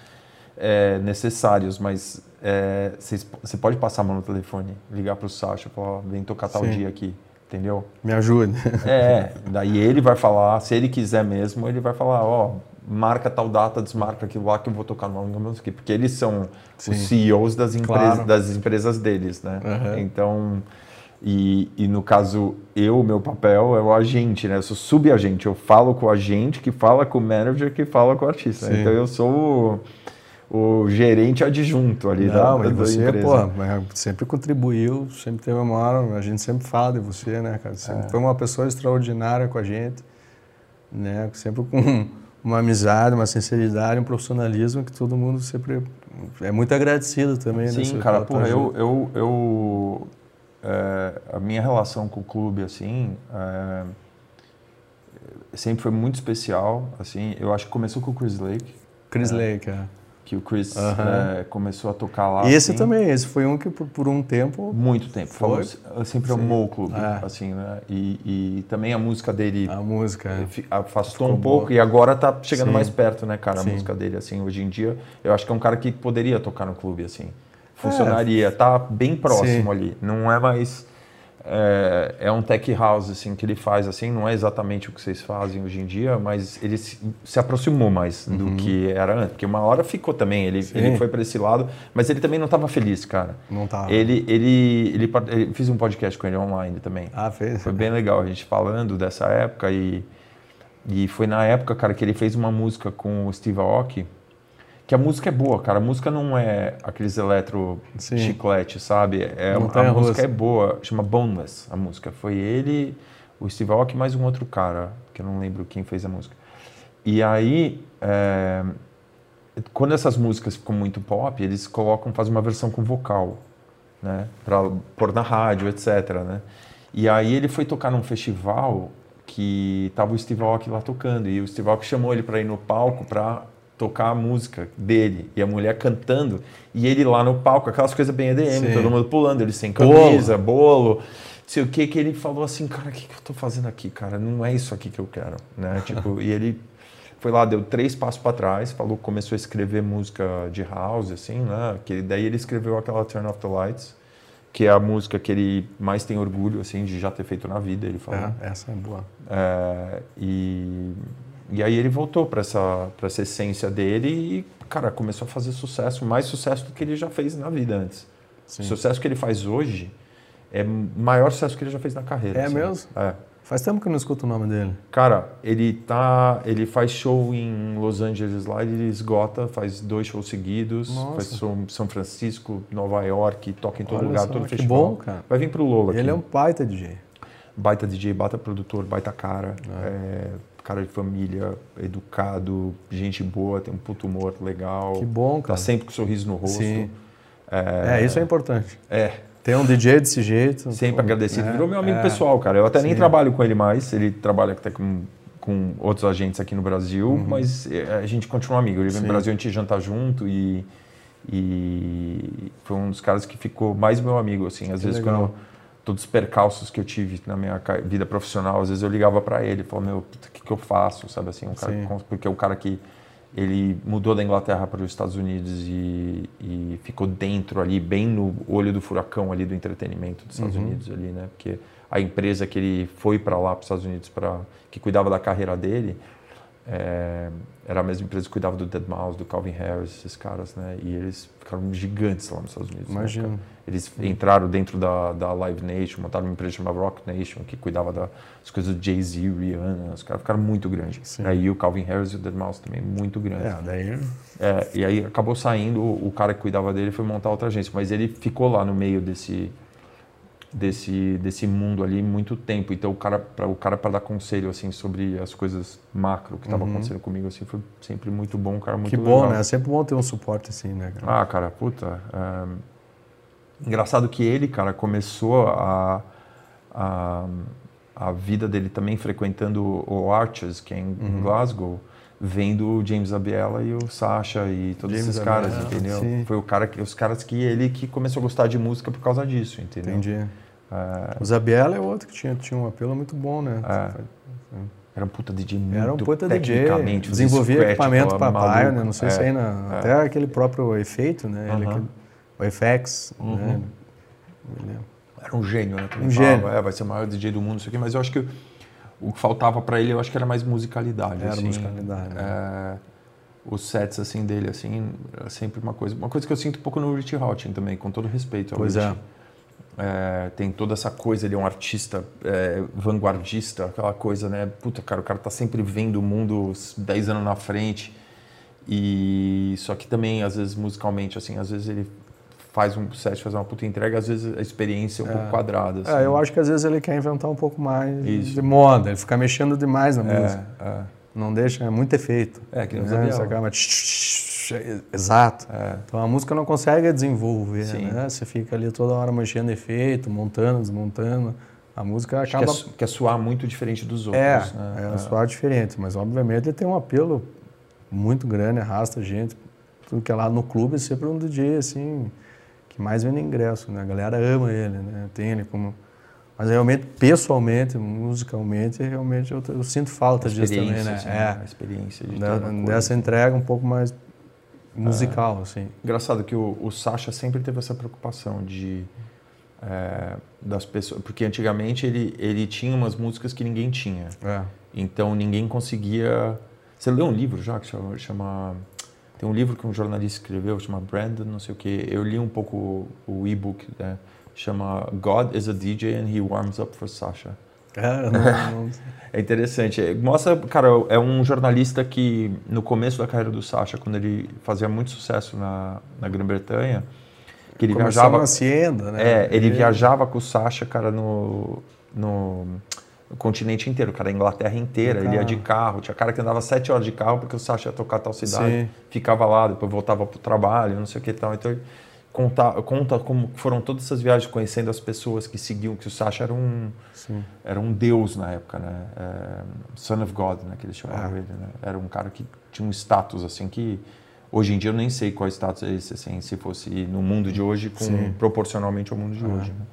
é, necessários, mas é, vocês, você pode passar a mão no telefone, ligar para o Sasha e falar, ó, vem tocar tal Sim. dia aqui, entendeu? me ajude. É, daí ele vai falar, se ele quiser mesmo, ele vai falar, ó, marca tal data, desmarca aquilo lá que eu vou tocar no não sei o quê, porque eles são Sim. os CEOs das, empresas Claro. das empresas deles, né? Uhum. Então, e, e no caso, eu, meu papel é o agente, né? Eu sou subagente, eu falo com o agente que fala com o manager que fala com o artista. Sim. Então eu sou o, o gerente adjunto ali Não, da, mas da você, empresa. pô, sempre contribuiu, sempre teve uma maior, a gente sempre fala de você, né, cara? Sempre É. foi uma pessoa extraordinária com a gente, né? Sempre com uma amizade, uma sinceridade, um profissionalismo que todo mundo sempre é muito agradecido também. Sim, né, cara, porra, eu, eu, eu é, a minha relação com o clube, assim, é, sempre foi muito especial, assim, eu acho que começou com o Chris Lake. Chris é, Lake, é que o Chris uh -huh. é, começou a tocar lá. E esse assim, também, esse foi um que por, por um tempo. Muito tempo. Foi. Falou, sempre Sim. amou o clube, é. assim, né? E, e, também a música dele. A música. É. Afastou um pouco boa. e agora tá chegando Sim. mais perto, né, cara? A Sim. música dele, assim, hoje em dia, eu acho que é um cara que poderia tocar no clube, assim. Funcionaria, tá bem próximo ali. Não é mais é, é, um tech house assim que ele faz assim não é exatamente o que vocês fazem hoje em dia mas ele se, se aproximou mais uhum. do que era antes porque uma hora ficou também ele, ele foi para esse lado mas ele também não estava feliz cara. Não estava ele, ele ele ele fiz um podcast com ele online também. Ah fez? Foi bem legal a gente falando dessa época e e foi na época cara que ele fez uma música com o Steve Aoki que a música é boa, cara. A música não é aqueles eletro Sim. chiclete, sabe? É, a música é boa, chama Boneless a música. Foi ele, o Steve Aoki mais um outro cara, que eu não lembro quem fez a música. E aí, é, quando essas músicas ficam muito pop, eles colocam, fazem uma versão com vocal, né? Pra pôr na rádio, etc, né? E aí ele foi tocar num festival que tava o Steve Aoki lá tocando e o Steve Aoki chamou ele para ir no palco para tocar a música dele e a mulher cantando e ele lá no palco, aquelas coisas bem EDM, Sim. todo mundo pulando, ele sem camisa, bolo, bolo sei o que, que ele falou assim, cara, o que, que eu tô fazendo aqui, cara? Não é isso aqui que eu quero, né? [LAUGHS] tipo, e ele foi lá, deu três passos para trás, falou, começou a escrever música de house, assim, né? Que daí ele escreveu aquela Turn Off the Lights, que é a música que ele mais tem orgulho, assim, de já ter feito na vida, ele falou. É, essa é boa. É, e e aí ele voltou para essa, essa essência dele e, cara, começou a fazer sucesso, mais sucesso do que ele já fez na vida antes. Sim. O sucesso que ele faz hoje é maior sucesso que ele já fez na carreira. É assim. mesmo? É. Faz tempo que eu não escuto o nome dele. Cara, ele tá, ele faz show em Los Angeles lá, ele esgota, faz dois shows seguidos, Nossa. faz show em São Francisco, Nova York, toca em todo Olha lugar, só, todo que festival. bom, cara. Vai vir pro Lola Ele aqui. é um baita DJ. Baita DJ, baita produtor, baita cara. É. É, cara de família, educado, gente boa, tem um puto humor legal. Que bom, cara. Tá sempre com um sorriso no rosto. Sim. É, é isso é importante. É. Tem um DJ desse jeito. Sempre agradecido. É, Virou meu amigo é, pessoal, cara. Eu até sim. nem trabalho com ele mais. Ele trabalha até com, com outros agentes aqui no Brasil, uhum. mas é, a gente continua amigo. Ele vem no Brasil, a gente janta junto e, e foi um dos caras que ficou mais meu amigo, assim. Às que vezes legal. quando todos os percalços que eu tive na minha vida profissional, às vezes eu ligava para ele, falava, meu, o que, que eu faço, sabe assim, um cara, porque é o cara que ele mudou da Inglaterra para os Estados Unidos e, e, ficou dentro ali, bem no olho do furacão ali do entretenimento dos Estados uhum. Unidos ali, né? Porque a empresa que ele foi para lá, para os Estados Unidos, para que cuidava da carreira dele, é, era a mesma empresa que cuidava do Dead Mouse, do Calvin Harris, esses caras, né? E eles ficaram gigantes lá nos Estados Unidos. Imagina. Né, eles entraram dentro da, da Live Nation, montaram uma empresa chamada Rock Nation, que cuidava das coisas do Jay-Z, Rihanna, os caras ficaram muito grandes. Aí E o Calvin Harris e o Dead Mouse também, muito grandes. É, daí... É, e aí acabou saindo, o cara que cuidava dele foi montar outra agência, mas ele ficou lá no meio desse desse desse mundo ali muito tempo. Então o cara para o cara para dar conselho assim sobre as coisas macro que estava uhum. acontecendo comigo assim foi sempre muito bom, um cara muito Que bom, legal. né? É sempre bom ter um suporte assim, né, cara? Ah, cara, puta. É... Engraçado que ele, cara, começou a, a, a vida dele também frequentando o Arches, que é em uhum. Glasgow, vendo o James Abiela e o Sasha e todos James esses caras, Abiela, entendeu? Sim. Foi o cara que, os caras que ele que começou a gostar de música por causa disso, entendeu? Entendi. É... O Zabiela é outro que tinha, tinha um apelo muito bom, né? É. Era um puta DJ muito Era um puta DJ, desenvolvia equipamento para pai, né? Não sei é, se aí na, é. até aquele próprio efeito, né? Ele, o FX, uhum. né? Era um gênio, né? Um gênio. É, vai ser o maior DJ do mundo, isso aqui, mas eu acho que o que faltava para ele, eu acho que era mais musicalidade. Era assim, musicalidade. Né? É, os sets assim dele, assim, era sempre uma coisa. Uma coisa que eu sinto um pouco no Richie Houghton também, com todo respeito ao pois Richie. É. É, tem toda essa coisa, ele é um artista é, vanguardista, aquela coisa, né? Puta, cara, o cara tá sempre vendo o mundo 10 anos na frente. E só que também, às vezes, musicalmente, assim, às vezes ele faz um set, faz uma puta entrega, às vezes a experiência é um é. pouco quadrada. Assim. É, eu acho que às vezes ele quer inventar um pouco mais Isso. de moda, ele fica mexendo demais na é, música. É. não deixa, é muito efeito. É, que os né? Você acaba... Exato. É. Então a música não consegue desenvolver, Sim. né? Você fica ali toda hora mexendo efeito, montando, desmontando. A música acaba... é, que é soar muito diferente dos outros. É, né? é, soar diferente, mas obviamente ele tem um apelo muito grande, arrasta gente. Tudo que é lá no clube é sempre um DJ assim, que mais vende ingresso, né? A galera ama ele, né? Tem ele como. Mas realmente, pessoalmente, musicalmente, realmente eu, eu sinto falta disso também, né? assim, é, A experiência de da- coisa. dessa entrega um pouco mais musical, assim. Engraçado que o, o Sasha sempre teve essa preocupação de é, das pessoas, porque antigamente ele ele tinha umas músicas que ninguém tinha, É. então ninguém conseguia. Você leu um livro já que chama, chama- tem um livro que um jornalista escreveu chama Brandon não sei o que. Eu li um pouco o, e-book, né? chama God is a DJ and he warms up for Sasha. É, não- não- [LAUGHS] É interessante. É, Mostra, cara, é um jornalista que no começo da carreira do Sasha, quando ele fazia muito sucesso na, na Grã-Bretanha, que ele começou viajava, na Hacienda, né? é, ele viajava com o Sasha, cara, no, no, no continente inteiro, cara, a Inglaterra inteira. Ele ia de carro. Tinha cara que andava sete horas de carro porque o Sasha ia tocar tal cidade, Sim. ficava lá, depois voltava pro trabalho, não sei o que e tal. Então conta, conta como foram todas essas viagens, conhecendo as pessoas que seguiam, que o Sasha era um Sim. era um deus na época, né? É, Son of God, né? Que eles chamavam É. ele, né? Era um cara que tinha um status, assim, que hoje em dia eu nem sei qual status é esse, assim, se fosse no mundo de hoje, com, Sim. proporcionalmente ao mundo de É. hoje, né?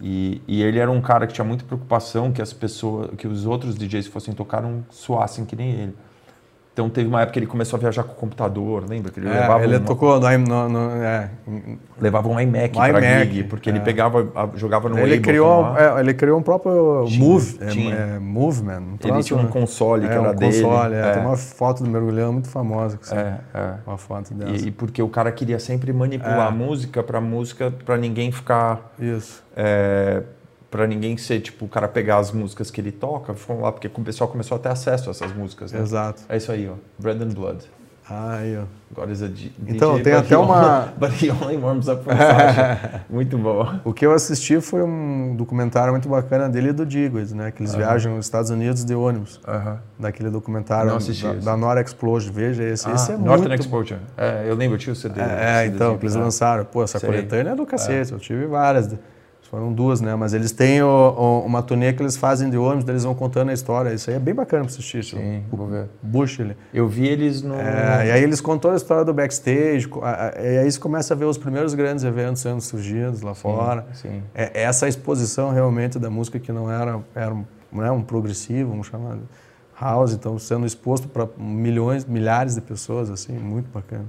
E, e ele era um cara que tinha muita preocupação que as pessoas, que os outros DJs que fossem tocar não soassem que nem ele. Então teve uma época que ele começou a viajar com o computador, lembra? Que ele É, levava, ele uma- tocou no, no, no- é, levava um iMac para gig, porque é. ele pegava, jogava no ele Ableton criou, lá. é, ele criou um próprio Tinha, Move, é, tinha. é, Movement. um Ele tinha um né? console que era um dele. console. Tem uma foto do mergulhão muito famosa, que É, é. uma foto dessa. E, e porque o cara queria sempre manipular a música para música para ninguém ficar Isso. É, para ninguém ser tipo o cara pegar as músicas que ele toca foram lá porque o pessoal começou a ter acesso a essas músicas né? Exato. é isso aí ó Brandon Blood Aí, ó. God is a D- Então, DJ, tem but até he uma- only- but he only warms up for Sasha. muito bom O que eu assisti foi um documentário muito bacana dele e do Digweed, né? Que eles viajam nos Estados Unidos de ônibus. Daquele documentário Não assisti da, da Nora Explosion. Veja esse. ah, esse é Northern muito Exposure é, eu lembro eu tinha o CD É, o então, que eles é. lançaram. Pô, essa Sei. coletânea é do cacete, eu tive várias. Foram duas, né? Mas eles têm o- o- uma turnê que eles fazem de ônibus, eles vão contando a história. Isso aí é bem bacana pra assistir. isso. sim vou ver Bush, ele. eu vi eles no É, e aí eles contam a história do backstage, e aí você começa a ver os primeiros grandes eventos sendo surgidos lá fora. sim É, essa exposição realmente da música que não era, era um, não é um progressivo, vamos chamar de house, então sendo exposto para milhões, milhares de pessoas, assim, muito bacana.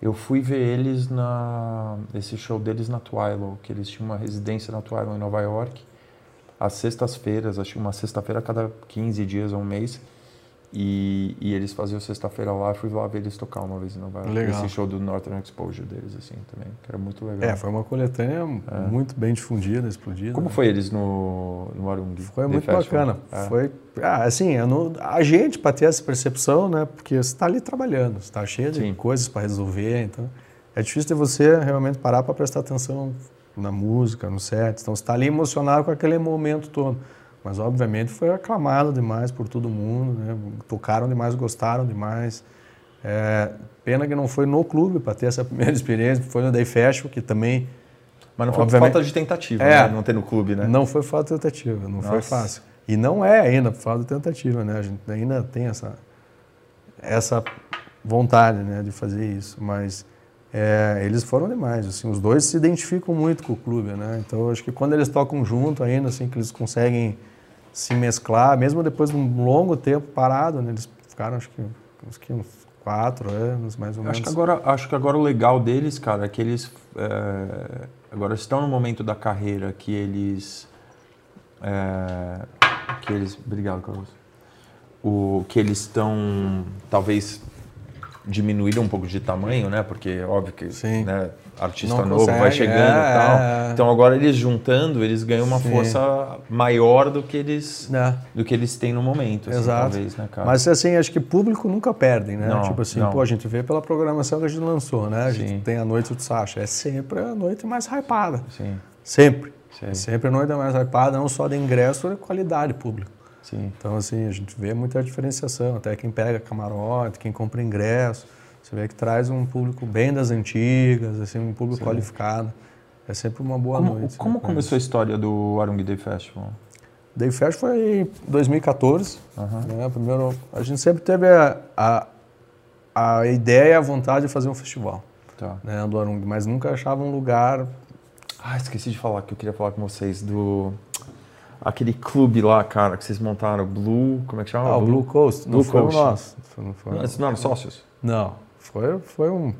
Eu fui ver eles na esse show deles na Twilo, que eles tinham uma residência na Twilo em Nova York. Às sextas-feiras, acho que uma sexta-feira a cada 15 dias ou um mês. E, e eles faziam sexta-feira lá, fui lá ver eles tocar uma vez em Nova York. Legal. Esse show do Northern Exposure deles, assim, também, que era muito legal. É, foi uma coletânea muito bem difundida, explodida. Como né? foi eles no, no Arung? Foi The muito Festival? bacana. É. Foi, ah, assim, não- a gente para ter essa percepção, né? Porque você está ali trabalhando, você está cheio de Sim. coisas para resolver, então é difícil de você realmente parar para prestar atenção na música, no set. Então você está ali emocionado com aquele momento todo. Mas obviamente foi aclamado demais por todo mundo, né? Tocaram demais, gostaram demais. É, pena que não foi no clube para ter essa [LAUGHS] primeira experiência, foi no Day Festival, que também Mas não foi por Obviamente- falta de tentativa, É. né? Não ter no clube, né? não foi falta de tentativa, não foi Nossa. fácil. E não é ainda falta de tentativa, né? A gente ainda tem essa, essa vontade né, de fazer isso, mas é, eles foram demais. Assim, os dois se identificam muito com o clube, né? Então acho que quando eles tocam junto ainda, assim, que eles conseguem se mesclar, mesmo depois de um longo tempo parado, né? Eles ficaram acho que, acho que uns quatro anos mais ou menos. Acho que, agora, acho que agora o legal deles, cara, é que eles é, agora estão no momento da carreira que eles. é, que eles. Obrigado, Carlos. O, que eles estão talvez diminuíram um pouco de tamanho, né? Porque óbvio que Sim. né, artista Não novo vai consegue, chegando é, e tal. é. Então agora eles juntando, eles ganham uma Sim. força maior do que eles É. do que eles têm no momento, assim, Exato. talvez, né, cara? Mas assim, acho que público nunca perdem, né? Não, tipo assim, não. pô, a gente vê pela programação que a gente lançou, né? A Sim. gente tem a noite do Sasha, é sempre a noite mais hypada. Sim, Sempre. Sei. É sempre a noite mais hypada, não só de ingresso, de qualidade pública. Sim. Então, assim, a gente vê muita diferenciação. Até quem pega camarote, quem compra ingresso. Você vê que traz um público bem das antigas, assim, um público Sim. qualificado. É sempre uma boa como, noite. Como né, começou a história do Arung Day Festival? Day Festival foi em 2014. Uhum. Né? Primeiro, a gente sempre teve a, a, a ideia e a vontade de fazer um festival tá. né, do Arung, mas nunca achava um lugar. Ah, esqueci de falar que eu queria falar com vocês do aquele clube lá, cara, que vocês montaram, Blue, como é que chama? Ah, o Blue Coast. Blue não Coast. foi o nosso. Não, não, não eram sócios? Não, foi, foi um...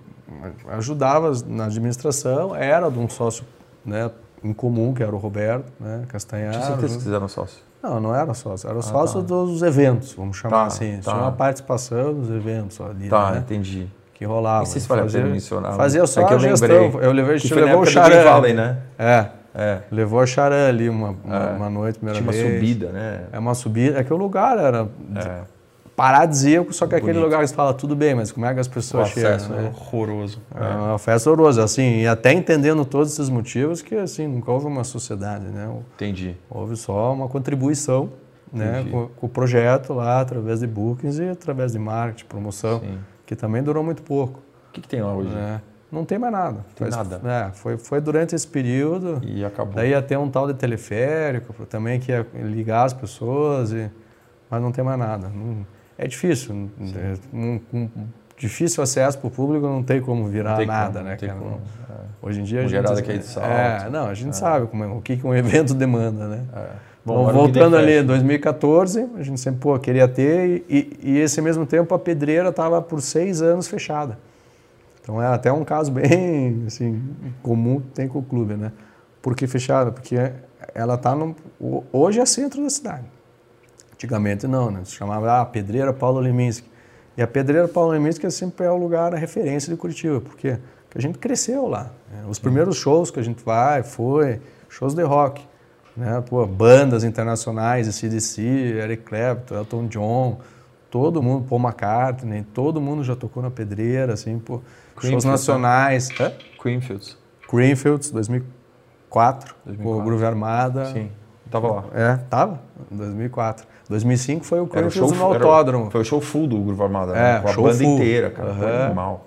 Ajudava na administração, era de um sócio né, em comum, que era o Roberto né, Castanhar. Tinha certeza que vocês eram sócios? Não, não era sócio. Era ah, sócio tá. dos eventos, vamos chamar tá, assim. Tá. Tinha uma participação dos eventos ali, Tá, né? entendi. Que rolava. E vocês fazia, mencionar? Fazia só é que eu a gestão. Lembrei, eu levei, que levou o Charan. Valley, né? É. É. Levou a Charan ali uma, uma, é. uma noite, primeira Tinha vez. uma subida, né? É uma subida. É que o lugar era é. Paradisíaco, só que Bonito. aquele lugar que você fala, tudo bem, mas como é que as pessoas o chegam? Né? É horroroso. É, é uma festa horrorosa. Assim, e até entendendo todos esses motivos, que assim, nunca houve uma sociedade, né? Entendi. Houve só uma contribuição né, com, com, o projeto lá, através de bookings e através de marketing, promoção, Sim. que também durou muito pouco. O que, que tem lá hoje? É. Não tem mais nada. Tem nada. É, foi, foi durante esse período. E acabou. Daí ia ter um tal de teleférico também que ia ligar as pessoas, e, mas não tem mais nada. Não, é difícil. É, um, um, difícil acesso para o público não tem como virar tem nada, como, né? Tem como. É. Hoje em dia a gente. Que é, de salto. é, não, a gente é. sabe como, é, o que, que um [LAUGHS] evento demanda, né? É. Bom, então, voltando ali, em 2014, a gente sempre pô, queria ter, e, e, esse mesmo tempo a pedreira estava por seis anos fechada. Então é até um caso [LAUGHS] bem assim, comum que tem com o clube, né? Por que fechada? Porque ela está. Hoje é centro da cidade. Antigamente não, né? Se chamava ah, Pedreira Paulo Leminski. E a Pedreira Paulo Leminski sempre é o lugar, a referência de Curitiba. Porque a gente cresceu lá. Né? Os primeiros shows que a gente vai, foi shows de rock. Né? Pô, bandas internacionais, CDC, Eric Clapton, Elton John, todo mundo, Paul McCartney, todo mundo já tocou na pedreira, assim, pô, shows nacionais. Né? Creamfields. Creamfields, 2004, 2004. o Groove Armada. Sim, tava lá. É, tava, 2004. 2005 foi o Creamfields no Autódromo. Foi o show full do Groove Armada, né? é, com a banda full. inteira, cara, uhum. foi animal.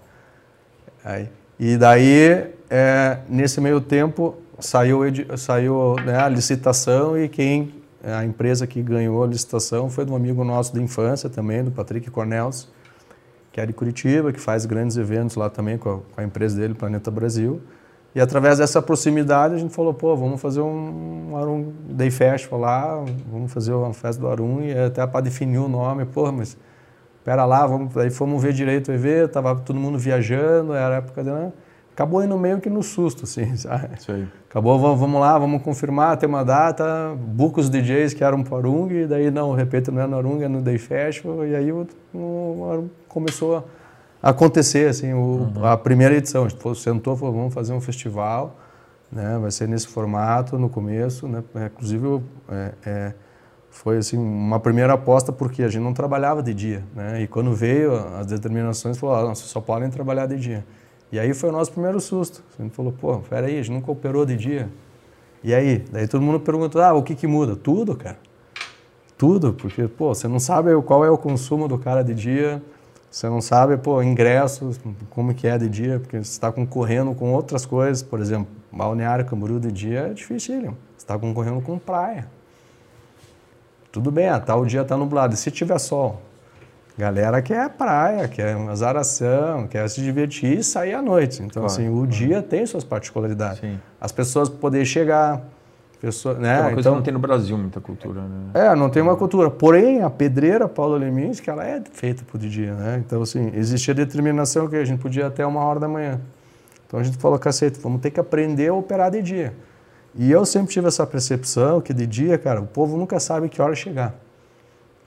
Aí, e daí, é, nesse meio tempo, saiu, saiu né, a licitação e quem a empresa que ganhou a licitação foi de um amigo nosso de infância também, do Patrick Cornels, que é de Curitiba, que faz grandes eventos lá também com a, com a empresa dele, Planeta Brasil. E através dessa proximidade a gente falou, pô, vamos fazer um Arum Day Festival lá, vamos fazer uma festa do Arum e até para definir o nome, pô, mas pera lá, vamos, aí fomos ver direito o evento, tava todo mundo viajando, era a época de, né? acabou indo meio que no susto, assim, [LAUGHS] sabe? Isso aí. Acabou, vamos lá, vamos confirmar, tem uma data, buca os DJs que eram para Arung, e daí não, repito, não é no Arung, é no Day Festival, e aí o, o, começou a acontecer, assim, o, uhum. a primeira edição. A gente sentou, falou, vamos fazer um festival, né, vai ser nesse formato no começo, né, inclusive é, é, foi assim uma primeira aposta porque a gente não trabalhava de dia, né, e quando veio as determinações, falou, ah, não, vocês só podem trabalhar de dia. E aí foi o nosso primeiro susto. A gente falou, pô, peraí, a gente nunca operou de dia. E aí? Daí todo mundo perguntou, ah, o que que muda? Tudo, cara. Tudo, porque, pô, você não sabe qual é o consumo do cara de dia, você não sabe, pô, ingressos, como que é de dia, porque você está concorrendo com outras coisas, por exemplo, Balneário Camboriú de dia é difícil, você está concorrendo com praia. Tudo bem, ah, tal dia está nublado, e se tiver sol? Galera quer praia, quer azaração, quer se divertir e sair à noite. Então, claro, assim, o claro. dia tem suas particularidades. Sim. As pessoas poderem chegar, pessoa, né? É uma coisa então, que não tem no Brasil muita cultura, né? É, não tem uma cultura. Porém, a pedreira Paulo Leminski, ela é feita por dia, né? Então, assim, existia determinação que a gente podia até uma hora da manhã. Então a gente falou, cacete, vamos ter que aprender a operar de dia. E eu sempre tive essa percepção que de dia, cara, o povo nunca sabe que hora chegar.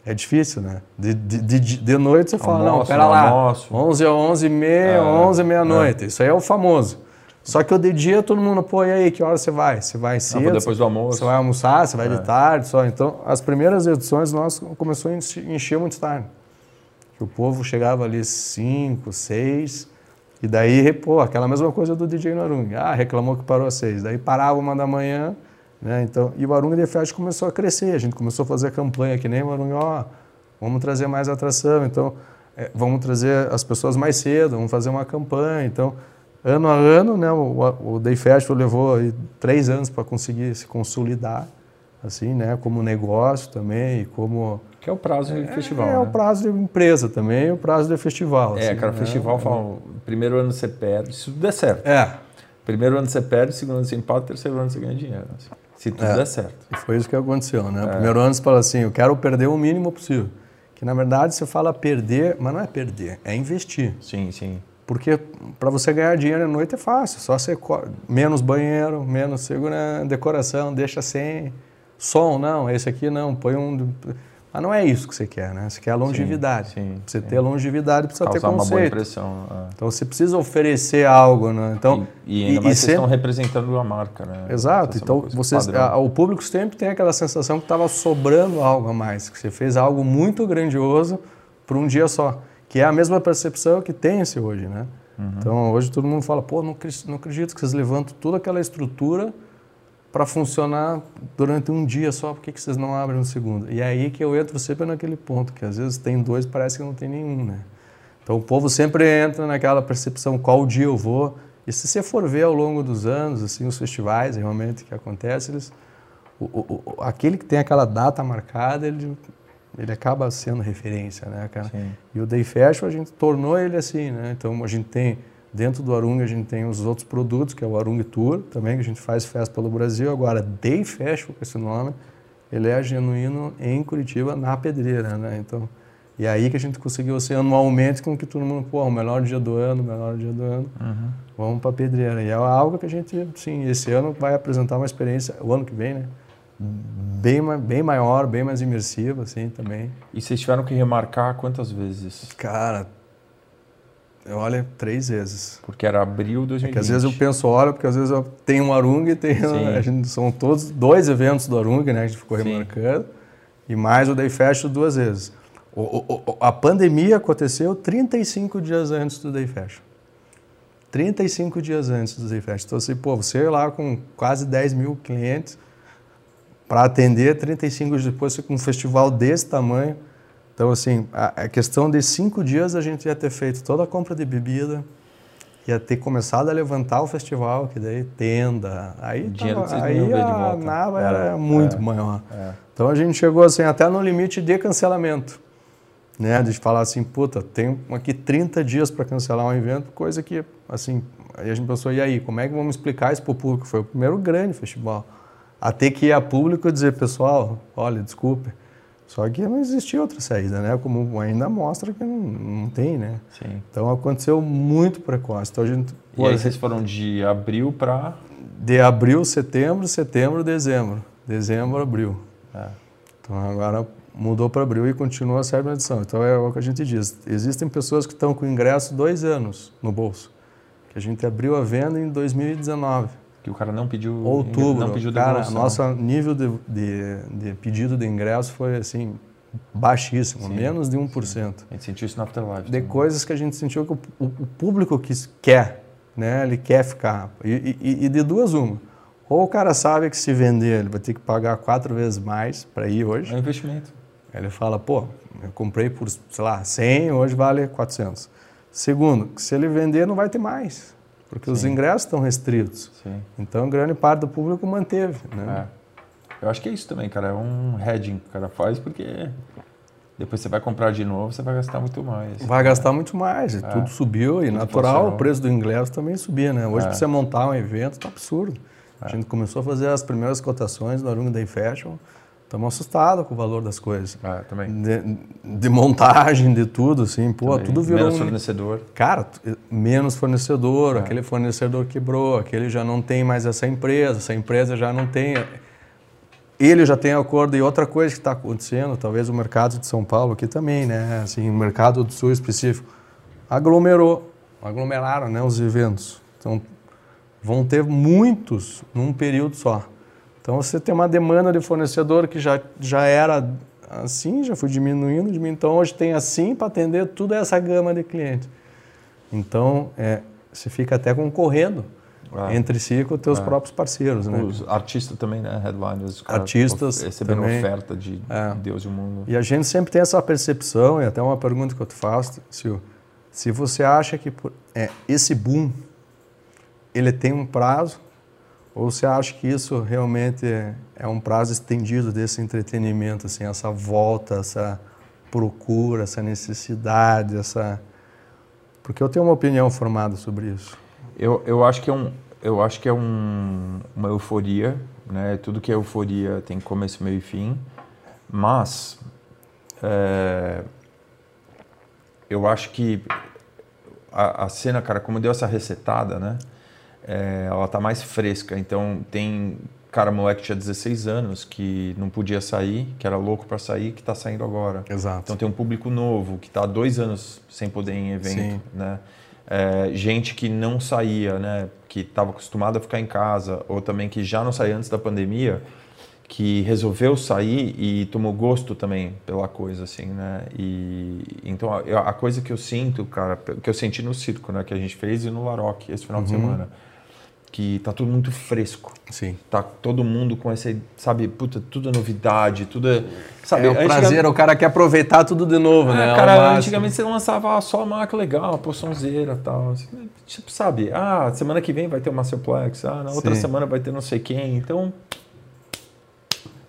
É difícil, né? De, de, de, de noite você fala, almoço, não, pera lá, almoço. 11 a 11 e meia, é, 11 meia-noite. É. Isso aí é o famoso. Só que o de dia todo mundo, pô, e aí, que hora você vai? Você vai cedo? depois do almoço. Você vai almoçar, você vai é. de tarde, só. Então, as primeiras edições nós começou a encher muito tarde. Que o povo chegava ali 5, 6, e daí, pô, aquela mesma coisa do DJ Narung. Ah, reclamou que parou às 6. Daí parava uma da manhã, Né? Então, e o Arunga de Fest começou a crescer, a gente começou a fazer campanha que nem o Arunga, ó, vamos trazer mais atração, então é, vamos trazer as pessoas mais cedo, vamos fazer uma campanha, então ano a ano, né, o, o Day Festival levou aí, três anos para conseguir se consolidar, assim, né, como negócio também e como que é o prazo de é, festival. É, né? o prazo de empresa também, o prazo de festival. É, assim, cara, né? festival fala, primeiro ano você perde, se tudo der certo. É. Primeiro ano você perde, segundo ano você empata, terceiro ano você ganha dinheiro. Assim. Se tudo É. der certo. E foi isso que aconteceu, né? É. Primeiro ano você fala assim, eu quero perder o mínimo possível. Que na verdade você fala perder, mas não é perder, é investir. Sim, sim. Porque para você ganhar dinheiro à noite é fácil, só você menos banheiro, menos segura decoração, deixa sem som, não, esse aqui não, põe um mas não é isso que você quer, né? Você quer a longevidade. sim, Pra você sim. ter longevidade precisa ter Causar uma boa conceito. impressão. é. Então você precisa oferecer algo, né? Então e, e ainda e- mais e vocês estão sempre- representando a marca, né? Exato. É Então, vocês, a- o público sempre tem aquela sensação que estava sobrando algo a mais, que você fez algo muito grandioso por um dia só, que é a mesma percepção que tem-se hoje, né? Uhum. Então, hoje todo mundo fala, pô, não, acredito que vocês levantam toda aquela estrutura para funcionar durante um dia só, por que, que vocês não abrem um segundo? E é aí que eu entro sempre naquele ponto, que às vezes tem dois, parece que não tem nenhum, né? Então o povo sempre entra naquela percepção qual dia eu vou. E se você for ver ao longo dos anos, assim, os festivais realmente que acontecem, eles, o- o- aquele que tem aquela data marcada, ele, ele acaba sendo referência, né, cara? Sim. E o Day Festival a gente tornou ele assim, né? Então a gente tem dentro do Arung a gente tem os outros produtos, que é o Arung Tour, também que a gente faz festa pelo Brasil. Agora Day Festival, com esse nome, ele é genuíno em Curitiba, na Pedreira, né? Então, e é aí que a gente conseguiu ser anualmente com que todo mundo, pô, o melhor dia do ano, o melhor dia do ano, Uhum. vamos para Pedreira. E é algo que a gente, sim, esse ano vai apresentar uma experiência, o ano que vem, né? Bem, bem maior, bem mais imersiva, assim, também. E vocês tiveram que remarcar quantas vezes? Cara, olha, três vezes. Porque era abril de 2020. É que às vezes eu penso, olha, porque às vezes eu tenho um Arung e tenho. Sim. A gente, são todos dois eventos do Arung, né? A gente ficou Sim. remarcando. E mais o Day Fest duas vezes. O- o- a pandemia aconteceu 35 dias antes do Day Fest. 35 dias antes do Day Fest. Então, assim, pô, você lá com quase 10 mil clientes para atender 35 dias depois, com um festival desse tamanho. Então, assim, a, a questão de cinco dias a gente ia ter feito toda a compra de bebida, ia ter começado a levantar o festival, que daí tenda, aí, tava, aí a nava É, era muito é, maior. é. Então a gente chegou assim até no limite de cancelamento, né? De falar assim, puta, tem aqui 30 dias para cancelar um evento, coisa que assim, aí a gente pensou, e aí, como é que vamos explicar isso para o público? Foi o primeiro grande festival. A ter que ir a público e dizer, pessoal, olha, desculpe. Só que não existia outra saída, né? Como ainda mostra que não, não tem, né? Sim. Então aconteceu muito precoce. Então a gente E pô, aí vocês foram de abril para... de abril, setembro, setembro, dezembro. Dezembro, abril. É. Então agora mudou para abril e continua a sétima edição. Então é o que a gente diz. Existem pessoas que estão com ingresso dois anos no bolso. Que a gente abriu a venda em 2019. Que o cara não pediu... Outubro. Não pediu Cara, nosso nível de, de, de pedido de ingresso foi assim baixíssimo, Sim, menos de 1%. A gente sentiu isso na Afterlife. de também. coisas que a gente sentiu que o, o- o público quis, quer, né? Ele quer ficar. E, e- e de duas uma. Ou o cara sabe que se vender ele vai ter que pagar quatro vezes mais para ir hoje. É um investimento. Ele fala, pô, eu comprei por, sei lá, 100, hoje vale 400. Segundo, se ele vender não vai ter mais, porque os Sim. ingressos estão restritos. Sim. Então, grande parte do público manteve, né? É. Eu acho que é isso também, cara. É um hedging que o cara faz, porque depois você vai comprar de novo, você vai gastar muito mais. Vai gastar muito mais, e tudo subiu e Tudo natural, inflacionou. o preço do ingresso também subia, né? Hoje, É. para você montar um evento, tá absurdo. A gente começou a fazer as primeiras cotações do Arung Day Fashion, estamos assustados com o valor das coisas. É, também. De, de montagem, de tudo, assim, pô, Também. tudo virou Menos um... fornecedor. Cara, t- menos fornecedor, É. aquele fornecedor quebrou, aquele já não tem mais essa empresa, essa empresa já não tem. Ele já tem acordo. E outra coisa que está acontecendo, talvez o mercado de São Paulo aqui também, né? Assim, o mercado do Sul específico, aglomerou, aglomeraram né, os eventos. Então, vão ter muitos num período só. Então, você tem uma demanda de fornecedor que já, já era assim, já foi diminuindo, diminuindo. Então, hoje tem assim para atender toda essa gama de clientes. Então, é, você fica até concorrendo é. entre si com os teus é. próprios parceiros, né? Os artistas também, né? Headliners. Artistas recebendo também. oferta de é. Deus e o mundo. E a gente sempre tem essa percepção, e até uma pergunta que eu te faço, Sil, se você acha que é, esse boom, ele tem um prazo, ou você acha que isso realmente é, é um prazo estendido desse entretenimento, assim, essa volta, essa procura, essa necessidade, essa... Porque eu tenho uma opinião formada sobre isso. Eu, eu acho que é, um, eu acho que é um, uma euforia, né? Tudo que é euforia tem começo, meio e fim. Mas é, eu acho que a, a, cena, cara, como deu essa resetada, né? É, ela tá mais fresca. Então tem cara moleque tinha 16 anos que não podia sair, que era louco para sair, que está saindo agora. Exato. Então tem um público novo que está há dois anos sem poder ir em evento, Sim. né? É, gente que não saía, né? Que estava acostumada a ficar em casa, ou também que já não saía antes da pandemia, que resolveu sair e tomou gosto também pela coisa, assim, né? E então a, a coisa que eu sinto, cara, que eu senti no circo, né? Que a gente fez e no Laroque esse final uhum. de semana que tá tudo muito fresco. Sim. Tá todo mundo com essa, sabe, puta, tudo é novidade, tudo é, sabe, é o prazer, o cara quer aproveitar tudo de novo, é, né? Cara, antigamente você lançava só a marca legal, a porçãozeira, tal, tipo, sabe? Ah, semana que vem vai ter o Masterplex, ah, na outra Sim. semana vai ter não sei quem. Então,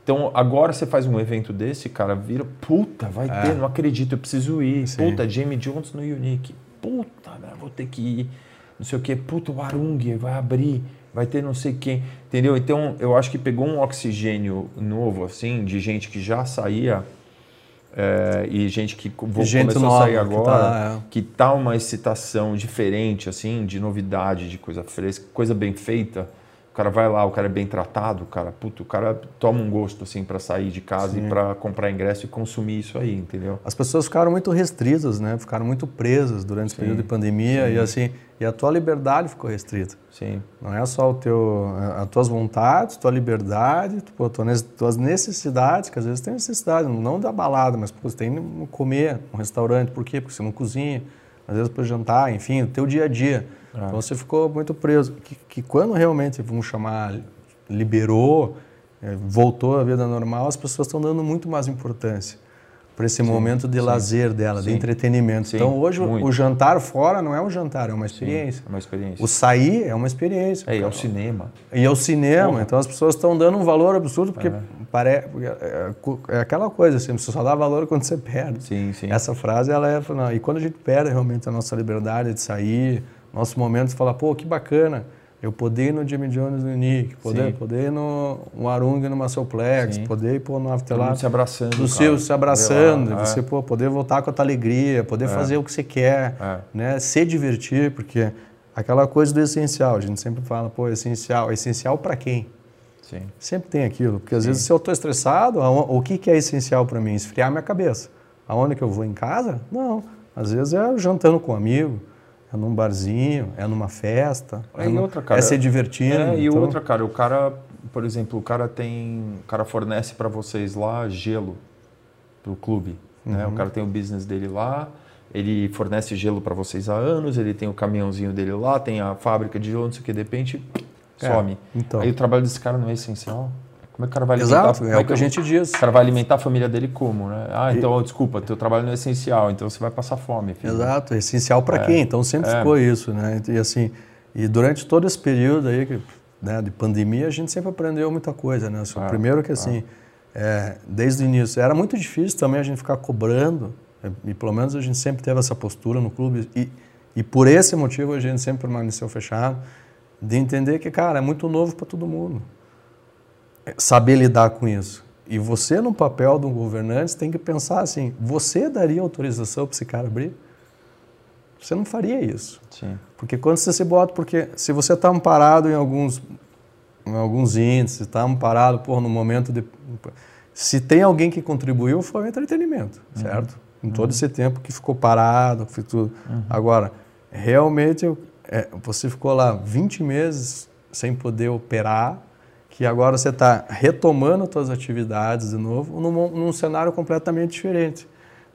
então, agora você faz um evento desse, cara, vira, puta, vai é. ter, não acredito, eu preciso ir. Sim. Puta, Jamie Jones no Unique. Puta, né, vou ter que ir não sei o que, puto, o Arung vai abrir, vai ter não sei quem, entendeu? Então eu acho que pegou um oxigênio novo, assim, de gente que já saía é, e gente que gente começou nova, a sair agora, que tá, é. que tá uma excitação diferente, assim, de novidade, de coisa fresca, coisa bem feita cara vai lá, o cara é bem tratado, o cara, puto, o cara toma um gosto assim para sair de casa Sim. e para comprar ingresso e consumir isso aí, entendeu? As pessoas ficaram muito restritas, né? Ficaram muito presas durante Sim. o período de pandemia Sim. e assim, e a tua liberdade ficou restrita. Sim. Não é só o teu, as tuas vontades, tua liberdade, pô, tuas necessidades, que às vezes tem necessidade, não da balada, mas pô, você tem que comer um restaurante, por quê? Porque você não cozinha, às vezes para jantar, enfim, o teu dia a dia. É. Então você ficou muito preso. Que, que quando realmente, vamos chamar, liberou, é, voltou à vida normal, as pessoas estão dando muito mais importância para esse sim, momento de sim, lazer dela, sim, de entretenimento. então hoje muito. o jantar fora não é um jantar, é uma experiência. é uma experiência. O sair é uma experiência. É, é o cinema. E é o cinema. Porra. Então as pessoas estão dando um valor absurdo porque, é. Pare... É, é, aquela coisa, assim, você só dá valor quando você perde. Sim, sim. Essa frase ela é, e quando a gente perde realmente a nossa liberdade de sair, nosso momento de falar, pô, que bacana, eu poder ir no Jimmy Jones no Nick, poder, poder ir no, no Arung no Muscleplex, poder ir pô, no Afterlife. se abraçando. Do seu, se abraçando, lá, você é. pô, poder voltar com a tua alegria, poder é. fazer o que você quer, é. né? Se divertir, porque aquela coisa do essencial, a gente sempre fala, pô, essencial. Essencial para quem? Sim. Sempre tem aquilo, porque às Sim. vezes se eu estou estressado, o que, que é essencial para mim? Esfriar minha cabeça. Aonde que eu vou? Em casa? Não. Às vezes é jantando com um amigo, é num barzinho, é numa festa, é, no, outra, cara, é se divertindo. É, e então... outra, cara, o cara, por exemplo, o cara tem, o cara fornece para vocês lá gelo pro clube, né? O uhum. cara tem o business dele lá, ele fornece gelo para vocês há anos, ele tem o caminhãozinho dele lá, tem a fábrica de gelo, não sei o que, de repente é, some. Então. Aí o trabalho desse cara não é essencial. Como é que o cara vai alimentar? Exato, é o que a gente diz. O cara vai alimentar a família dele como, né? Ah, então, e... desculpa, teu trabalho não é essencial, então você vai passar fome. Filho. Exato, é essencial para é. quem? Então sempre é. ficou isso, né? E assim, e durante todo esse período aí né, de pandemia, a gente sempre aprendeu muita coisa, né? Assim, primeiro que assim, é, desde o início, era muito difícil também a gente ficar cobrando, e pelo menos a gente sempre teve essa postura no clube, e, e por esse motivo a gente sempre permaneceu fechado, de entender que, cara, é muito novo para todo mundo saber lidar com isso. E você, no papel de um governante, tem que pensar assim: você daria autorização para esse cara abrir? Você não faria isso. Sim. Porque quando você se bota, porque se você está amparado em alguns, em alguns índices, está amparado por no momento de. Se tem alguém que contribuiu, foi o entretenimento, uhum. certo? Em todo uhum. esse tempo que ficou parado, que tudo. Uhum. Agora, realmente, é, você ficou lá 20 meses sem poder operar que agora você está retomando suas atividades de novo num, num, cenário completamente diferente.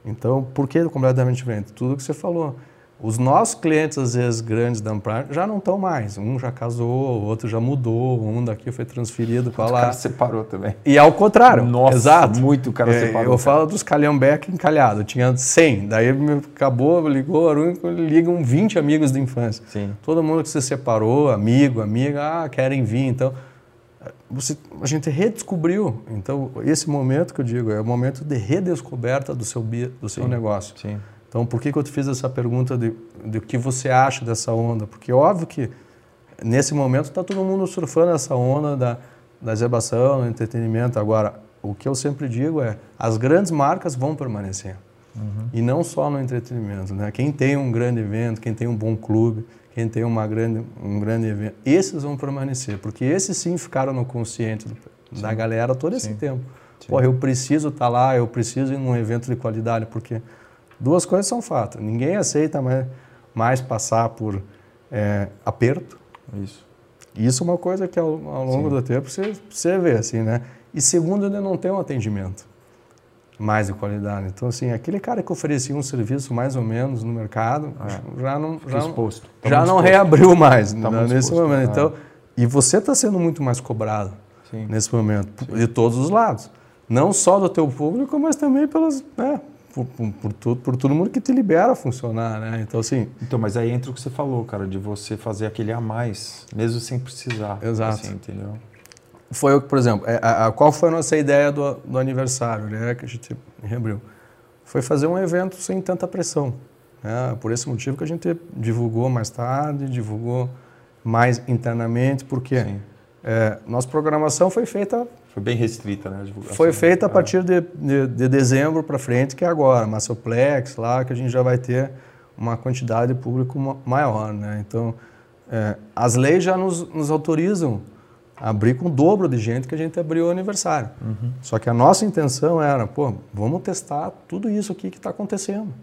Então, por que completamente diferente? Tudo que você falou. Os nossos clientes, às vezes, grandes da Amprar, já não estão mais. Um já casou, o outro já mudou, um daqui foi transferido para lá. O cara separou também. E ao contrário. Nossa, exato. muito o cara é, separou. Eu cara. falo dos calhambeque encalhado. Tinha 100. Daí acabou, ligou, ligam 20 amigos de infância. Sim. Todo mundo que se separou, amigo, amiga, ah, querem vir. Então, você, a gente redescobriu. Então, esse momento que eu digo é o momento de redescoberta do seu, do seu Sim. negócio. Sim. Então, por que, que eu te fiz essa pergunta de, de o que você acha dessa onda? Porque óbvio que nesse momento está todo mundo surfando essa onda da, da exebação, do entretenimento. Agora, o que eu sempre digo é as grandes marcas vão permanecer. Uhum. E não só no entretenimento. Né? Quem tem um grande evento, quem tem um bom clube, quem tem uma grande, um grande evento, esses vão permanecer. Porque esses sim ficaram no consciente do, da galera todo esse sim. tempo. Sim. Pô, eu preciso estar tá lá, eu preciso ir num evento de qualidade, porque duas coisas são fato. Ninguém aceita mais, mais passar por é, aperto. Isso. Isso é uma coisa que ao, ao longo Sim. do tempo você, você vê, assim, né? E segundo, ele não tem um atendimento mais de qualidade. Então, assim, aquele cara que oferecia um serviço mais ou menos no mercado, é. já não, já, exposto. Tá já não exposto. reabriu mais tá né, nesse exposto. momento. É. Então, e você está sendo muito mais cobrado Sim. nesse momento, Sim. de todos os lados. Não só do teu público, mas também pelas, né, por, por, por, tudo, por todo mundo que te libera a funcionar, né? Então, assim... Então, mas aí entra o que você falou, cara, de você fazer aquele a mais, mesmo sem precisar. Exato. Assim, entendeu? Foi por exemplo, a, a, qual foi a nossa ideia do, do aniversário, né? Que a gente reabriu. Foi fazer um evento sem tanta pressão. Né? Por esse motivo que a gente divulgou mais tarde, divulgou mais internamente, porque é, nossa programação foi feita foi bem restrita, né? A divulgação. Foi feita a partir de, de, de dezembro para frente, que é agora, Massoplex, lá que a gente já vai ter uma quantidade de público maior, né? Então, é, as leis já nos, nos, autorizam abrir com o dobro de gente que a gente abriu o aniversário. Uhum. Só que a nossa intenção era, pô, vamos testar tudo isso aqui que está acontecendo.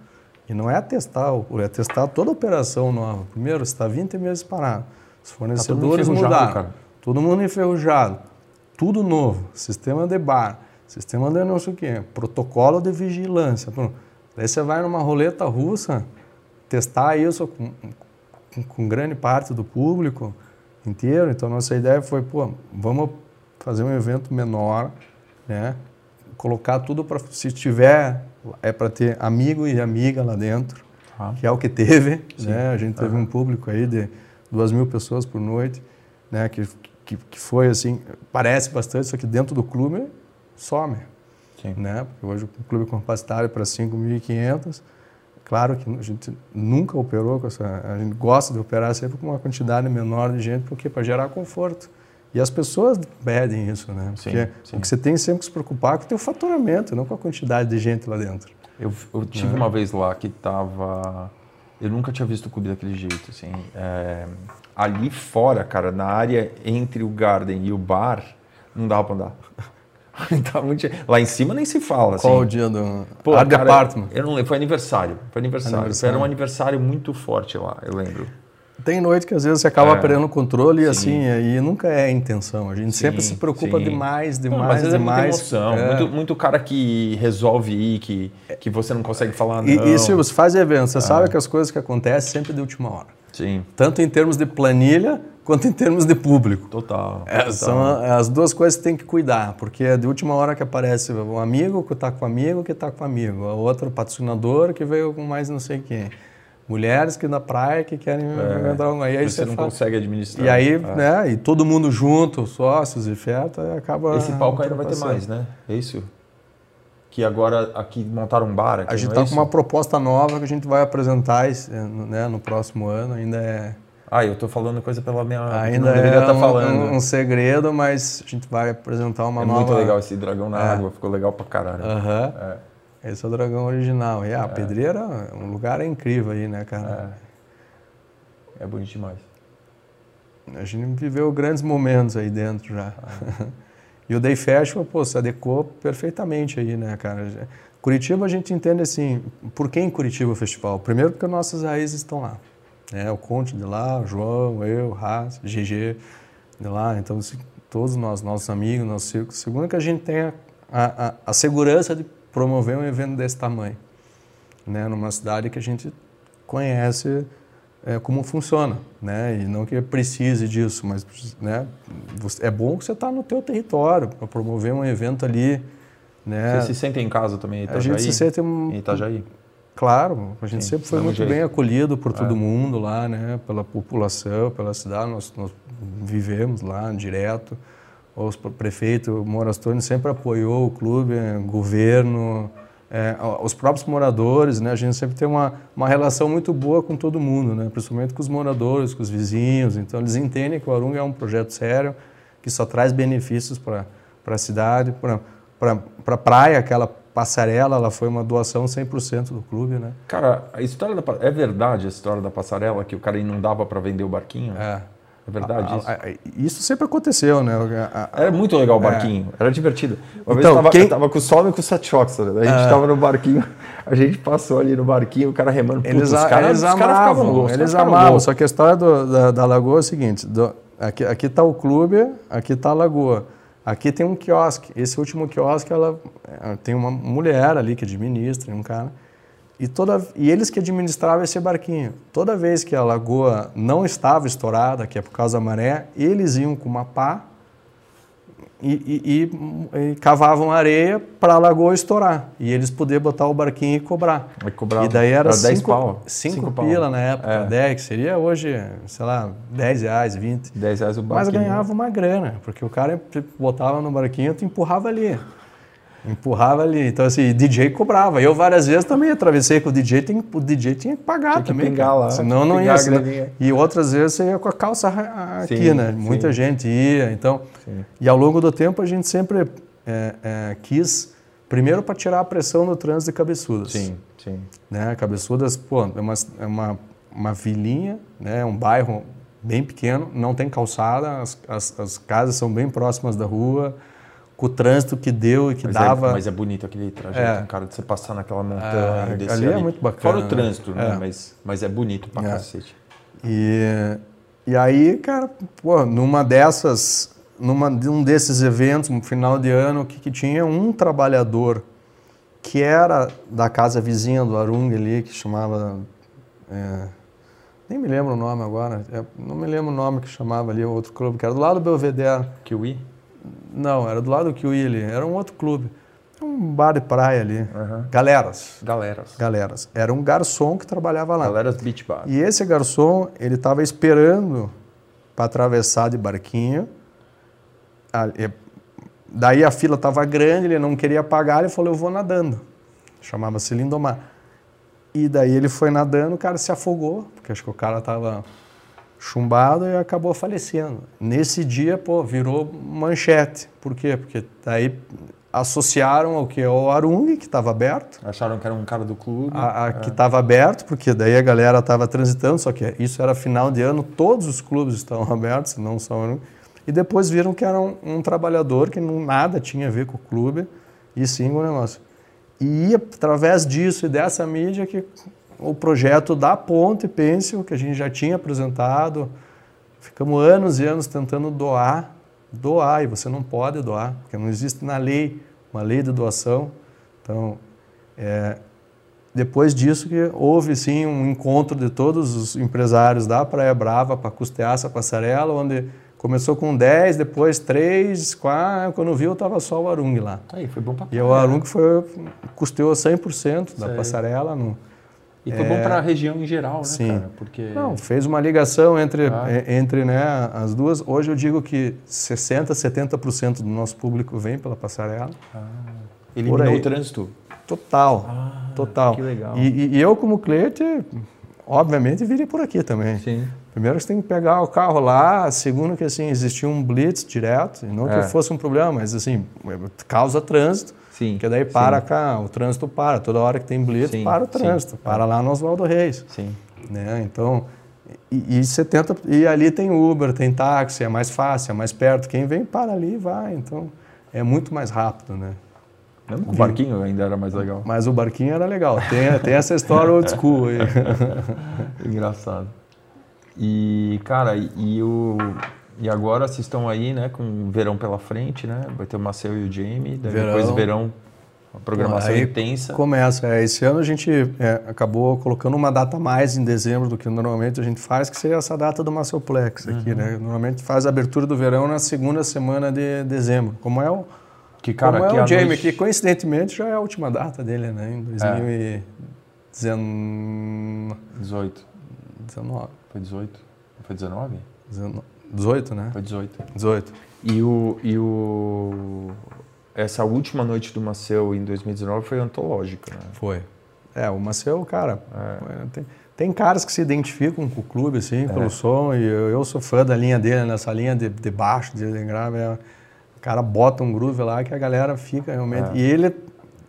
E não é testar, é testar toda a operação nova. Primeiro, está 20 meses parado. Os fornecedores tá mudaram. Cara. Todo mundo enferrujado tudo novo, sistema de bar, sistema de não sei o quê, protocolo de vigilância. Daí você vai numa roleta russa, testar isso com, com, com, grande parte do público inteiro. Então, nossa ideia foi, pô, vamos fazer um evento menor, né? Colocar tudo para, se tiver, é para ter amigo e amiga lá dentro, ah. que é o que teve, né? A gente teve um público aí de duas mil pessoas por noite, né? Que, que, que, foi assim, parece bastante, só que dentro do clube some. Sim. Né? Porque hoje o clube é capacitário para 5.500. Claro que a gente nunca operou com essa. A gente gosta de operar sempre com uma quantidade menor de gente, porque para gerar conforto. E as pessoas pedem isso, né? Porque sim, sim. o que você tem sempre que se preocupar é com o teu faturamento, não com a quantidade de gente lá dentro. Eu, eu tive é. uma vez lá que tava. Eu nunca tinha visto o clube daquele jeito, assim. É ali fora, cara, na área entre o garden e o bar, não dava pra andar. [LAUGHS] Tá muito... Lá em cima nem se fala. Assim. Qual o dia do Pô, Art cara, Department? Eu não lembro, foi aniversário. Foi aniversário. Aniversário. Era um aniversário muito forte lá, eu lembro. Tem noite que às vezes você acaba É. perdendo o controle e Sim. assim, e nunca é a intenção. A gente Sim, sempre se preocupa sim. demais, Não, demais, mas às vezes demais. é muita emoção. É. Muito, muito cara que resolve ir, que, que você não consegue falar não. E, e Silvio, você faz evento, você sabe que as coisas que acontecem sempre de última hora. Sim, Tanto em termos de planilha, quanto em termos de público. total. É, total. são as duas coisas que tem que cuidar, porque é de última hora que aparece um amigo que está com amigo que está com amigo, a outro patrocinador que veio com mais não sei quem. Mulheres que na praia que querem É, entrar um- aí, aí você não fala- consegue administrar. E aí, É. né, e todo mundo junto, sócios e feta, acaba Esse palco ainda vai ter mais, né? É isso? Que agora aqui montaram um bar aqui, A gente não é está com uma proposta nova que a gente vai apresentar né, no próximo ano, ainda é Ah, eu tô falando coisa pela minha... Ainda não é estar um, falando. um- um segredo, mas a gente vai apresentar uma é nova... muito legal esse dragão na É. água, ficou legal pra caralho. Aham. É. Esse é o dragão original. E a pedreira, um lugar incrível aí, né, cara? É bonito demais. A gente viveu grandes momentos aí dentro já. [LAUGHS] e o Day Festival, pô, se adequou perfeitamente aí, né, cara? Curitiba a gente entende assim, por que em Curitiba o festival? Primeiro porque nossas raízes estão lá. Né? O Conte de lá, o João, eu, Haas, GG de lá. Então, assim, todos nós, nossos amigos, nosso circo. Segundo que a gente tenha a, a, a segurança de promover um evento desse tamanho. Né? Numa cidade que a gente conhece é, como funciona, né? E não que precise disso, mas né? é bom que você está no teu território para promover um evento ali, né? Você se sente em casa também, em Itajaí? A gente se sente em Itajaí. Claro, a gente Sim, sempre foi muito jeito. bem acolhido por todo é. mundo lá, né? Pela população, pela cidade, nós, nós vivemos lá direto. O prefeito Morastone sempre apoiou o clube, o governo, é, os próprios moradores, né? A gente sempre tem uma, uma relação muito boa com todo mundo, né? Principalmente com os moradores, com os vizinhos. Então eles entendem que o Arunga é um projeto sério que só traz benefícios para a cidade, para para pra praia, aquela passarela, ela foi uma doação 100% do clube, né? Cara, a história da é verdade a história da passarela que o cara inundava para vender o barquinho? É. É verdade isso? A, a, isso sempre aconteceu, né? A, era muito legal o é. barquinho, é. era divertido. Uma então, vez eu tava, com o Sol e com o Seth Oxford, a gente estava é. no barquinho, a gente passou ali no barquinho, o cara remando, putz, eles, os caras eles amavam, cara ficavam, eles amavam, só que a história do, da, da, Lagoa é o seguinte, do, aqui, aqui tá o clube, aqui tá a Lagoa. Aqui tem um quiosque. Esse último quiosque, ela é, tem uma mulher ali que administra, um cara. E, toda, e eles que administravam esse barquinho. Toda vez que a lagoa não estava estourada, que é por causa da maré, eles iam com uma pá e, e, e, cavavam areia para a lagoa estourar. E eles podiam botar o barquinho e cobrar. E, cobrava. e daí era 10 pau. 5 pila pau. na época, é. 10, que seria hoje, sei lá, 10 reais, 20. 10 reais o barquinho. Mas ganhava uma grana, porque o cara botava no barquinho e tu empurrava ali. Empurrava ali. Então, assim, DJ cobrava. Eu várias vezes também atravessei com o DJ, tem, o DJ tinha que pagar tinha que também. Pingar lá. Senão não ia. Senão, e outras vezes você ia com a calça aqui, sim, né? Muita sim. gente ia. Então, sim. e ao longo do tempo a gente sempre é, é, quis, primeiro para tirar a pressão do trânsito de Cabeçudas. Sim, sim. Né? Cabeçudas, pô, é uma, é uma, uma vilinha, né? um bairro bem pequeno, não tem calçada, as, as, as casas são bem próximas da rua com o trânsito que deu e que mas é, dava. É, mas é bonito aquele trajeto, é. cara, de você passar naquela montanha. É, ali, ali, é muito bacana. Fora o trânsito, né? É. Mas, mas é bonito pra é. cacete. E, e aí, cara, pô, numa dessas, numa, um desses eventos, no final de ano, que, que tinha um trabalhador que era da casa vizinha do Arung ali, que chamava. É, nem me lembro o nome agora, é, não me lembro o nome que chamava ali, o outro clube, que era do lado do Belvedere. Kiwi? Não, era do lado do Willy, era um outro clube. Um bar de praia ali. Uhum. Galeras. Galeras. Galeras. Era um garçom que trabalhava lá. Galeras Beach Bar. E esse garçom, ele estava esperando para atravessar de barquinho. Daí a fila estava grande, ele não queria pagar, ele falou, eu vou nadando. Chamava-se Lindomar. E daí ele foi nadando, o cara se afogou, porque acho que o cara estava chumbado e acabou falecendo. Nesse dia, pô, virou manchete. Por quê? Porque daí associaram ao que? Ao Arung, que estava aberto. Acharam que era um cara do clube. A, a é. Que estava aberto, porque daí a galera estava transitando, só que isso era final de ano, todos os clubes estavam [LAUGHS] abertos, não são Arung. E depois viram que era um, um, trabalhador que não nada tinha a ver com o clube, e sim com o negócio. E através disso e dessa mídia que o projeto da Ponte Pencil, que a gente já tinha apresentado. Ficamos anos e anos tentando doar, doar, e você não pode doar, porque não existe na lei uma lei de doação. Então, é, depois disso que houve sim um encontro de todos os empresários da Praia Brava para custear essa passarela, onde começou com 10, depois 3, 4, quando viu estava só o Arung lá. Aí, foi bom E o Arung foi, custeou 100% da passarela, no, e foi é... bom para a região em geral, né, Sim. cara? Porque... Não, fez uma ligação entre, ah. entre né, as duas. Hoje eu digo que 60%, 70% do nosso público vem pela passarela. Ah. Eliminou o trânsito? Total, ah, total. Que legal. E, e, eu, como cliente, obviamente, virei por aqui também. Sim. Primeiro, você tem que pegar o carro lá. Segundo, que assim, existia um blitz direto. Não é. que fosse um problema, mas assim, causa trânsito. Sim. Porque daí para sim. cá, o trânsito para. Toda hora que tem blitz, sim, para o trânsito. Para lá no Oswaldo Reis. Sim. Né? Então, e, e, 70, e ali tem Uber, tem táxi, é mais fácil, é mais perto. Quem vem, para ali e vai. Então, é muito mais rápido, né? O barquinho ainda era mais legal. Mas o barquinho era legal. Tem, tem essa história old school aí. [LAUGHS] Engraçado. E, cara, e, o e agora vocês estão aí, né, com o verão pela frente, né? Vai ter o Maceu e o Jamie, verão. depois verão Uma programação Aí intensa. Começa. É, esse ano a gente é, acabou colocando uma data a mais em dezembro do que normalmente a gente faz, que seria essa data do Macelplex aqui, né? Normalmente faz a abertura do verão na segunda semana de dezembro. Como é o, Que cara, como é o Jamie, noite- que coincidentemente já é a última data dele, né? Em 2019. 18. 19. Foi 18? Foi 19? 18, né? Foi 18. 18. E o, e o essa última noite do Maceu em 2019 foi antológica, né? Foi. É, o Maceu, cara, É. tem, tem caras que se identificam com o clube, assim, É. pelo som, e eu, eu sou fã da linha dele, nessa linha de, de baixo, de, de grave, é, cara bota um groove lá que a galera fica realmente... É. E ele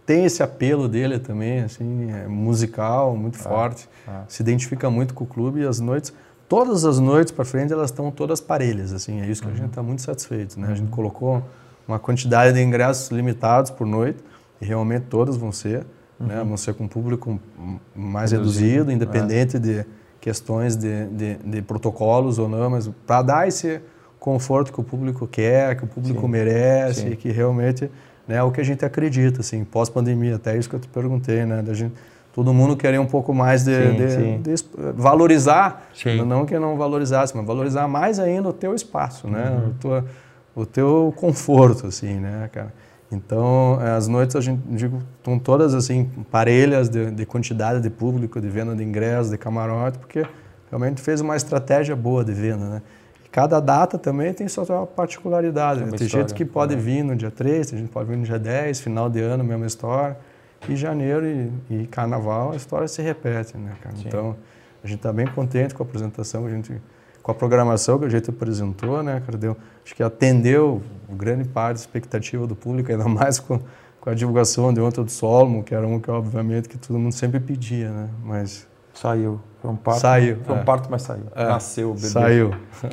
tem esse apelo dele também, assim, é musical, muito forte, é. se identifica muito com o clube e as noites... Todas as noites para frente elas estão todas parelhas, assim, é isso que a Uhum. gente está muito satisfeito, né? A gente colocou uma quantidade de ingressos limitados por noite e realmente todas vão ser, né? Vão ser com público m- mais Uhum. Reduzido, reduzido, independente de questões de, de, de protocolos ou não, mas para dar esse conforto que o público quer, que o público Sim. merece, Sim. que realmente né, é o que a gente acredita, assim, pós-pandemia, até isso que eu te perguntei, né? Da gente, todo mundo querer um pouco mais de, Sim, de- sim. de valorizar, não que não valorizasse, mas valorizar mais ainda o teu espaço, né? Uhum. O, tua, o teu conforto, assim, né, cara? Então, as noites, a gente, digo, estão todas, assim, parelhas de, de quantidade de público, de venda de ingressos, de camarote, porque realmente fez uma estratégia boa de venda, né? Cada data também tem sua particularidade. Tem né? Tem história, gente que pode né? vir no dia 3, tem gente que pode vir no dia 10, final de ano, mesma história. E janeiro e, e carnaval, a história se repete, né, cara? Sim. Então, a gente está bem contente com a apresentação, a gente, com a programação que a gente apresentou, né, cara? Deu, acho que atendeu grande parte da expectativa do público, ainda mais com, com a divulgação de ontem do Solmo, que era um que, obviamente, que todo mundo sempre pedia, né? Mas Saiu. Foi um parto. Saiu, Foi um é. parto, mas saiu. É, Nasceu o bebê. saiu. [LAUGHS]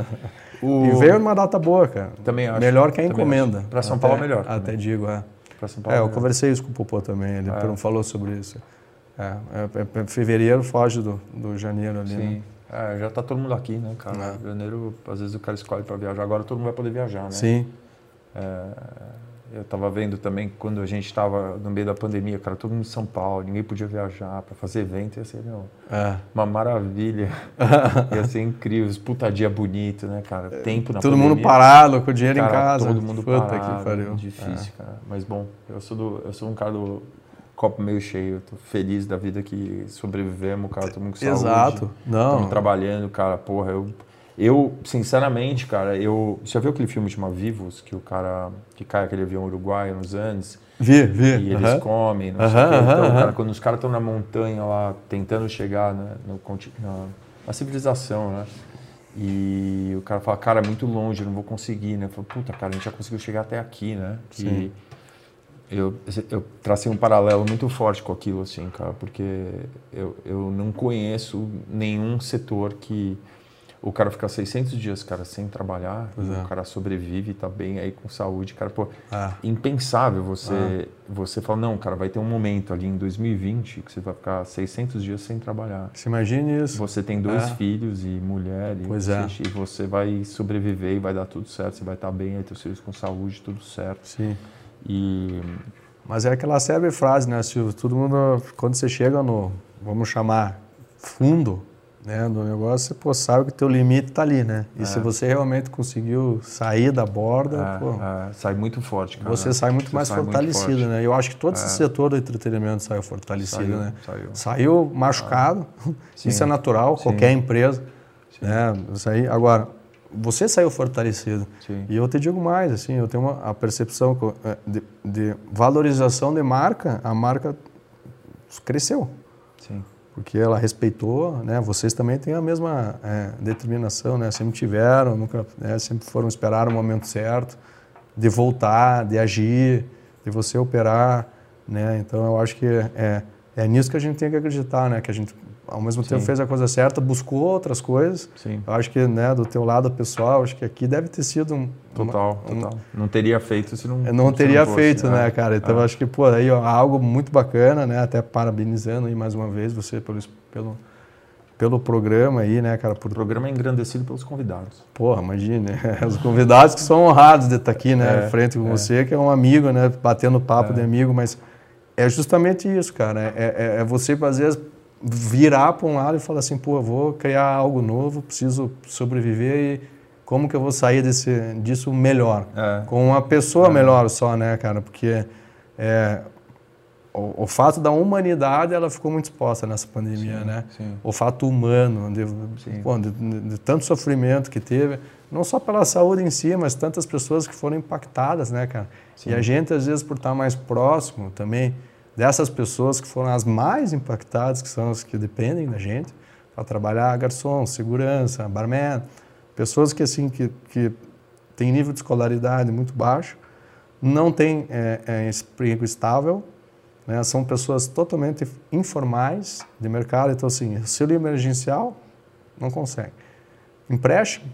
O... E veio numa data boa, cara. Também acho. Melhor que a encomenda. Pra São Até- Paulo, melhor Até também. digo, é. Pra São Paulo. É, eu né? conversei isso com o Popô também, ele É. falou sobre isso. É, é, é, fevereiro foge do, do janeiro ali, né? Sim. É, já tá todo mundo aqui, né, cara? É. Janeiro, às vezes o cara escolhe pra viajar. Agora todo mundo vai poder viajar, né? Sim, É, eu tava vendo também quando a gente tava no meio da pandemia, cara, todo mundo em São Paulo, ninguém podia viajar pra fazer evento, ia ser meu, é. uma maravilha. [LAUGHS] ia ser incrível, os puta dia bonito, né, cara? Tempo na Todo pandemia. mundo parado, com o dinheiro Cara, em casa. Todo mundo Puta parado, que pariu. difícil, cara. Mas bom, eu sou, do, eu sou um cara do copo meio cheio, eu tô feliz da vida que sobrevivemos, cara, todo mundo com É. saúde. Exato. Não. Estamos trabalhando, cara, porra, eu, eu, sinceramente, cara, eu, você já viu aquele filme chama Vivos, que o cara, que cai aquele avião uruguaio nos Andes, Vi, vi. e eles comem, não sei o quê. aham, Então, cara, quando os caras estão na montanha lá, tentando chegar né, no, na, na civilização, né? E o cara fala, cara, é muito longe, não vou conseguir, né? Eu falo, puta, cara, a gente já conseguiu chegar até aqui, né? Sim. eu, eu tracei um paralelo muito forte com aquilo, assim, cara, porque eu, eu não conheço nenhum setor que o cara fica 600 dias, cara, sem trabalhar, é. o cara sobrevive, tá bem aí com saúde, cara, pô, Ah, impensável você você falar não cara vai ter um momento ali em 2020 que você vai ficar 600 dias sem trabalhar se imagine isso. você tem dois É. filhos e mulher e Pois você, é. e você vai sobreviver e vai dar tudo certo você vai estar bem aí teus filhos com saúde tudo certo Sim. e Mas é aquela célebre frase, né, Silvio? Todo mundo, quando você chega no, vamos chamar, fundo né, do negócio, você pô, sabe que teu limite está ali, né? E se você realmente conseguiu sair da borda, é, pô, é, sai muito forte cara você sai muito Você mais sai muito fortalecido. É. né? Eu acho que todo esse setor do entretenimento saiu fortalecido, Saiu, né? saiu. Saiu machucado, Sim. [LAUGHS] isso é natural, Sim. qualquer empresa, né? Isso aí, agora, você saiu fortalecido. Sim. E eu te digo mais, assim, eu tenho uma, a percepção eh, de, de valorização de marca, a marca cresceu, sim porque ela respeitou, né? Vocês também têm a mesma eh, determinação, né? Sempre tiveram, nunca, né? sempre foram esperar o momento certo de voltar, de agir, de você operar, né? Então eu acho que é, é nisso que a gente tem que acreditar, né? Que a gente ao mesmo tempo Sim. fez a coisa certa, buscou outras coisas. sim Eu acho que, né, do teu lado pessoal, acho que aqui deve ter sido um uma- total um- total não teria feito se não não se teria fosse, feito, é. né, cara? Então É. acho que, pô, aí ó, algo muito bacana, né? Até parabenizando aí mais uma vez você pelo, pelo, pelo programa aí, né, cara? Por, o programa é engrandecido pelos convidados porra, imagine, [LAUGHS] os convidados que são honrados de estar aqui, né, É, frente com é. você, que é um amigo, né, batendo papo É. de amigo, mas é justamente isso, cara. É, é, é você, vezes, virar para um lado e falar assim, pô, eu vou criar algo novo, preciso sobreviver e como que eu vou sair desse, disso melhor? É. Com uma pessoa é. melhor só, né, cara? Porque é, o, o, fato da humanidade, ela ficou muito exposta nessa pandemia, sim, né? Sim. O fato humano, de, pô, de, de, de, tanto sofrimento que teve, não só pela saúde em si, mas tantas pessoas que foram impactadas, né, cara? Sim. E a gente, às vezes, por estar mais próximo também dessas pessoas que foram as mais impactadas, que são as que dependem da gente, para trabalhar garçom, segurança, barman, Pessoas que, assim, que, que têm nível de escolaridade muito baixo, não têm é, é, emprego estável, né? são pessoas totalmente informais de mercado. Então, assim, auxílio emergencial, não consegue. Empréstimo,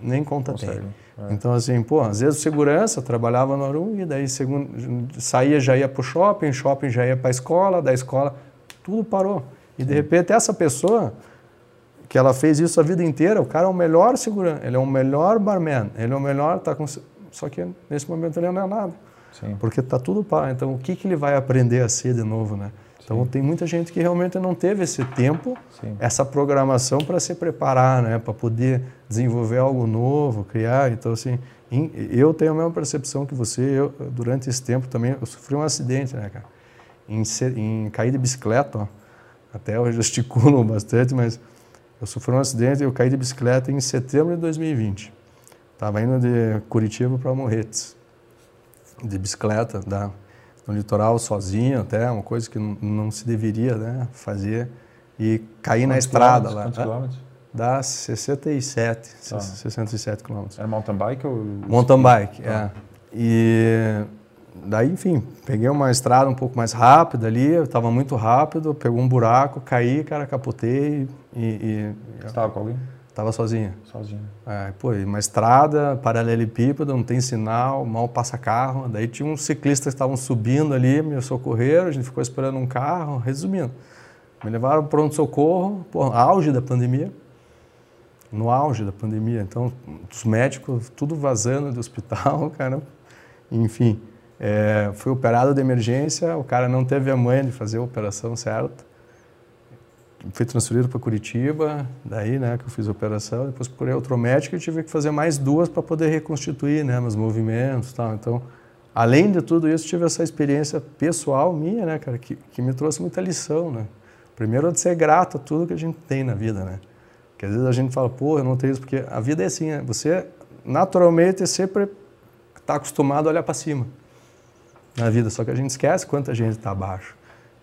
nem conta consegue. tem. É. Então, assim, pô, às vezes segurança, trabalhava no Arum e daí segundo, saía, já ia para o shopping, shopping já ia para a escola, da escola, tudo parou. E, Sim. de repente, essa pessoa que ela fez isso a vida inteira, o cara é o melhor segurança, ele é o melhor barman, ele é o melhor, tá com... só que nesse momento ele não é nada. Sim. Porque tá tudo para. Então o que que ele vai aprender a ser de novo, né? Então tem muita gente que realmente não teve esse tempo, Sim. essa programação para se preparar, né, para poder desenvolver algo novo, criar. Então assim, eu tenho a mesma percepção que você. Eu, durante esse tempo também eu sofri um acidente, né, cara? Em, em cair de bicicleta, ó. até eu gesticulo [LAUGHS] bastante, mas eu sofri um acidente, eu caí de bicicleta em setembro de 2020. Estava indo de Curitiba para Morretes, de bicicleta, da, no litoral sozinho até, uma coisa que não, se deveria né, fazer. E caí na estrada lá. Quantos quilômetros? Dá 67, tá. 67 quilômetros. Era mountain bike ou... Mountain bike, tá. é. E daí, enfim, peguei uma estrada um pouco mais rápida ali, eu estava muito rápido, pegou um buraco, caí, cara, capotei e... e Você estava com alguém? Estava sozinho. Sozinho. É, pô, uma estrada, paralelepípedo, não tem sinal, mal passa carro. Daí tinha uns ciclistas que estavam subindo ali, me socorreram, a gente ficou esperando um carro. Resumindo, me levaram para pronto-socorro, auge da pandemia. No auge da pandemia. Então, os médicos, tudo vazando do hospital, [LAUGHS] cara. Enfim, é, fui operado de emergência, o cara não teve a manha de fazer a operação certa. Fui transferido para Curitiba, daí, né, que eu fiz a operação. Depois procurei outro médico e tive que fazer mais duas para poder reconstituir, né, meus movimentos, tal. Então, além de tudo isso, tive essa experiência pessoal minha, né, cara, que, que me trouxe muita lição, né. Primeiro, de ser grato a tudo que a gente tem na vida, né. Porque às vezes a gente fala, pô, eu não tenho isso, porque a vida é assim, né? Você naturalmente sempre está acostumado a olhar para cima na vida, só que a gente esquece quanta gente está abaixo.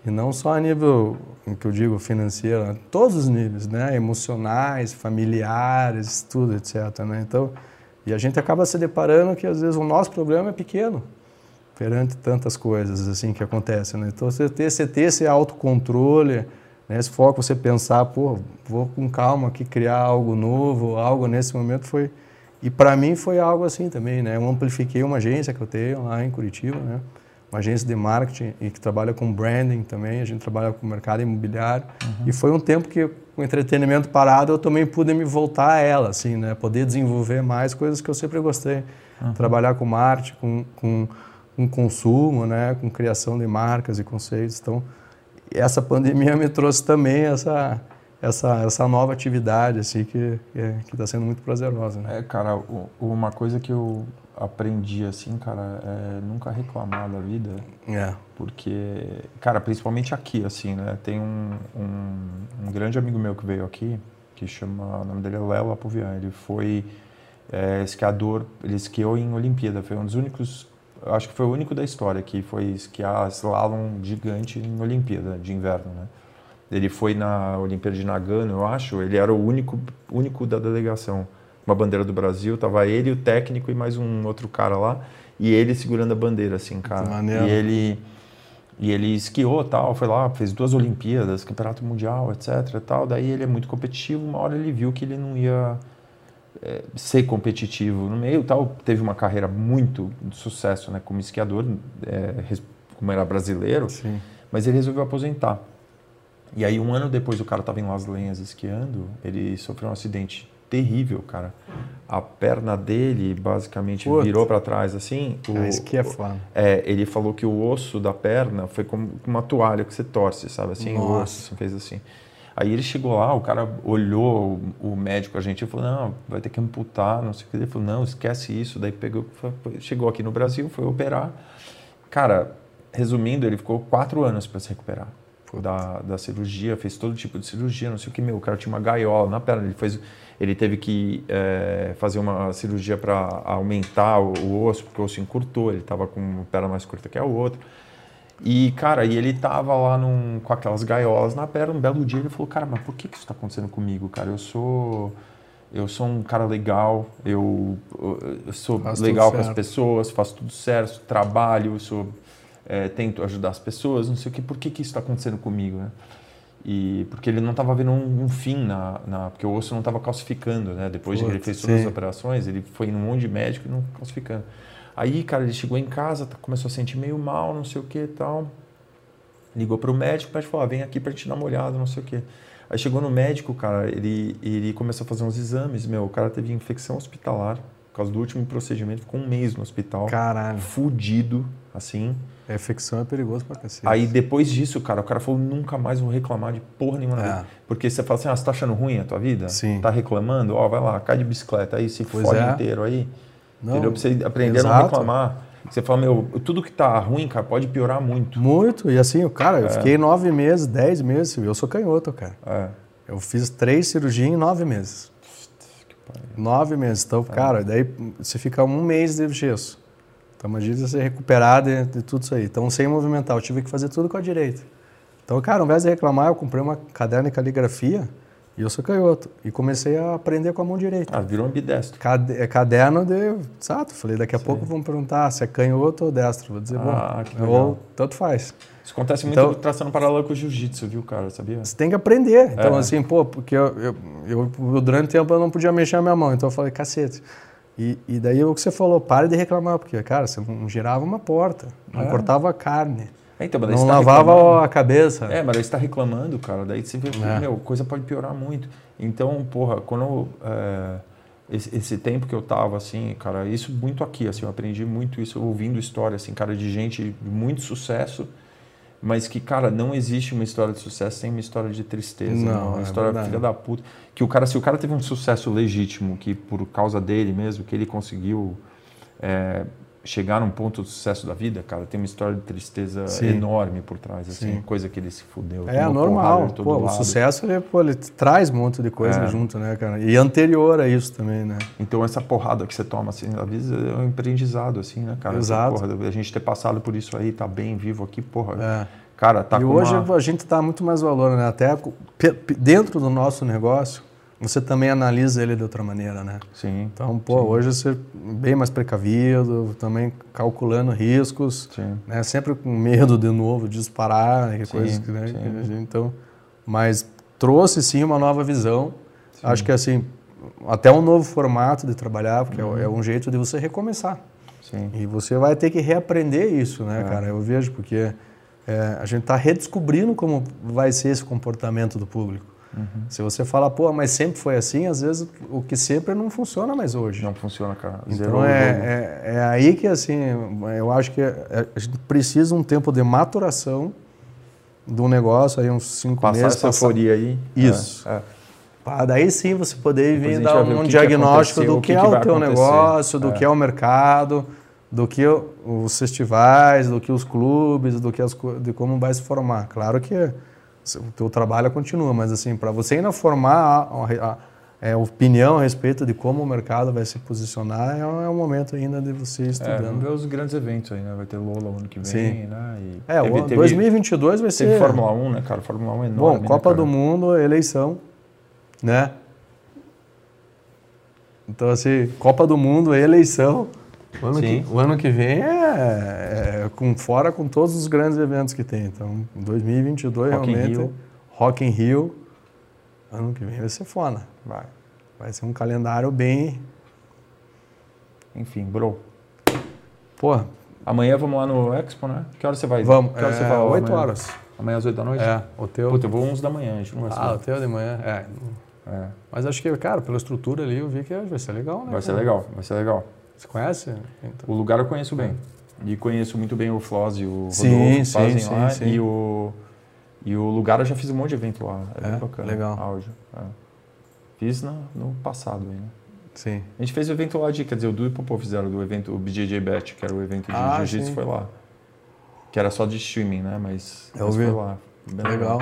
E não só a nível, que eu digo, financeiro, né? todos os níveis, né? Emocionais, familiares, tudo, etc. Né? Então, e a gente acaba se deparando que às vezes o nosso problema é pequeno perante tantas coisas assim que acontecem. Né? Então, você ter, você ter esse autocontrole, né? esse foco, você pensar, pô, vou com calma aqui criar algo novo, algo nesse momento foi... E para mim foi algo assim também, né? Eu amplifiquei uma agência que eu tenho lá em Curitiba, né? Uma agência de marketing e que trabalha com branding também, a gente trabalha com mercado imobiliário. Uhum. E foi um tempo que, com o entretenimento parado, eu também pude me voltar a ela, assim, né? Poder desenvolver mais coisas que eu sempre gostei. Uhum. Trabalhar com marketing, com, com, com consumo, né? Com criação de marcas e conceitos. Então, essa pandemia me trouxe também essa essa, essa nova atividade assim que que está sendo muito prazerosa. Né? É, cara, uma coisa que eu aprendi assim, cara, é nunca reclamar da vida. É. Porque, cara, principalmente aqui, assim, né? Tem um, um, um grande amigo meu que veio aqui, que chama, o nome dele é Léo Apovian. Ele foi é, esquiador, ele esquiou em Olimpíada, foi um dos únicos, acho que foi o único da história que foi esquiar slalom gigante em Olimpíada de inverno, né? Ele foi na Olimpíada de Nagano, eu acho, ele era o único, único da delegação uma bandeira do Brasil, tava ele, o técnico e mais um outro cara lá, e ele segurando a bandeira, assim, cara. E ele e ele esquiou tal, foi lá, fez duas Olimpíadas, Campeonato Mundial, etc. Tal. Daí ele é muito competitivo. Uma hora ele viu que ele não ia é, ser competitivo no meio, tal. Teve uma carreira muito de sucesso, né, como esquiador, é, como era brasileiro. Sim. Mas ele resolveu aposentar. E aí um ano depois o cara estava em Las Lenhas esquiando, ele sofreu um acidente terrível, cara. A perna dele basicamente Puta. virou para trás assim. O, Ah, isso que é foda. é, ele falou que o osso da perna foi como uma toalha que você torce, sabe? Assim, o Nossa. osso assim, fez assim. Aí ele chegou lá, o cara olhou o, o médico, a gente, e falou, não, vai ter que amputar, não sei o que. Ele falou, não, esquece isso. Daí pegou, foi- chegou aqui no Brasil, foi operar. Cara, resumindo, ele ficou quatro anos para se recuperar da, da cirurgia, fez todo tipo de cirurgia, não sei o que, meu, o cara tinha uma gaiola na perna, ele fez, ele teve que eh, fazer uma cirurgia para aumentar o, o osso, porque o osso encurtou, ele estava com uma perna mais curta que a outra. E, cara, e ele tava lá num, com aquelas gaiolas na perna, um belo dia ele falou, cara, mas por que, que isso está acontecendo comigo, cara? Eu sou... Eu sou um cara legal, eu, eu sou Faz legal com as pessoas, faço tudo certo, trabalho, sou, é, tento ajudar as pessoas, não sei o que, por que, que isso está acontecendo comigo, né? E porque ele não estava vendo um, um fim na, na, porque o osso não estava calcificando, né? Depois de que ele Putz, fez todas as sim. operações, ele foi num monte de médico e não calcificando. Aí, cara, ele chegou em casa, tá- começou a sentir meio mal, não sei o que e tal. Ligou pro médico, o médico falou, ah, vem aqui pra gente dar uma olhada, não sei o quê. Aí chegou no médico, cara, ele, ele começou a fazer uns exames, meu, o cara teve infecção hospitalar, por causa do último procedimento, ficou um mês no hospital, Caralho. fudido, assim. A infecção é perigoso pra cacete. Aí depois disso, cara, o cara falou, nunca mais vou reclamar de porra nenhuma É. Porque você fala assim, ah, você tá achando ruim a tua vida? Sim. Tá reclamando? Ó, vai lá, cai de bicicleta aí, se Pois fode é. inteiro aí. Não, entendeu? Pra você aprender a não exato. reclamar. Você fala, meu, tudo que tá ruim, cara, pode piorar muito. Muito. E assim, o cara, É. eu fiquei nove meses, dez meses. Eu sou canhoto, cara. É. Eu fiz três cirurgias em nove meses. Nove meses. Então, É. cara, daí você fica um mês de gesso. Então, imagina você recuperar de, de tudo isso aí. Então, sem movimentar, eu tive que fazer tudo com a direita. Então, cara, ao invés de reclamar, eu comprei uma caderno de caligrafia e eu sou canhoto. E comecei a aprender com a mão direita. Ah, virou ambidestro. Cade- é caderno de. Exato, falei, daqui a pouco vão perguntar se é canhoto ou destro. Vou dizer, Ah, que bom, ou tanto faz. Isso acontece muito Então- traçando paralelo com o jiu-jitsu, viu, cara? Sabia? Você tem que aprender. Então, É. assim, pô, porque eu, eu, eu- eu, durante o tempo eu não podia mexer a minha mão. Então eu falei, cacete. E, e daí o que você falou, pare de reclamar, porque, cara, você não girava uma porta, não É. cortava a carne, É, então, não tá lavava reclamando. a cabeça. É, mas daí você tá reclamando, cara. Daí você vê que, É. meu, coisa pode piorar muito. Então, porra, quando. é, esse, esse tempo que eu tava, assim, cara, isso muito aqui, assim, eu aprendi muito isso ouvindo história, assim, cara, de gente de muito sucesso, mas que, cara, não existe uma história de sucesso sem uma história de tristeza. Não, né? Uma é história verdade. filha da puta. Que o cara, se o cara teve um sucesso legítimo, que por causa dele mesmo, que ele conseguiu. é, chegar num ponto de sucesso da vida, cara, tem uma história de tristeza Sim. enorme por trás, assim, Sim. coisa que ele se fudeu. É normal. Pô, o sucesso ele, pô, ele traz um monte de coisa É. junto, né, cara? E anterior a isso também, né? Então essa porrada que você toma, assim, às vezes é um aprendizado, assim, né, cara? Exato. Porra, a gente ter passado por isso aí, tá bem vivo aqui, porra. É. Cara, tá e hoje uma... a gente dá muito mais valor, né? Até dentro do nosso negócio, você também analisa ele de outra maneira, né? Sim, Então, pô, hoje você é bem mais precavido, também calculando riscos, sim. né? Sempre com medo de novo de disparar, que Sim, coisas que, né? sim. então, mas trouxe sim uma nova visão. Acho que assim, até um novo formato de trabalhar, porque é o- é Uhum. um jeito de você recomeçar. Sim. E você vai ter que reaprender isso, né, É. cara? Eu vejo, porque é, a gente está redescobrindo como vai ser esse comportamento do público. Uhum. Se você fala, pô, mas sempre foi assim, às vezes o que sempre não funciona mais hoje. Não funciona, cara. Então é, é, é aí que, assim, eu acho que é- a gente precisa um tempo de maturação do negócio, aí uns cinco Passar meses. essa euforia aí. Isso. É, daí sim você poder Depois vir dar um que que diagnóstico aconteceu, do que, que é que o teu acontecer. negócio, do É. que é o mercado, do que os festivais, do que os clubes, do que as, de como vai se formar. Claro que o teu trabalho continua, mas assim, para você ainda formar a, a- a- é, opinião a respeito de como o mercado vai se posicionar, é, um- é um momento ainda de você É, estudando. vamos ver os grandes eventos aí, né? Vai ter Lola ano que vem, Sim. né? E É, teve, o teve, 2022 vai teve ser... Fórmula 1, né, cara? Fórmula 1 é Bom, enorme, Copa né, do? Mundo, eleição, né? Então, assim, Copa do Mundo, eleição. O ano, Sim. que, o ano que vem é, é com, fora com todos os grandes eventos que tem. Então, 2022 Rock in realmente. Rio. Rock in Rio. Ano que vem vai ser foda. Vai. Vai ser um calendário bem. Enfim, bro. Porra, Amanhã vamos lá no Expo, né? Que hora você vai? vamos. Que hora você é, vai? 8 amanhã? horas. Amanhã às 8 da noite? É, o teu. Puta, eu vou 11 da manhã, a gente não vai Ah, o teu de manhã. É. É. Mas acho que, cara, pela estrutura ali, eu vi que vai ser legal, né? Vai ser cara? legal, vai ser legal. Você conhece? Então. O lugar eu conheço bem. E conheço muito bem o Floss e o Rodolfo Sim, que sim, fazem sim, lá. sim. E o, e o lugar eu já fiz um monte de evento lá. É, É? bem bacana. Legal. Áudio. é. Fiz no, no passado aí, né? Sim. A gente fez o evento lá de, quer dizer, o Du e o Popô fizeram do evento, o BJJ Bet, que era o evento de Ah, jiu-jitsu, foi lá. Que era só de streaming, né? Mas, Eu mas vi. foi lá. Bem Legal.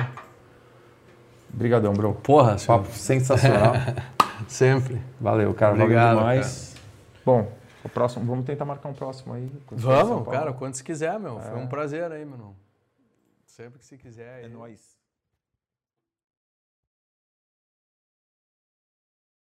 Obrigadão, bro. Porra, senhor. Papo sensacional. [LAUGHS] Sempre. Valeu, cara. Obrigado, valeu demais. Bom, o próximo, vamos tentar marcar um próximo aí. Vamos, cara, quando se quiser, meu. Foi É. um prazer aí, meu irmão. Sempre que se quiser. É aí. nóis.